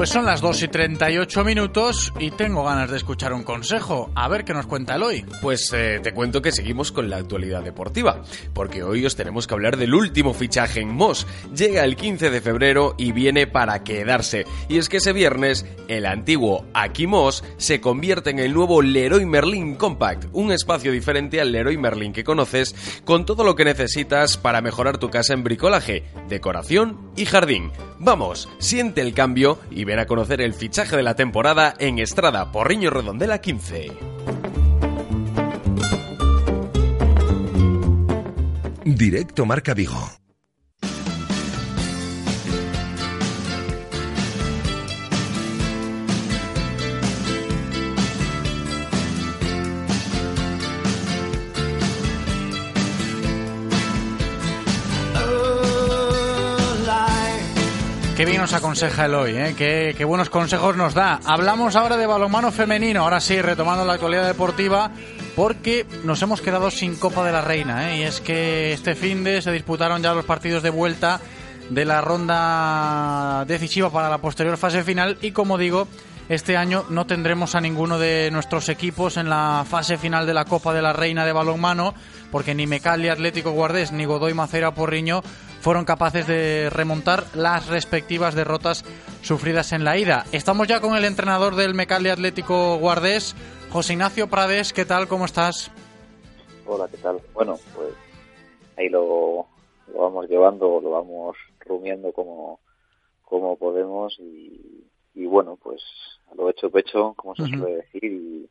[SPEAKER 1] Pues son las 2 y 38 minutos y tengo ganas de escuchar un consejo. A ver qué nos cuenta el hoy.
[SPEAKER 21] Pues eh, te cuento que seguimos con la actualidad deportiva, porque hoy os tenemos que hablar del último fichaje en Moss. Llega el 15 de febrero y viene para quedarse. Y es que ese viernes, el antiguo Aquí Moss se convierte en el nuevo Leroy Merlin Compact, un espacio diferente al Leroy Merlin que conoces, con todo lo que necesitas para mejorar tu casa en bricolaje, decoración y jardín. Vamos, siente el cambio y a conocer el fichaje de la temporada en Estrada Porriño Redondela 15.
[SPEAKER 6] Directo Marca Vigo.
[SPEAKER 1] Qué bien nos aconseja el hoy, ¿eh? qué, qué buenos consejos nos da. Hablamos ahora de balonmano femenino, ahora sí, retomando la actualidad deportiva, porque nos hemos quedado sin Copa de la Reina, ¿eh? y es que este fin de se disputaron ya los partidos de vuelta de la ronda decisiva para la posterior fase final, y como digo, este año no tendremos a ninguno de nuestros equipos en la fase final de la Copa de la Reina de balonmano, porque ni Mecali Atlético Guardés ni Godoy Macera Porriño fueron capaces de remontar las respectivas derrotas sufridas en la ida. Estamos ya con el entrenador del Mecali Atlético Guardés, José Ignacio Prades. ¿Qué tal? ¿Cómo estás?
[SPEAKER 38] Hola, ¿qué tal? Bueno, pues ahí lo, lo vamos llevando, lo vamos rumiando como, como podemos y, y bueno, pues lo hecho pecho, como se suele decir, y,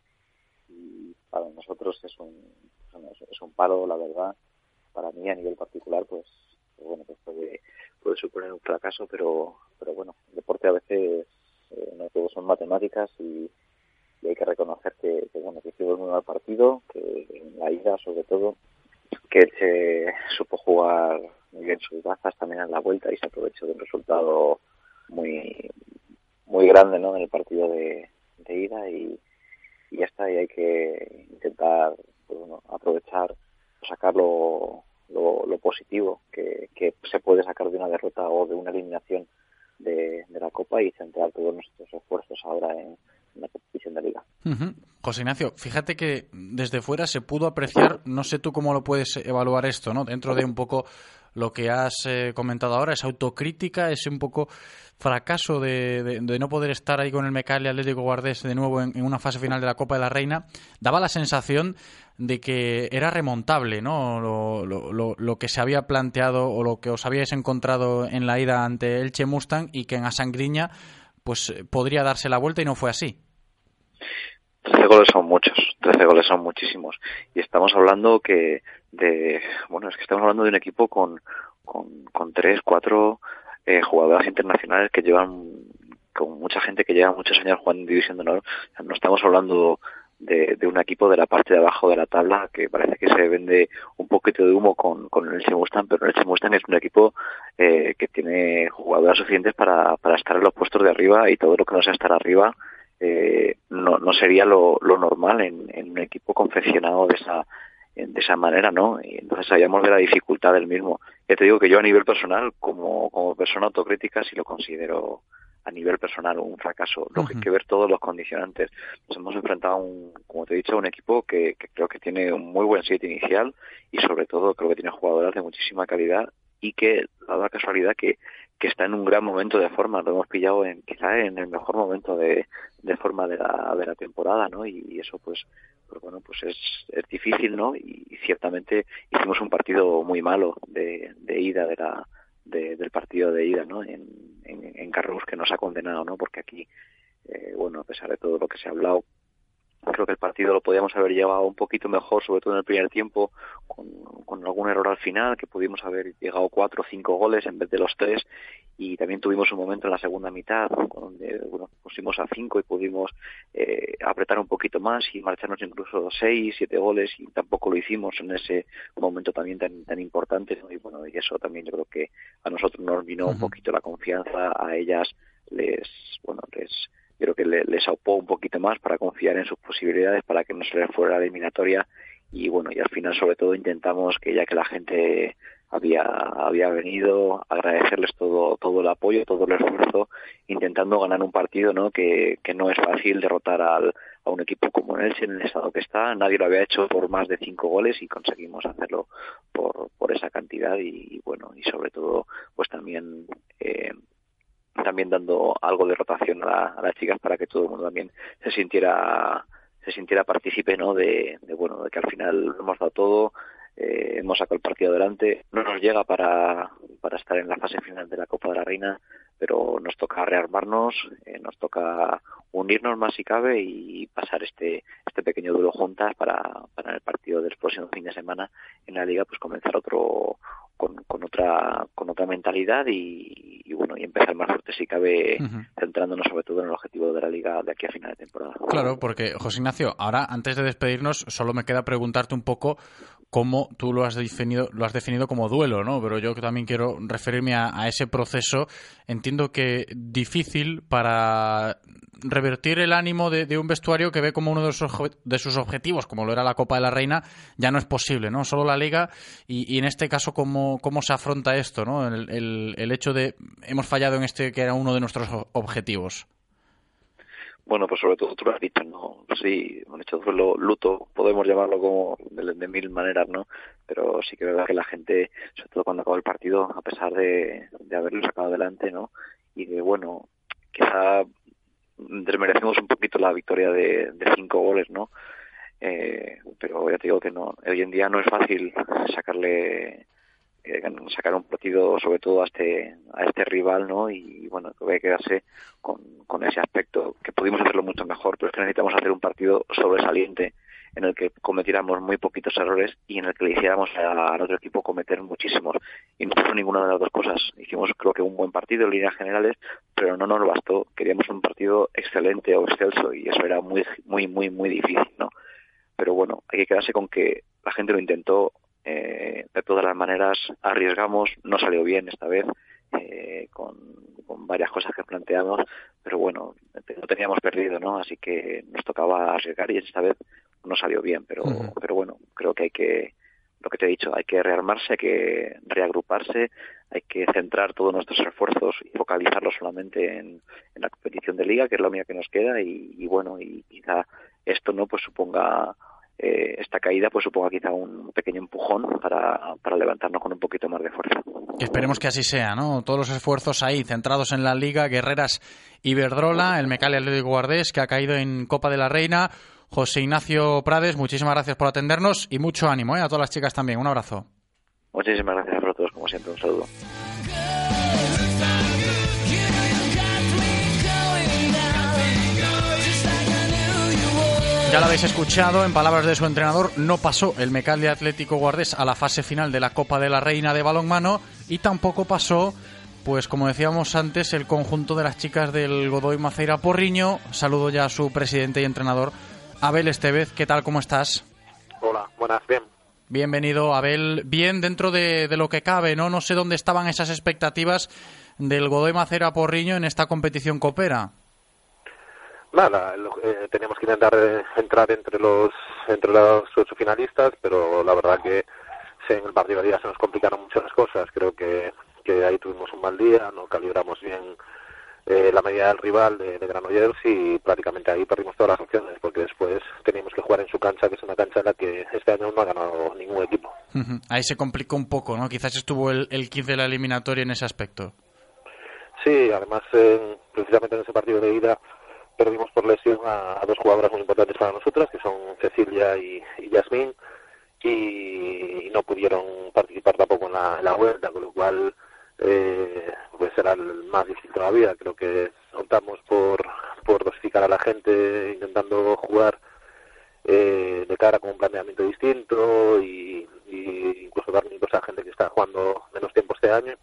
[SPEAKER 38] y para nosotros es un, es un palo, la verdad. Para mí, a nivel particular, pues, pues bueno, pues puede, puede suponer un fracaso, pero, pero bueno, el deporte a veces eh, no todo son matemáticas y, hay que reconocer que, bueno, que hicimos un mal partido, que en la ida sobre todo, que se supo jugar muy bien sus bazas también en la vuelta y se aprovechó de un resultado muy muy grande ¿no? en el partido de, ida y, ya está, y hay que intentar pues, bueno, aprovechar, sacar lo, lo, positivo que, que, se puede sacar de una derrota o de una eliminación de, de la Copa y centrar todos nuestros esfuerzos ahora en, la competición de liga.
[SPEAKER 1] José Ignacio, fíjate que desde fuera se pudo apreciar, no sé tú cómo lo puedes evaluar esto, ¿no? Dentro de un poco lo que has eh, comentado ahora, esa autocrítica, ese un poco fracaso de, no poder estar ahí con el Mecali Atlético Guardés de nuevo en, una fase final de la Copa de la Reina, daba la sensación de que era remontable, ¿no? Lo, lo, lo, que se había planteado o lo que os habíais encontrado en la ida ante Elche Mustang y que en Asangriña pues podría darse la vuelta y no fue así.
[SPEAKER 38] 13 goles son muchos, 13 goles son muchísimos. Y estamos hablando que de, bueno, es que estamos hablando de un equipo con, con, con tres, cuatro eh, jugadoras internacionales que llevan, con mucha gente que lleva muchos años jugando en División de Honor. No estamos hablando de, de, un equipo de la parte de abajo de la tabla que parece que se vende un poquito de humo con, con el Elche pero el Elche es un equipo eh, que tiene jugadoras suficientes para, para estar en los puestos de arriba y todo lo que no sea estar arriba eh, no, no sería lo, lo normal en, en, un equipo confeccionado de esa de esa manera, ¿no? Y entonces sabíamos de la dificultad del mismo. Ya te digo que yo a nivel personal, como, como persona autocrítica, sí lo considero a nivel personal un fracaso. Lo que hay que ver todos los condicionantes. Nos hemos enfrentado a un, como te he dicho, a un equipo que, que creo que tiene un muy buen sitio inicial y sobre todo creo que tiene jugadoras de muchísima calidad y que da la casualidad que, que está en un gran momento de forma. Lo hemos pillado en quizá en el mejor momento de, de forma de la, de la temporada, ¿no? Y eso pues, pues bueno, pues es, es difícil, ¿no? Y ciertamente hicimos un partido muy malo de, de ida de la, de, del partido de ida, ¿no? En, en, en Carrus que nos ha condenado, ¿no? Porque aquí, eh, bueno, a pesar de todo lo que se ha hablado, creo que el partido lo podíamos haber llevado un poquito mejor, sobre todo en el primer tiempo, con, con algún error al final, que pudimos haber llegado cuatro o cinco goles en vez de los tres, y también tuvimos un momento en la segunda mitad donde bueno, pusimos a cinco y pudimos eh, apretar un poquito más y marcharnos incluso seis, siete goles, y tampoco lo hicimos en ese momento también tan, tan importante, ¿no? y bueno, y eso también yo creo que a nosotros nos vino uh -huh. un poquito la confianza, a ellas les, bueno, les creo que le, les aupó un poquito más para confiar en sus posibilidades para que no se les fuera la eliminatoria. Y bueno y al final sobre todo intentamos que ya que la gente había había venido agradecerles todo todo el apoyo todo el esfuerzo intentando ganar un partido no que, que no es fácil derrotar al, a un equipo como el Elche en el estado que está. Nadie lo había hecho por más de cinco goles y conseguimos hacerlo por por esa cantidad. Y, y bueno y sobre todo pues también eh, también dando algo de rotación a, la, a, las chicas para que todo el mundo también se sintiera se sintiera partícipe no de, bueno de que al final hemos dado todo eh, hemos sacado el partido adelante. No nos llega para para estar en la fase final de la Copa de la Reina pero nos toca rearmarnos eh, nos toca unirnos más si cabe y pasar este este pequeño duelo juntas para para el partido del próximo fin de semana en la liga pues comenzar otro con, con otra con otra mentalidad y, y, bueno y empezar más fuerte si cabe uh -huh. centrándonos sobre todo en el objetivo de la liga de aquí a final de temporada
[SPEAKER 1] claro porque José Ignacio ahora antes de despedirnos solo me queda preguntarte un poco como tú lo has definido, lo has definido como duelo, ¿no? Pero yo también quiero referirme a, a ese proceso. Entiendo que difícil para revertir el ánimo de, de, un vestuario que ve como uno de sus, de sus, objetivos, como lo era la Copa de la Reina, ya no es posible, ¿no? Solo la Liga y, y en este caso, ¿cómo, ¿cómo, se afronta esto, ¿no? El, el, el, hecho de hemos fallado en este que era uno de nuestros objetivos.
[SPEAKER 38] Bueno, pues sobre todo tú lo has dicho, ¿no? Sí, un hecho de luto, podemos llamarlo como de, de, mil maneras, ¿no? Pero sí que es verdad que la gente, sobre todo cuando acabó el partido, a pesar de, de haberlo sacado adelante, ¿no? Y de, bueno, quizá desmerecemos un poquito la victoria de, de cinco goles, ¿no? Eh, pero ya te digo que no, hoy en día no es fácil sacarle eh, sacar un partido sobre todo a este a este rival no y bueno que voy a quedarse con, con ese aspecto que pudimos hacerlo mucho mejor pero es que necesitamos hacer un partido sobresaliente en el que cometiéramos muy poquitos errores y en el que le hiciéramos al otro equipo cometer muchísimos. Y no ninguna de las dos cosas. Hicimos creo que un buen partido en líneas generales, pero no nos bastó. Queríamos un partido excelente o excelso y eso era muy, muy, muy, muy difícil, ¿no? Pero bueno, hay que quedarse con que la gente lo intentó, eh, de todas las maneras arriesgamos, no salió bien esta vez, eh, con, con, varias cosas que planteamos, pero bueno, no teníamos perdido, ¿no? Así que nos tocaba arriesgar y esta vez no salió bien, pero, uh -huh. pero bueno, creo que hay que, lo que te he dicho, hay que rearmarse, hay que reagruparse, hay que centrar todos nuestros esfuerzos y focalizarlos solamente en, en la competición de liga, que es la única que nos queda, y, y bueno, y quizá esto no pues suponga eh, esta caída pues suponga quizá un pequeño empujón para, para levantarnos con un poquito más de fuerza.
[SPEAKER 1] Esperemos que así sea, ¿no? Todos los esfuerzos ahí centrados en la Liga, Guerreras Iberdrola, el Mecalia Atlético Guardés que ha caído en Copa de la Reina. José Ignacio Prades, muchísimas gracias por atendernos y mucho ánimo ¿eh? a todas las chicas también. Un abrazo.
[SPEAKER 38] Muchísimas gracias a todos, como siempre, un saludo.
[SPEAKER 1] Ya lo habéis escuchado, en palabras de su entrenador, no pasó el Mecal de Atlético Guardés a la fase final de la Copa de la Reina de balonmano y tampoco pasó, pues como decíamos antes, el conjunto de las chicas del Godoy Maceira Porriño. Saludo ya a su presidente y entrenador, Abel Estevez. ¿Qué tal? ¿Cómo estás?
[SPEAKER 39] Hola, buenas, bien.
[SPEAKER 1] Bienvenido, Abel. Bien dentro de, de lo que cabe, ¿no? No sé dónde estaban esas expectativas del Godoy Maceira Porriño en esta competición copera.
[SPEAKER 39] Nada, eh, teníamos que intentar eh, entrar entre los entre los ocho finalistas, pero la verdad que en el partido de día se nos complicaron mucho las cosas. Creo que, que ahí tuvimos un mal día, no calibramos bien eh, la medida del rival de, de Granollers y prácticamente ahí perdimos todas las opciones, porque después teníamos que jugar en su cancha, que es una cancha en la que este año no ha ganado ningún equipo.
[SPEAKER 1] Uh -huh. Ahí se complicó un poco, ¿no? Quizás estuvo el, el 15 de la eliminatoria en ese aspecto.
[SPEAKER 39] Sí, además, eh, precisamente en ese partido de ida perdimos por lesión a, dos jugadoras muy importantes para nosotras, que son Cecilia y, y Yasmín, y, no pudieron participar tampoco en la, vuelta, con lo cual eh, pues será más difícil todavía. Creo que optamos por, por dosificar a la gente intentando jugar eh, de cara con un planeamiento distinto y, y incluso dar minutos a gente que está jugando menos tiempo este año.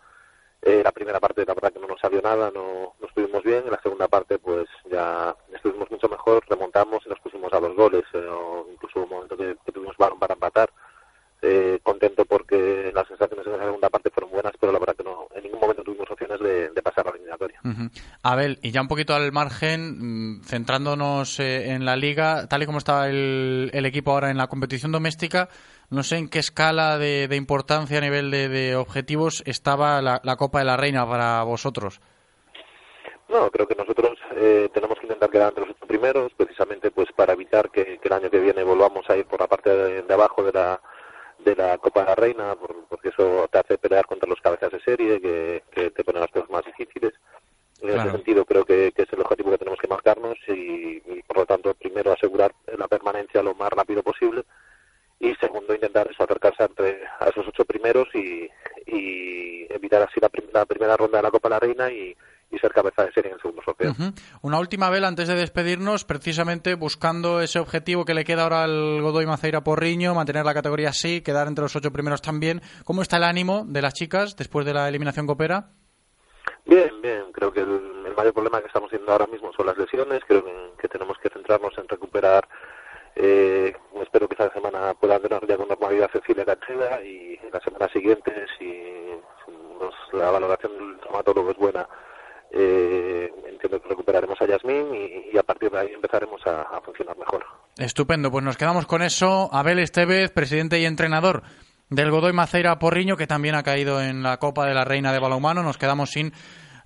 [SPEAKER 39] Eh, la primera parte la verdad que no nos salió nada, no, no estuvimos bien. En la segunda parte pues ya estuvimos mucho mejor, remontamos y nos pusimos a dos goles. Eh, o incluso hubo un momento que, que tuvimos balón para empatar. Eh, contento porque las sensaciones en la segunda parte fueron buenas, pero la verdad que no, en ningún momento tuvimos opciones de, de pasar la eliminatoria.
[SPEAKER 1] Uh -huh. Abel, y ya un poquito al margen, centrándonos eh, en la liga, tal y como está el, el, equipo ahora en la competición doméstica, no sé en qué escala de, de importancia a nivel de, de objetivos estaba la, la, Copa de la Reina para vosotros.
[SPEAKER 39] No, creo que nosotros eh, tenemos que intentar quedar entre los primeros, precisamente pues para evitar que, que el año que viene volvamos a ir por la parte de, de abajo de la de la Copa de la Reina, por, porque eso te hace pelear contra los cabezas de serie, que, que te ponen las cosas más difíciles. En claro. ese sentido creo que, que, es el objetivo que tenemos que marcarnos y, y, por lo tanto primero asegurar la permanencia lo más rápido posible y segundo intentar eso, acercarse entre, a esos ocho primeros y, y evitar así la, prim la, primera ronda de la Copa de la Reina y, y ser cabeza de serie en el segundo sorteo.
[SPEAKER 1] Uh -huh. Una última vela antes de despedirnos, precisamente buscando ese objetivo que le queda ahora al Godoy Maceira Porriño, mantener la categoría así, quedar entre los ocho primeros también. ¿Cómo está el ánimo de las chicas después de la eliminación copera?
[SPEAKER 39] Bien, bien. Creo que el, el mayor problema que estamos teniendo ahora mismo son las lesiones. Creo que, que tenemos que centrarnos en recuperar eh, espero que esta semana pueda tener ya con normalidad Cecilia Cacheda y la semana siguiente, si la valoración del traumatólogo es buena, eh, entiendo que recuperaremos a Yasmín y, a partir de ahí empezaremos a, funcionar mejor.
[SPEAKER 1] Estupendo, pues nos quedamos con eso. Abel Estevez, presidente y entrenador del Godoy Maceira Porriño, que también ha caído en la Copa de la Reina de Balonmano. Nos quedamos sin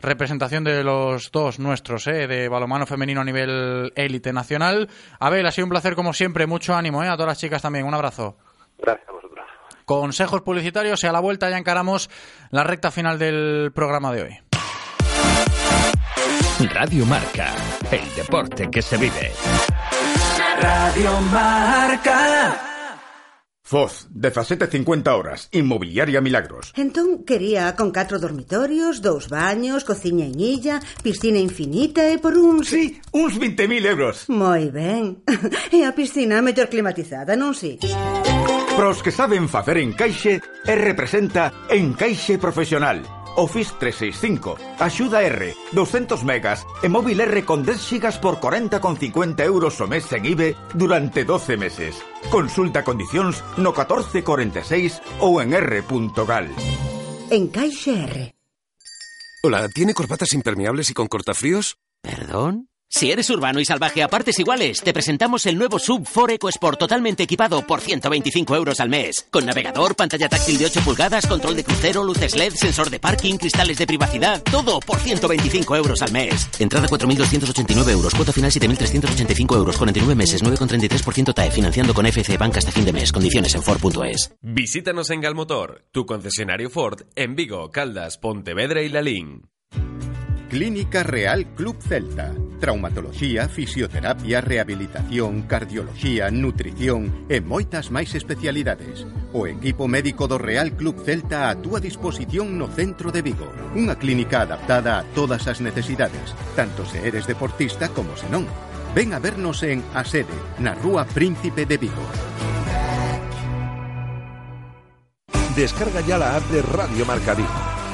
[SPEAKER 1] representación de los dos nuestros, ¿eh? de balonmano femenino a nivel élite nacional. Abel, ha sido un placer como siempre. Mucho ánimo ¿eh? a todas las chicas también. Un abrazo.
[SPEAKER 39] Gracias a vosotros.
[SPEAKER 1] Consejos publicitarios y a la vuelta ya encaramos la recta final del programa de hoy.
[SPEAKER 27] Radio Marca, el deporte que se vive.
[SPEAKER 25] Radio Marca.
[SPEAKER 36] Foz, de facete 50 horas, Inmobiliaria Milagros.
[SPEAKER 37] Entón, quería con catro dormitorios, dous baños, cociña en illa, piscina infinita e por uns...
[SPEAKER 36] Sí, uns 20.000 euros.
[SPEAKER 37] Moi ben. [laughs] E a piscina mellor climatizada, non si?
[SPEAKER 36] Pros que saben facer encaixe, e representa Encaixe Profesional Office 365, Axuda R, 200 megas e móvil R con 10 xigas por 40,50 euros o mes en IBE durante 12 meses. Consulta condicións no 1446 ou en r.gal.
[SPEAKER 37] Encaixe R.
[SPEAKER 40] Hola, ¿tiene corbatas impermeables y con cortafríos?
[SPEAKER 41] ¿Perdón? Si eres urbano y salvaje a partes iguales, te presentamos el nuevo Sub 4 EcoSport totalmente equipado por 125 euros al mes. Con navegador, pantalla táctil de 8 pulgadas, control de crucero, luces LED, sensor de parking, cristales de privacidad, todo por 125 euros al mes. Entrada 4.289 euros, cuota final 7.385 euros, 49 meses, 9,33% TAE, financiando con FC Banca hasta fin de mes. Condiciones en Ford.es.
[SPEAKER 24] Visítanos en Galmotor, tu concesionario Ford en Vigo, Caldas, Pontevedra y Lalín.
[SPEAKER 42] Clínica Real Club Celta. Traumatoloxía, fisioterapia, rehabilitación, cardiología, nutrición e moitas máis especialidades. O equipo médico do Real Club Celta a túa disposición no centro de Vigo. Unha clínica adaptada a todas as necesidades, tanto se eres deportista como se non. Ven a vernos en A Sede, na Rúa Príncipe de Vigo.
[SPEAKER 6] Descarga ya la app de Radio Marca Vigo.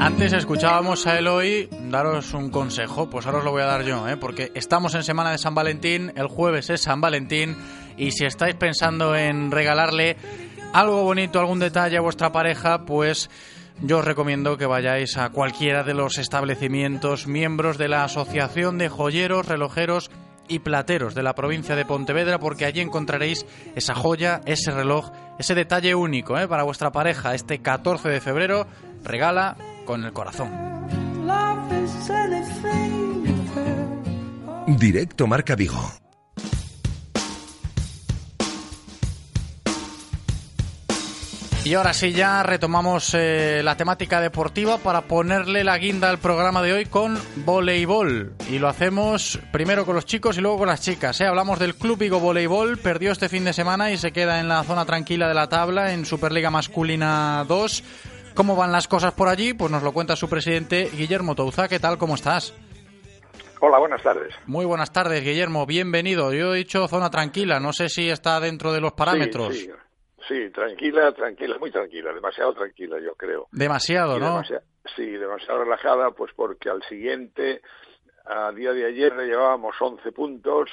[SPEAKER 1] Antes escuchábamos a Eloy daros un consejo, pues ahora os lo voy a dar yo, ¿eh? porque estamos en semana de San Valentín, el jueves es San Valentín y si estáis pensando en regalarle algo bonito, algún detalle a vuestra pareja, pues yo os recomiendo que vayáis a cualquiera de los establecimientos miembros de la Asociación de Joyeros, Relojeros y Plateros de la provincia de Pontevedra, porque allí encontraréis esa joya, ese reloj, ese detalle único ¿eh? para vuestra pareja. Este 14 de febrero regala con el corazón.
[SPEAKER 6] Directo Marca Vigo.
[SPEAKER 1] Y ahora sí, ya retomamos eh, la temática deportiva para ponerle la guinda al programa de hoy con voleibol. Y lo hacemos primero con los chicos y luego con las chicas. ¿eh? Hablamos del Club Vigo Voleibol, perdió este fin de semana y se queda en la zona tranquila de la tabla en Superliga Masculina 2 ¿Cómo van las cosas por allí? Pues nos lo cuenta su presidente Guillermo Touza. ¿Qué tal? ¿Cómo estás?
[SPEAKER 43] Hola, buenas tardes.
[SPEAKER 1] Muy buenas tardes, Guillermo. Bienvenido. Yo he dicho zona tranquila. No sé si está dentro de los parámetros.
[SPEAKER 43] Sí, tranquila, tranquila, muy tranquila. Demasiado tranquila, yo creo.
[SPEAKER 1] Demasiado, ¿no?
[SPEAKER 43] sí, demasiado relajada, pues porque al siguiente, a día de ayer, le llevábamos 11 puntos.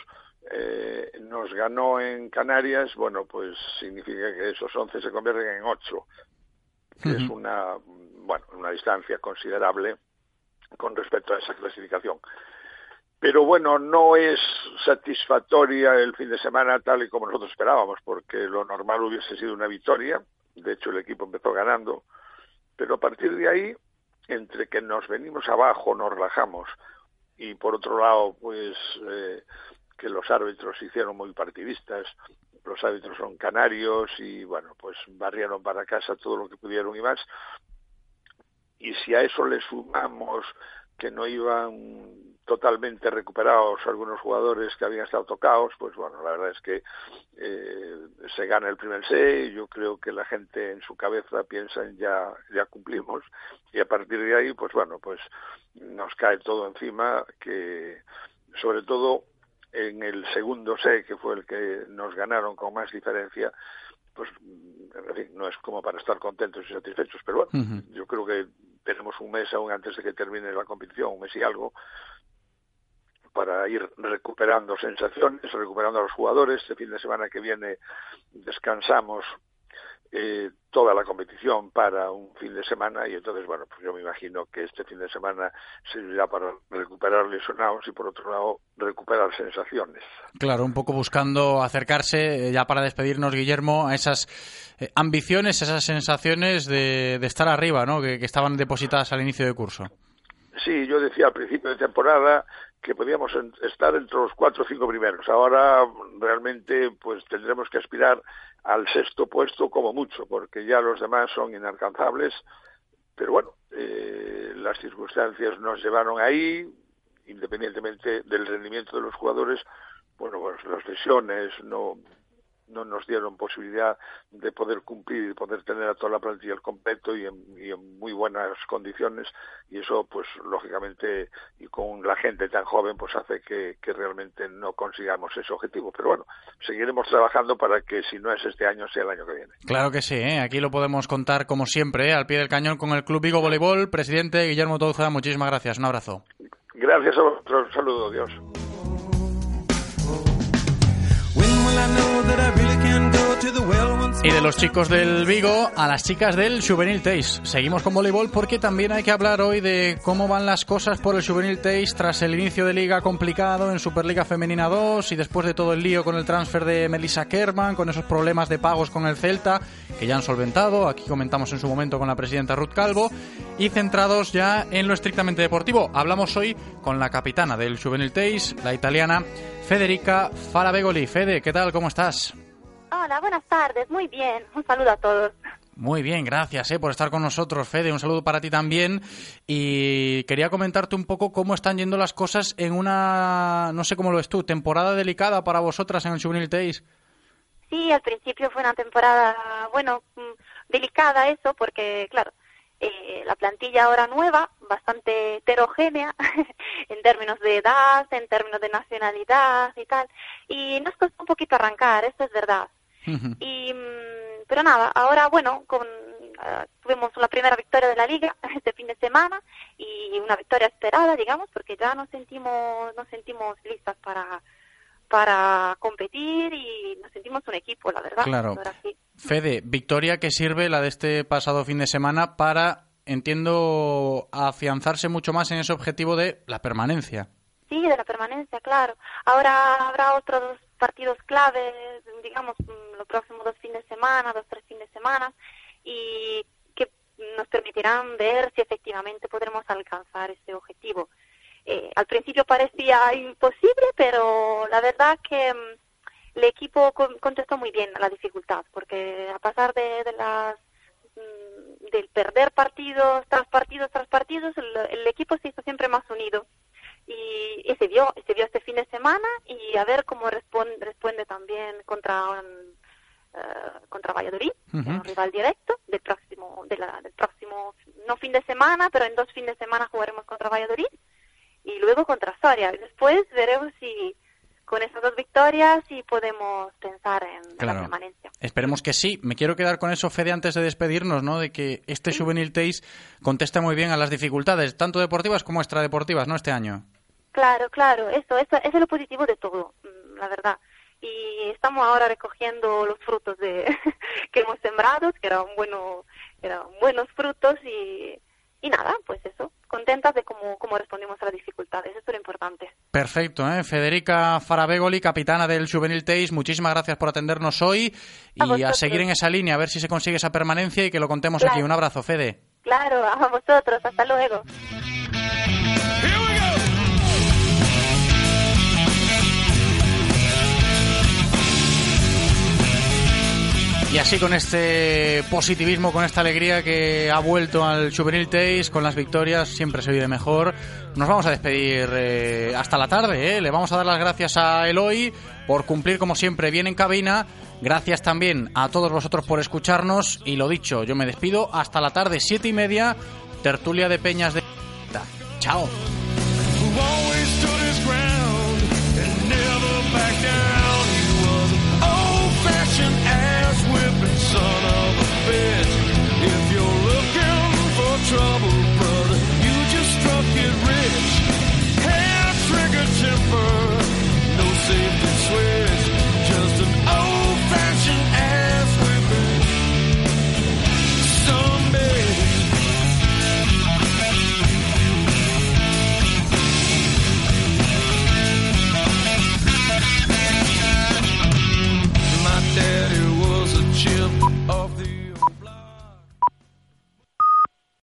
[SPEAKER 43] Eh, nos ganó en Canarias, bueno, pues significa que esos 11 se convierten en 8 que es una, bueno, una distancia considerable con respecto a esa clasificación. Pero bueno, no es satisfactoria el fin de semana tal y como nosotros esperábamos, porque lo normal hubiese sido una victoria. De hecho, el equipo empezó ganando. Pero a partir de ahí, entre que nos venimos abajo, nos relajamos, y por otro lado, pues eh, que los árbitros se hicieron muy partidistas, los árbitros son canarios y bueno, pues barrieron para casa todo lo que pudieron y más. Y si a eso le sumamos que no iban totalmente recuperados algunos jugadores que habían estado tocados, pues bueno, la verdad es que eh, se gana el primer set yo creo que la gente en su cabeza piensa en ya, ya cumplimos y a partir de ahí, pues bueno, pues nos cae todo encima que sobre todo en el segundo set, que fue el que nos ganaron con más diferencia, pues en fin, no es como para estar contentos y satisfechos, pero bueno, yo creo que tenemos un mes aún antes de que termine la competición, un mes y algo, para ir recuperando sensaciones, recuperando a los jugadores. Este fin de semana que viene descansamos eh, toda la competición para un fin de semana y entonces, bueno, pues yo me imagino que este fin de semana servirá para recuperar lesionados y por otro lado recuperar sensaciones.
[SPEAKER 1] Claro, un poco buscando acercarse, eh, ya para despedirnos, Guillermo, a esas eh, ambiciones, esas sensaciones de, estar arriba, ¿no? Que, que estaban depositadas al inicio del curso.
[SPEAKER 43] Sí, yo decía al principio de temporada que podíamos estar entre los cuatro o cinco primeros. Ahora realmente pues tendremos que aspirar al sexto puesto como mucho, porque ya los demás son inalcanzables. Pero bueno, eh, las circunstancias nos llevaron ahí, independientemente del rendimiento de los jugadores. Bueno, pues las lesiones no no nos dieron posibilidad de poder cumplir y poder tener a toda la plantilla al completo y en, muy buenas condiciones y eso pues lógicamente y con la gente tan joven pues hace que, realmente no consigamos ese objetivo. Pero bueno seguiremos trabajando para que si no es este año sea el año que viene.
[SPEAKER 1] Claro que sí ¿eh? aquí lo podemos contar como siempre ¿eh? al pie del cañón con el Club Vigo Voleibol presidente Guillermo Touza muchísimas gracias. Un abrazo.
[SPEAKER 43] Gracias a vosotros. Un saludo. Dios will I know that I've been
[SPEAKER 1] y de los chicos del Vigo a las chicas del Juvenil Taste. Seguimos con voleibol porque también hay que hablar hoy de cómo van las cosas por el Juvenil Taste tras el inicio de liga complicado en Superliga Femenina 2 y después de todo el lío con el transfer de Melissa Kerman, con esos problemas de pagos con el Celta que ya han solventado. Aquí comentamos en su momento con la presidenta Ruth Calvo y centrados ya en lo estrictamente deportivo. Hablamos hoy con la capitana del Juvenil Taste, la italiana Federica Farabegoli. Fede, ¿qué tal? ¿Cómo estás?
[SPEAKER 44] Hola, buenas tardes. Muy bien. Un saludo a todos.
[SPEAKER 1] Muy bien, gracias eh, por estar con nosotros, Fede. Un saludo para ti también. Y quería comentarte un poco cómo están yendo las cosas en una, no sé cómo lo ves tú, temporada delicada para vosotras en el Juvenil Tays.
[SPEAKER 44] Sí, al principio fue una temporada, bueno, mm, delicada eso, porque, claro, eh, la plantilla ahora nueva, bastante heterogénea [laughs] en términos de edad, en términos de nacionalidad y tal. Y nos costó un poquito arrancar, eso es verdad. Y, mm, pero nada, ahora bueno, con, ah, tuvimos la primera victoria de la liga [laughs] este fin de semana y una victoria esperada, digamos, porque ya nos sentimos, nos sentimos listas para para competir y nos sentimos un equipo, la verdad.
[SPEAKER 1] Claro. Fede, victoria que sirve la de este pasado fin de semana para, entiendo, afianzarse mucho más en ese objetivo de la permanencia.
[SPEAKER 44] Sí, de la permanencia, claro. Ahora habrá otros partidos claves, digamos, mm, los próximos dos fines de semana, dos, tres fines de semana, y que nos permitirán ver si efectivamente podremos alcanzar ese objetivo. Eh, al principio parecía imposible, pero la verdad que mm, el equipo contestó muy bien a la dificultad, porque a pasar de, de las mm, del perder partidos tras partidos tras partidos, el equipo se hizo siempre más unido y, se vio se vio este fin de semana y a ver cómo responde, responde también contra um, uh, contra Valladolid un rival directo del próximo de la, del próximo no fin de semana pero en dos fines de semana jugaremos contra Valladolid y luego contra Soria y después veremos si con esas dos victorias y podemos pensar en la permanencia.
[SPEAKER 1] Esperemos que sí. Me quiero quedar con eso, Fede, antes de despedirnos, ¿no? De que este Juvenil Tays contesta muy bien a las dificultades, tanto deportivas como extradeportivas, ¿no? Este año.
[SPEAKER 44] Claro, claro, eso, eso, es lo positivo de todo, mm, la verdad. Y estamos ahora recogiendo los frutos de [laughs] que hemos sembrado, que eran, bueno, eran buenos frutos y, y nada, pues eso, contentas de cómo, cómo respondimos a las dificultades, eso es lo importante.
[SPEAKER 1] Perfecto, ¿eh? Federica Farabegoli, capitana del Juvenil Teis, muchísimas gracias por atendernos hoy y a, seguir en esa línea, a ver si se consigue esa permanencia y que lo contemos aquí. Un abrazo, Fede.
[SPEAKER 44] Claro, a vosotros, hasta luego.
[SPEAKER 1] Y así con este positivismo, con esta alegría que ha vuelto al Juvenil Taste, con las victorias, siempre se vive mejor. Nos vamos a despedir eh, hasta la tarde. ¿eh? Le vamos a dar las gracias a Eloy por cumplir como siempre bien en cabina. Gracias también a todos vosotros por escucharnos. Y lo dicho, yo me despido hasta la tarde, siete y media, tertulia de Peñas de... Chao.
[SPEAKER 25] son of a bitch. If you're looking for trouble, brother, you just struck it rich. Hair trigger temper, no safe. ship of